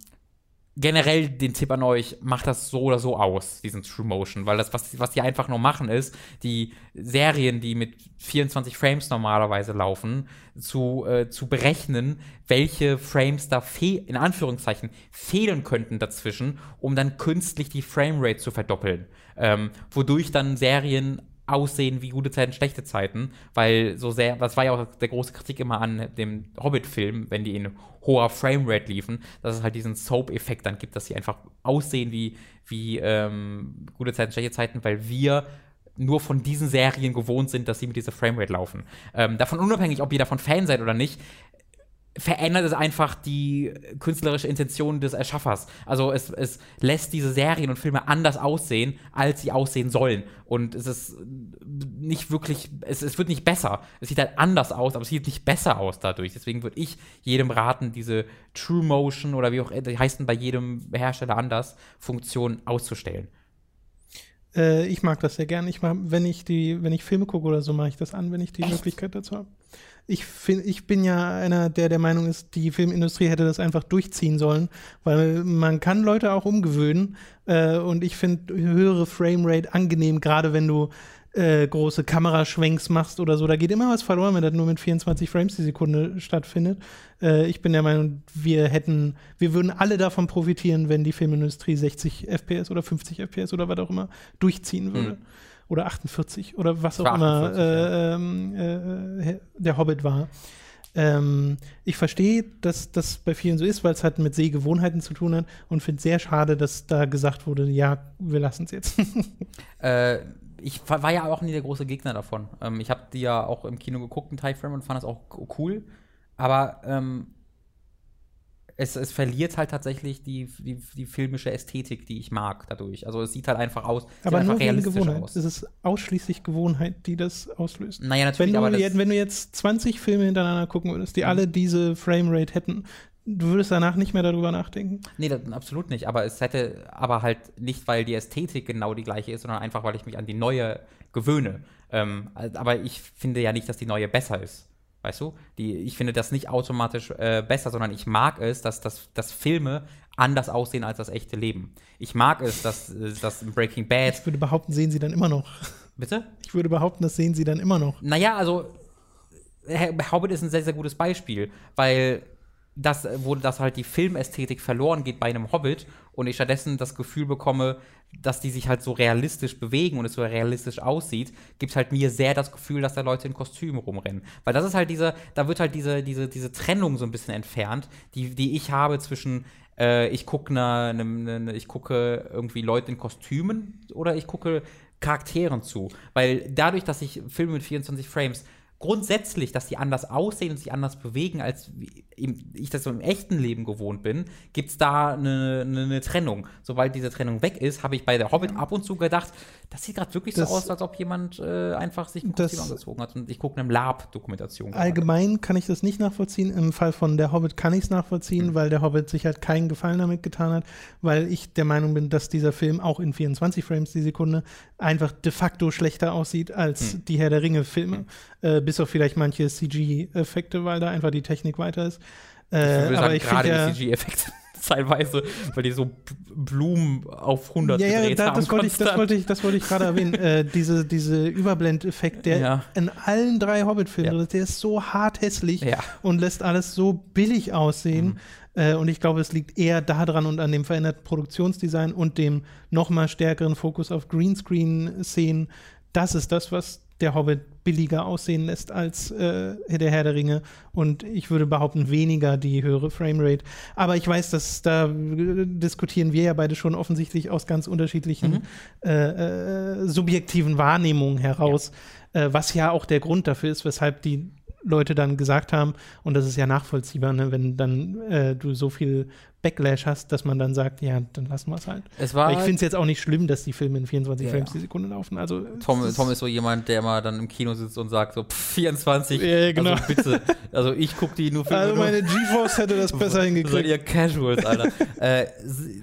generell den Tipp an euch, macht das so oder so aus, diesen True Motion, weil das, was, was die einfach nur machen, ist, die Serien, die mit 24 Frames normalerweise laufen, zu, äh, zu berechnen, welche Frames da in Anführungszeichen fehlen könnten dazwischen, um dann künstlich die Framerate zu verdoppeln. Ähm, wodurch dann Serien aussehen wie gute Zeiten, schlechte Zeiten, weil so sehr, das war ja auch der große Kritik immer an dem Hobbit-Film, wenn die in hoher Framerate liefen, dass es halt diesen Soap-Effekt dann gibt, dass sie einfach aussehen wie, wie ähm, gute Zeiten, schlechte Zeiten, weil wir nur von diesen Serien gewohnt sind, dass sie mit dieser Framerate laufen. Ähm, davon unabhängig, ob ihr davon Fan seid oder nicht, verändert es einfach die künstlerische Intention des Erschaffers. Also es, es lässt diese Serien und Filme anders aussehen, als sie aussehen sollen. Und es ist nicht wirklich, es, es wird nicht besser. Es sieht halt anders aus, aber es sieht nicht besser aus dadurch. Deswegen würde ich jedem raten, diese True Motion oder wie auch die heißen bei jedem Hersteller anders, Funktion auszustellen. Äh, ich mag das sehr gern. Ich mach, wenn ich die, wenn ich Filme gucke oder so, mache ich das an, wenn ich die Echt? Möglichkeit dazu habe ich, find, ich bin ja einer, der der Meinung ist, die Filmindustrie hätte das einfach durchziehen sollen, weil man kann Leute auch umgewöhnen. Äh, und ich finde höhere Framerate angenehm, gerade wenn du äh, große Kameraschwenks machst oder so. Da geht immer was verloren, wenn das nur mit 24 Frames die Sekunde stattfindet. Äh, ich bin der Meinung, wir hätten, wir würden alle davon profitieren, wenn die Filmindustrie 60 FPS oder 50 FPS oder was auch immer durchziehen würde. Hm oder 48 oder was auch immer 48, äh, ähm, äh, der Hobbit war. Ähm, ich verstehe, dass das bei vielen so ist, weil es halt mit Sehgewohnheiten zu tun hat und finde es sehr schade, dass da gesagt wurde, ja, wir lassen es jetzt. [LAUGHS] äh, ich war ja auch nie der große Gegner davon. Ähm, ich habe die ja auch im Kino geguckt in Time Frame und fand das auch cool. Aber ähm, es, es verliert halt tatsächlich die, die, die filmische Ästhetik, die ich mag dadurch. Also es sieht halt einfach aus, aber nur einfach realistisch Gewohnheit. aus. Es ist ausschließlich Gewohnheit, die das auslöst. Naja, natürlich. Wenn du, jetzt, wenn du jetzt 20 Filme hintereinander gucken würdest, die mhm. alle diese Framerate hätten, du würdest danach nicht mehr darüber nachdenken? Nee, das, absolut nicht. Aber es hätte, aber halt nicht, weil die Ästhetik genau die gleiche ist, sondern einfach, weil ich mich an die neue gewöhne. Ähm, aber ich finde ja nicht, dass die neue besser ist. Weißt du? Die, ich finde das nicht automatisch äh, besser, sondern ich mag es, dass, dass, dass Filme anders aussehen als das echte Leben. Ich mag es, dass, äh, dass Breaking Bad. Ich würde behaupten, sehen sie dann immer noch. Bitte? Ich würde behaupten, das sehen sie dann immer noch. Naja, also Hobbit ist ein sehr, sehr gutes Beispiel, weil das, wo das halt die Filmästhetik verloren geht bei einem Hobbit und ich stattdessen das Gefühl bekomme, dass die sich halt so realistisch bewegen und es so realistisch aussieht, gibt halt mir sehr das Gefühl, dass da Leute in Kostümen rumrennen. Weil das ist halt diese, da wird halt diese, diese, diese Trennung so ein bisschen entfernt, die, die ich habe zwischen äh, ich gucke ne, ne, ne, ich gucke irgendwie Leute in Kostümen oder ich gucke Charakteren zu. Weil dadurch, dass ich Filme mit 24 Frames grundsätzlich, dass die anders aussehen und sich anders bewegen, als ich das so im echten Leben gewohnt bin, gibt es da eine, eine, eine, Trennung. Sobald diese Trennung weg ist, habe ich bei der Hobbit ab und zu gedacht, das sieht gerade wirklich das, so aus, als ob jemand äh, einfach sich ein Kostüm angezogen hat. Und ich gucke eine Lab-Dokumentation. Allgemein kann ich das nicht nachvollziehen. Im Fall von der Hobbit kann ich es nachvollziehen, mhm. weil der Hobbit sich halt keinen Gefallen damit getan hat, weil ich der Meinung bin, dass dieser Film auch in 24 Frames die Sekunde einfach de facto schlechter aussieht als mhm. die Herr der Ringe-Filme. Mhm. Äh, bis auf vielleicht manche CG-Effekte, weil da einfach die Technik weiter ist. Äh, ich aber ich gerade ja, die CG-Effekte teilweise, [LAUGHS] weil die so Blumen auf 100 ja, gedreht ja, da, haben. Das wollte, ich, das wollte ich, das wollte ich gerade erwähnen. [LAUGHS] äh, diese, diese Überblendeffekt, der ja. in allen drei Hobbit-Filmen, ja. der ist so hart hässlich ja. und lässt alles so billig aussehen. Mhm. Äh, und ich glaube, es liegt eher daran und an dem veränderten Produktionsdesign und dem noch mal stärkeren Fokus auf Greenscreen-Szenen. Das ist das, was der Hobbit billiger aussehen lässt als äh, der Herr der Ringe und ich würde behaupten weniger die höhere Framerate. Aber ich weiß, dass da diskutieren wir ja beide schon offensichtlich aus ganz unterschiedlichen mhm. äh, äh, subjektiven Wahrnehmungen heraus, ja. Äh, was ja auch der Grund dafür ist, weshalb die Leute dann gesagt haben, und das ist ja nachvollziehbar, ne, wenn dann äh, du so viel Backlash hast, dass man dann sagt, ja, dann lassen wir es halt. Es war Weil ich finde es jetzt auch nicht schlimm, dass die Filme in 24 Ja, Frames die Sekunde laufen. Also Tom, es Tom ist so jemand, der mal dann im Kino sitzt und sagt so, pff, 24, Ja, genau. also bitte. Also ich gucke die nur für also meine GeForce hätte das [LAUGHS] besser hingekriegt. ihr Casuals, Alter. äh,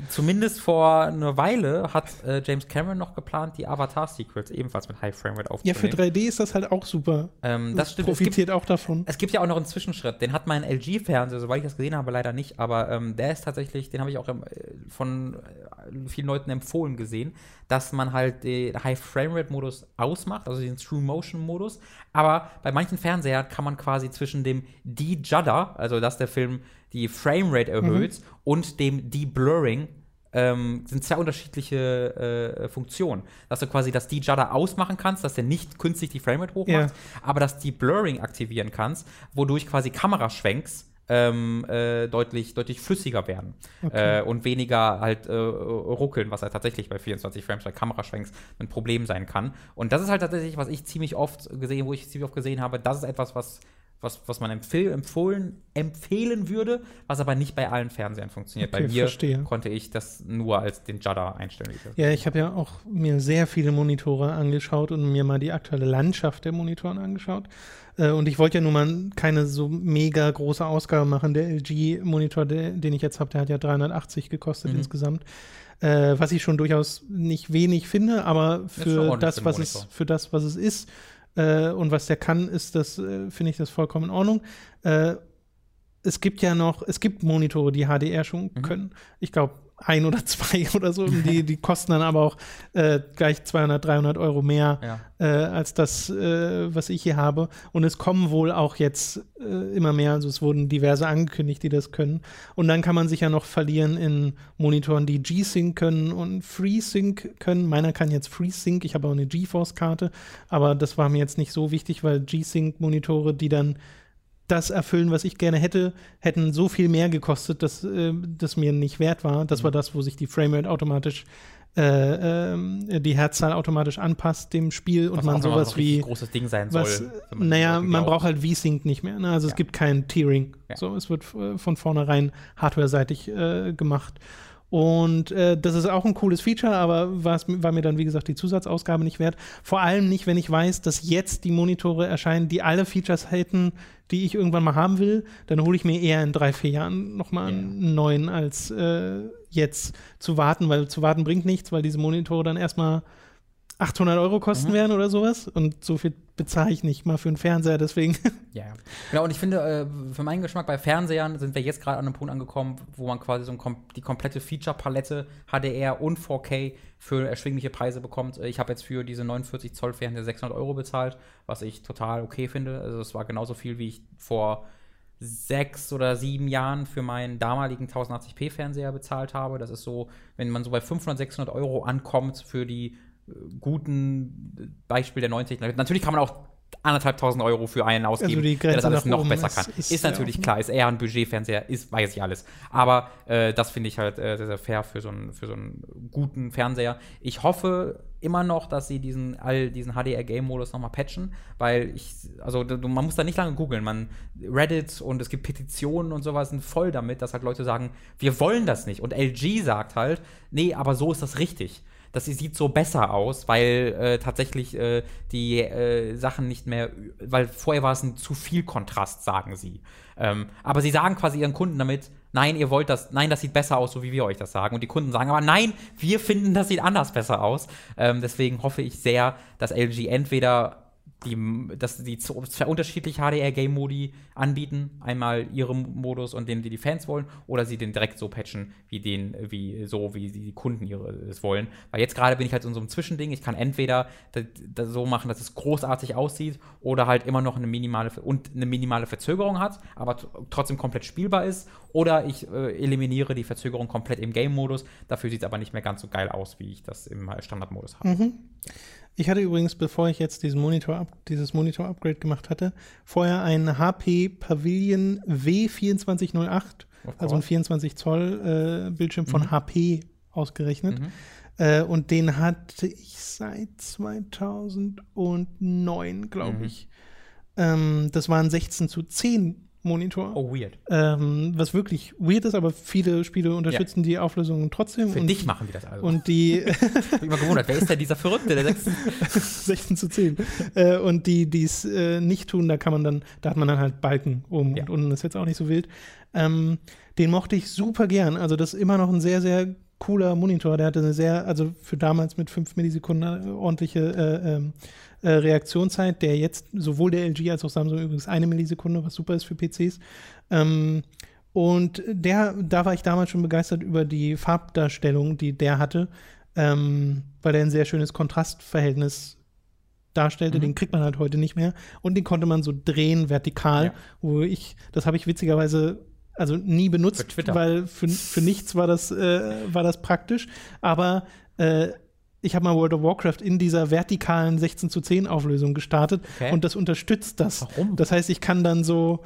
zumindest vor einer Weile hat äh, James Cameron noch geplant, die Avatar-Sequels ebenfalls mit High Frame Rate Ja, für aufzunehmen. 3D ist das halt auch super. ähm, das stimmt. Es gibt, Profitiert auch davon. es gibt ja auch noch einen Zwischenschritt. Den hat mein LG-Fernseher, soweit ich das gesehen habe, leider nicht. Aber ähm, der ist tatsächlich, den habe ich auch ähm, äh, von äh, vielen Leuten empfohlen gesehen, dass man halt den High Frame Rate Modus ausmacht, also den True Motion Modus. Aber bei manchen Fernsehern kann man quasi zwischen dem De-Judder, also dass der Film die Frame Rate erhöht, und dem De-Blurring ähm, sind zwei unterschiedliche äh, Funktionen. Dass du quasi das De-Judder ausmachen kannst, dass der nicht künstlich die Framerate hochmacht, aber dass die Blurring aktivieren kannst, wodurch quasi Kameraschwenks ähm, äh, deutlich, deutlich flüssiger werden Okay. äh, und weniger halt äh, ruckeln, was halt tatsächlich bei 24 Frames bei Kameraschwenks ein Problem sein kann. Und das ist halt tatsächlich, was ich ziemlich oft gesehen, wo ich ziemlich oft gesehen habe, das ist etwas, was was, was man empfohlen, empfehlen würde, was aber nicht bei allen Fernsehern funktioniert. Okay, bei mir verstehe. konnte ich das nur als den Judder einstellen. Ja, ich habe ja auch mir sehr viele Monitore angeschaut und mir mal die aktuelle Landschaft der Monitoren angeschaut. Äh, Und ich wollte ja nun mal keine so mega große Ausgabe machen. Der LG-Monitor, den ich jetzt habe, der hat ja 380 gekostet Mhm. insgesamt. Äh, was ich schon durchaus nicht wenig finde, aber für das, für was es, für das, was es ist äh, und was der kann, ist das, äh, finde ich das vollkommen in Ordnung. Äh, es gibt ja noch, es gibt Monitore, die HDR schon Mhm. können. Ich glaube, ein oder zwei [LAUGHS] oder so. Die, die kosten dann aber auch äh, gleich 200, 300 Euro mehr Ja. äh, als das, äh, was ich hier habe. Und es kommen wohl auch jetzt äh, immer mehr. Also es wurden diverse angekündigt, die das können. Und dann kann man sich ja noch verlieren in Monitoren, die G-Sync können und FreeSync können. Meiner kann jetzt FreeSync. Ich habe auch eine GeForce-Karte. Aber das war mir jetzt nicht so wichtig, weil G-Sync-Monitore, die dann das erfüllen, was ich gerne hätte, hätten so viel mehr gekostet, dass äh, das mir nicht wert war. Das war das, wo sich die Framerate automatisch, äh, ähm, die Herzzahl automatisch anpasst dem Spiel und Was man auch noch sowas wie großes Ding sein was, soll. wenn man naja, man braucht halt V-Sync nicht mehr. Ne? Also es Ja. gibt kein Tiering. Ja. So, es wird äh, von vornherein hardware-seitig äh, gemacht. Und äh, das ist auch ein cooles Feature, aber war mir dann, wie gesagt, die Zusatzausgabe nicht wert. Vor allem nicht, wenn ich weiß, dass jetzt die Monitore erscheinen, die alle Features hätten, die ich irgendwann mal haben will. Dann hole ich mir eher in drei, vier Jahren nochmal Ja. einen neuen, als äh, jetzt zu warten, weil zu warten bringt nichts, weil diese Monitore dann erstmal 800 Euro kosten Mhm. werden oder sowas. Und so viel bezahle ich nicht mal für einen Fernseher, deswegen. [LAUGHS] Ja, ja. Genau, und ich finde, äh, für meinen Geschmack bei Fernsehern sind wir jetzt gerade an einem Punkt angekommen, wo man quasi so ein die komplette Feature-Palette HDR und 4K für erschwingliche Preise bekommt. Äh, Ich habe jetzt für diese 49 Zoll Fernseher 600 Euro bezahlt, was ich total okay finde. Also es war genauso viel, wie ich vor sechs oder sieben Jahren für meinen damaligen 1080p Fernseher bezahlt habe. Das ist so, wenn man so bei 500, 600 Euro ankommt für die guten Beispiel der 90. Natürlich kann man auch anderthalbtausend Euro für einen ausgeben, Also der das alles noch besser ist- kann. ist Ist, natürlich offen. klar, ist eher ein Budgetfernseher, ist, weiß ich alles. Aber äh, das finde ich halt äh, sehr, sehr fair für so, einen, für so einen guten Fernseher. Ich hoffe immer noch, dass sie diesen, all diesen HDR-Game-Modus nochmal patchen, weil ich, also man muss da nicht lange googeln. Man, Reddit und es gibt Petitionen und sowas sind voll damit, dass halt Leute sagen, wir wollen das nicht. Und LG sagt halt, nee, aber so ist das richtig das sieht so besser aus, weil äh, tatsächlich äh, die äh, Sachen nicht mehr, weil vorher war es ein zu viel Kontrast, sagen sie. Ähm, aber sie sagen quasi ihren Kunden damit, nein, ihr wollt das, nein, das sieht besser aus, so wie wir euch das sagen. Und die Kunden sagen aber, nein, wir finden, das sieht anders besser aus. Ähm, deswegen hoffe ich sehr, dass LG entweder die, dass die zwei unterschiedliche HDR-Game-Modi anbieten. Einmal ihren Modus und den, die die Fans wollen, oder sie den direkt so patchen, wie den, wie so, wie die Kunden ihre, es wollen. Weil jetzt gerade bin ich halt in so einem Zwischending. Ich kann entweder das, das so machen, dass es großartig aussieht, oder halt immer noch eine minimale und eine minimale Verzögerung hat, aber trotzdem komplett spielbar ist. Oder ich äh, eliminiere die Verzögerung komplett im Game-Modus. Dafür sieht es aber nicht mehr ganz so geil aus, wie ich das im Standard-Modus habe. Mhm. Ich hatte übrigens, bevor ich jetzt diesen Monitor, dieses Monitor-Upgrade gemacht hatte, vorher einen HP Pavilion W2408, Of also ein course. 24 Zoll äh, Bildschirm von Mhm. HP ausgerechnet. Mhm. Äh, und den hatte ich seit 2009, glaube Mhm. ich. Ähm, das war ein 16 zu 10 Monitor. Oh, weird. Ähm, was wirklich weird ist, aber viele Spiele unterstützen die Auflösung trotzdem. Für und, dich machen die das also. Und die [LAUGHS] ich bin immer gewundert, wer ist denn dieser Verrückte, der 16 [LAUGHS] zu 10. Äh, und die, die es äh, nicht tun, da kann man dann, da hat man dann halt Balken oben Ja. und unten ist jetzt auch nicht so wild. Ähm, den mochte ich super gern. Also das ist immer noch ein sehr, sehr cooler Monitor. Der hatte eine sehr, also für damals mit 5 Millisekunden äh, ordentliche äh, ähm, äh, Reaktionszeit, der jetzt sowohl der LG als auch Samsung übrigens eine Millisekunde, was super ist für PCs. Ähm, und der, da war ich damals schon begeistert über die Farbdarstellung, die der hatte, ähm, weil der ein sehr schönes Kontrastverhältnis darstellte. Mhm. Den kriegt man halt heute nicht mehr. Und den konnte man so drehen, vertikal, Ja. wo ich, das habe ich witzigerweise also nie benutzt, Für weil für, für nichts war das, äh, war das praktisch. Aber äh, ich habe mal World of Warcraft in dieser vertikalen 16 zu 10 Auflösung gestartet Okay. und das unterstützt das. Warum? Das heißt, ich kann dann so,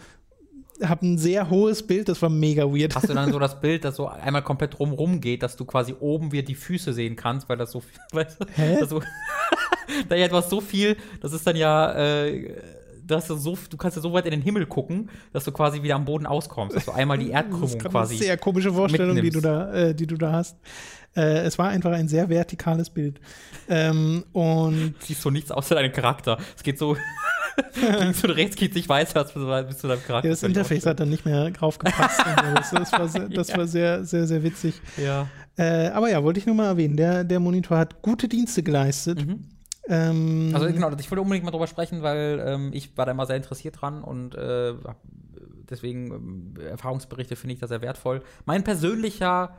habe ein sehr hohes Bild, das war mega weird. Hast du dann so [LAUGHS] das Bild, das so einmal komplett drumrum geht, dass du quasi oben wieder die Füße sehen kannst, weil das so viel, [LAUGHS] weißt du, Hä? das so, [LAUGHS] da ja etwas so viel, das ist dann ja, äh, dass du so, du kannst ja so weit in den Himmel gucken, dass du quasi wieder am Boden auskommst, dass du einmal die [LAUGHS] Das Erdkrümmung ist eine quasi. sehr komische Vorstellung, die du, da, äh, die du da hast. Äh, es war einfach ein sehr vertikales Bild. Ähm, und [LAUGHS] siehst du nichts außer deinem Charakter. Es geht so [LAUGHS] links und rechts geht nicht weiter, bis zu deinem Charakter. ja, das Interface hat dann nicht mehr drauf gepasst. und so. das, das, war, sehr, das Ja. war sehr, sehr, sehr witzig. Ja. Äh, aber ja, wollte ich nur mal erwähnen. Der, der Monitor hat gute Dienste geleistet. Mhm. Ähm, Also genau, ich wollte unbedingt mal drüber sprechen, weil ähm, ich war da immer sehr interessiert dran und äh, deswegen ähm, Erfahrungsberichte finde ich da sehr wertvoll. Mein persönlicher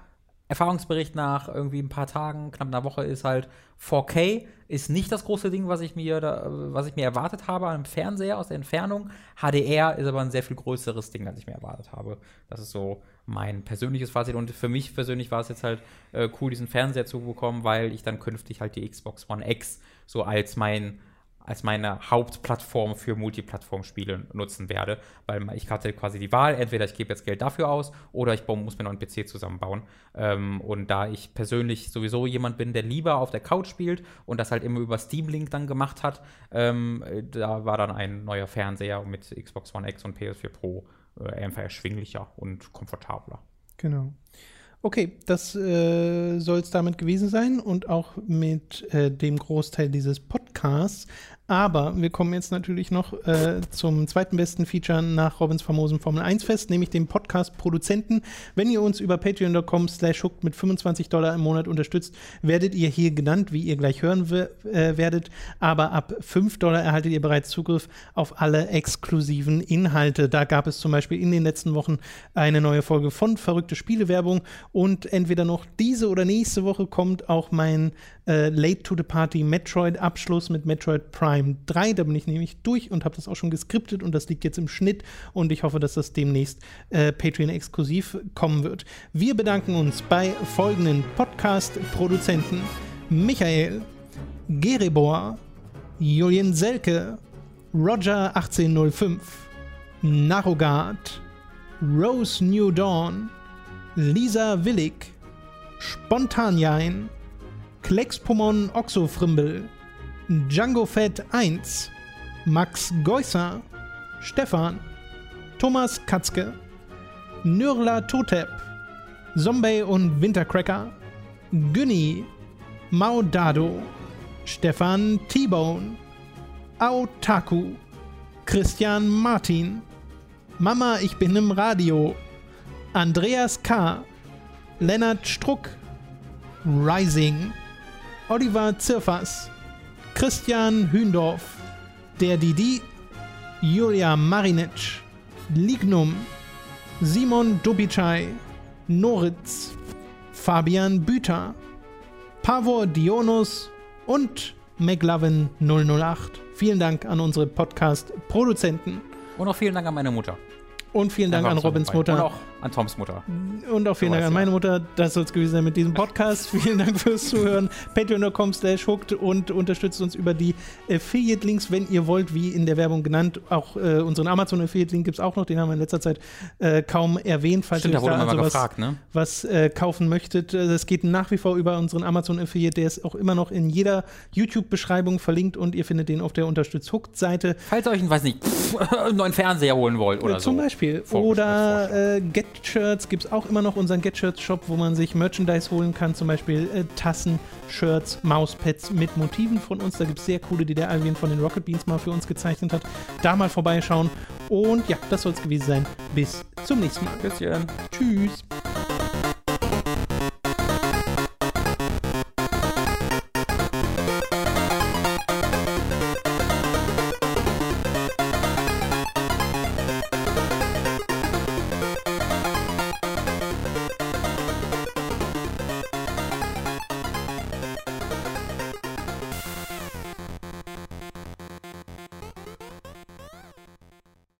Erfahrungsbericht nach irgendwie ein paar Tagen, knapp einer Woche ist halt 4K ist nicht das große Ding, was ich mir da, äh, was ich mir erwartet habe an einem Fernseher aus der Entfernung. HDR ist aber ein sehr viel größeres Ding, als ich mir erwartet habe. Das ist so mein persönliches Fazit und für mich persönlich war es jetzt halt äh, cool, diesen Fernseher zu bekommen, weil ich dann künftig halt die Xbox One X so als mein als meine Hauptplattform für Multiplattform-Spiele nutzen werde, weil ich hatte quasi die Wahl, entweder ich gebe jetzt Geld dafür aus oder ich muss mir noch einen PC zusammenbauen. Ähm, und da ich persönlich sowieso jemand bin, der lieber auf der Couch spielt und das halt immer über Steam Link dann gemacht hat, ähm, äh, da war dann ein neuer Fernseher mit Xbox One X und PS4 Pro äh, einfach erschwinglicher und komfortabler. Genau. Okay, das äh, soll es damit gewesen sein und auch mit äh, dem Großteil dieses Podcasts. Aber wir kommen jetzt natürlich noch äh, zum zweiten besten Feature nach Robins famosen Formel 1 Fest, nämlich dem Podcast-Produzenten. Wenn ihr uns über patreon.com slash hooked mit 25 Dollar im Monat unterstützt, werdet ihr hier genannt, wie ihr gleich hören äh, werdet. Aber ab 5 Dollar erhaltet ihr bereits Zugriff auf alle exklusiven Inhalte. Da gab es zum Beispiel in den letzten Wochen eine neue Folge von Verrückte Spielewerbung und entweder noch diese oder nächste Woche kommt auch mein äh, Late to the Party Metroid Abschluss mit Metroid Prime 3. Da bin ich nämlich durch und habe das auch schon geskriptet und das liegt jetzt im Schnitt und ich hoffe, dass das demnächst äh, Patreon exklusiv kommen wird. Wir bedanken uns bei folgenden Podcast-Produzenten: Michael, Geribor, Julian Selke, Roger 1805, Narogard, Rose New Dawn, Lisa Willig, Spontanjain, Klexpomon Oxofrimbel, Django Fett 1, Max Geusser, Stefan, Thomas Katzke, Nürla Totep, Zombie und Wintercracker, Günni, Mao Dado, Stefan T-Bone, Aotaku, Christian Martin, Mama, ich bin im Radio, Andreas K., Lennart Struck, Rising, Oliver Zirfas, Christian Hündorf, der Didi, Julia Marinic, Lignum, Simon Dubicai, Noritz, Fabian Büter, Pavor Dionus und McLovin 008. Vielen Dank an unsere Podcast-Produzenten Und noch vielen Dank an meine Mutter. und vielen Dank an Robins. Mutter. Und auch an Toms Mutter. Und auch vielen Dank an ja. meine Mutter. Das soll es gewesen sein mit diesem Podcast. [LAUGHS] vielen Dank fürs Zuhören. Patreon.com slash hooked und unterstützt uns über die Affiliate-Links, wenn ihr wollt, wie in der Werbung genannt. Auch äh, unseren Amazon-Affiliate-Link gibt es auch noch. Den haben wir in letzter Zeit äh, kaum erwähnt. Falls Stimmt, da ihr wurde da mal also was, gefragt, ne? was äh, kaufen möchtet. Äh, Das geht nach wie vor über unseren Amazon-Affiliate. Der ist auch immer noch in jeder YouTube-Beschreibung verlinkt und ihr findet den auf der Unterstützt-Hooked-Seite. Falls ihr euch, einen, weiß nicht, pff, einen neuen Fernseher holen wollt oder Äh, Zum so. Beispiel. Vor- Oder äh, Get-Shirts gibt es auch immer noch unseren Get-Shirts-Shop, wo man sich Merchandise holen kann. Zum Beispiel äh, Tassen, Shirts, Mauspads mit Motiven von uns. Da gibt es sehr coole, die der Alvin von den Rocket Beans mal für uns gezeichnet hat. Da mal vorbeischauen. Und ja, das soll es gewesen sein. Bis zum nächsten Mal. Bisschen. Tschüss.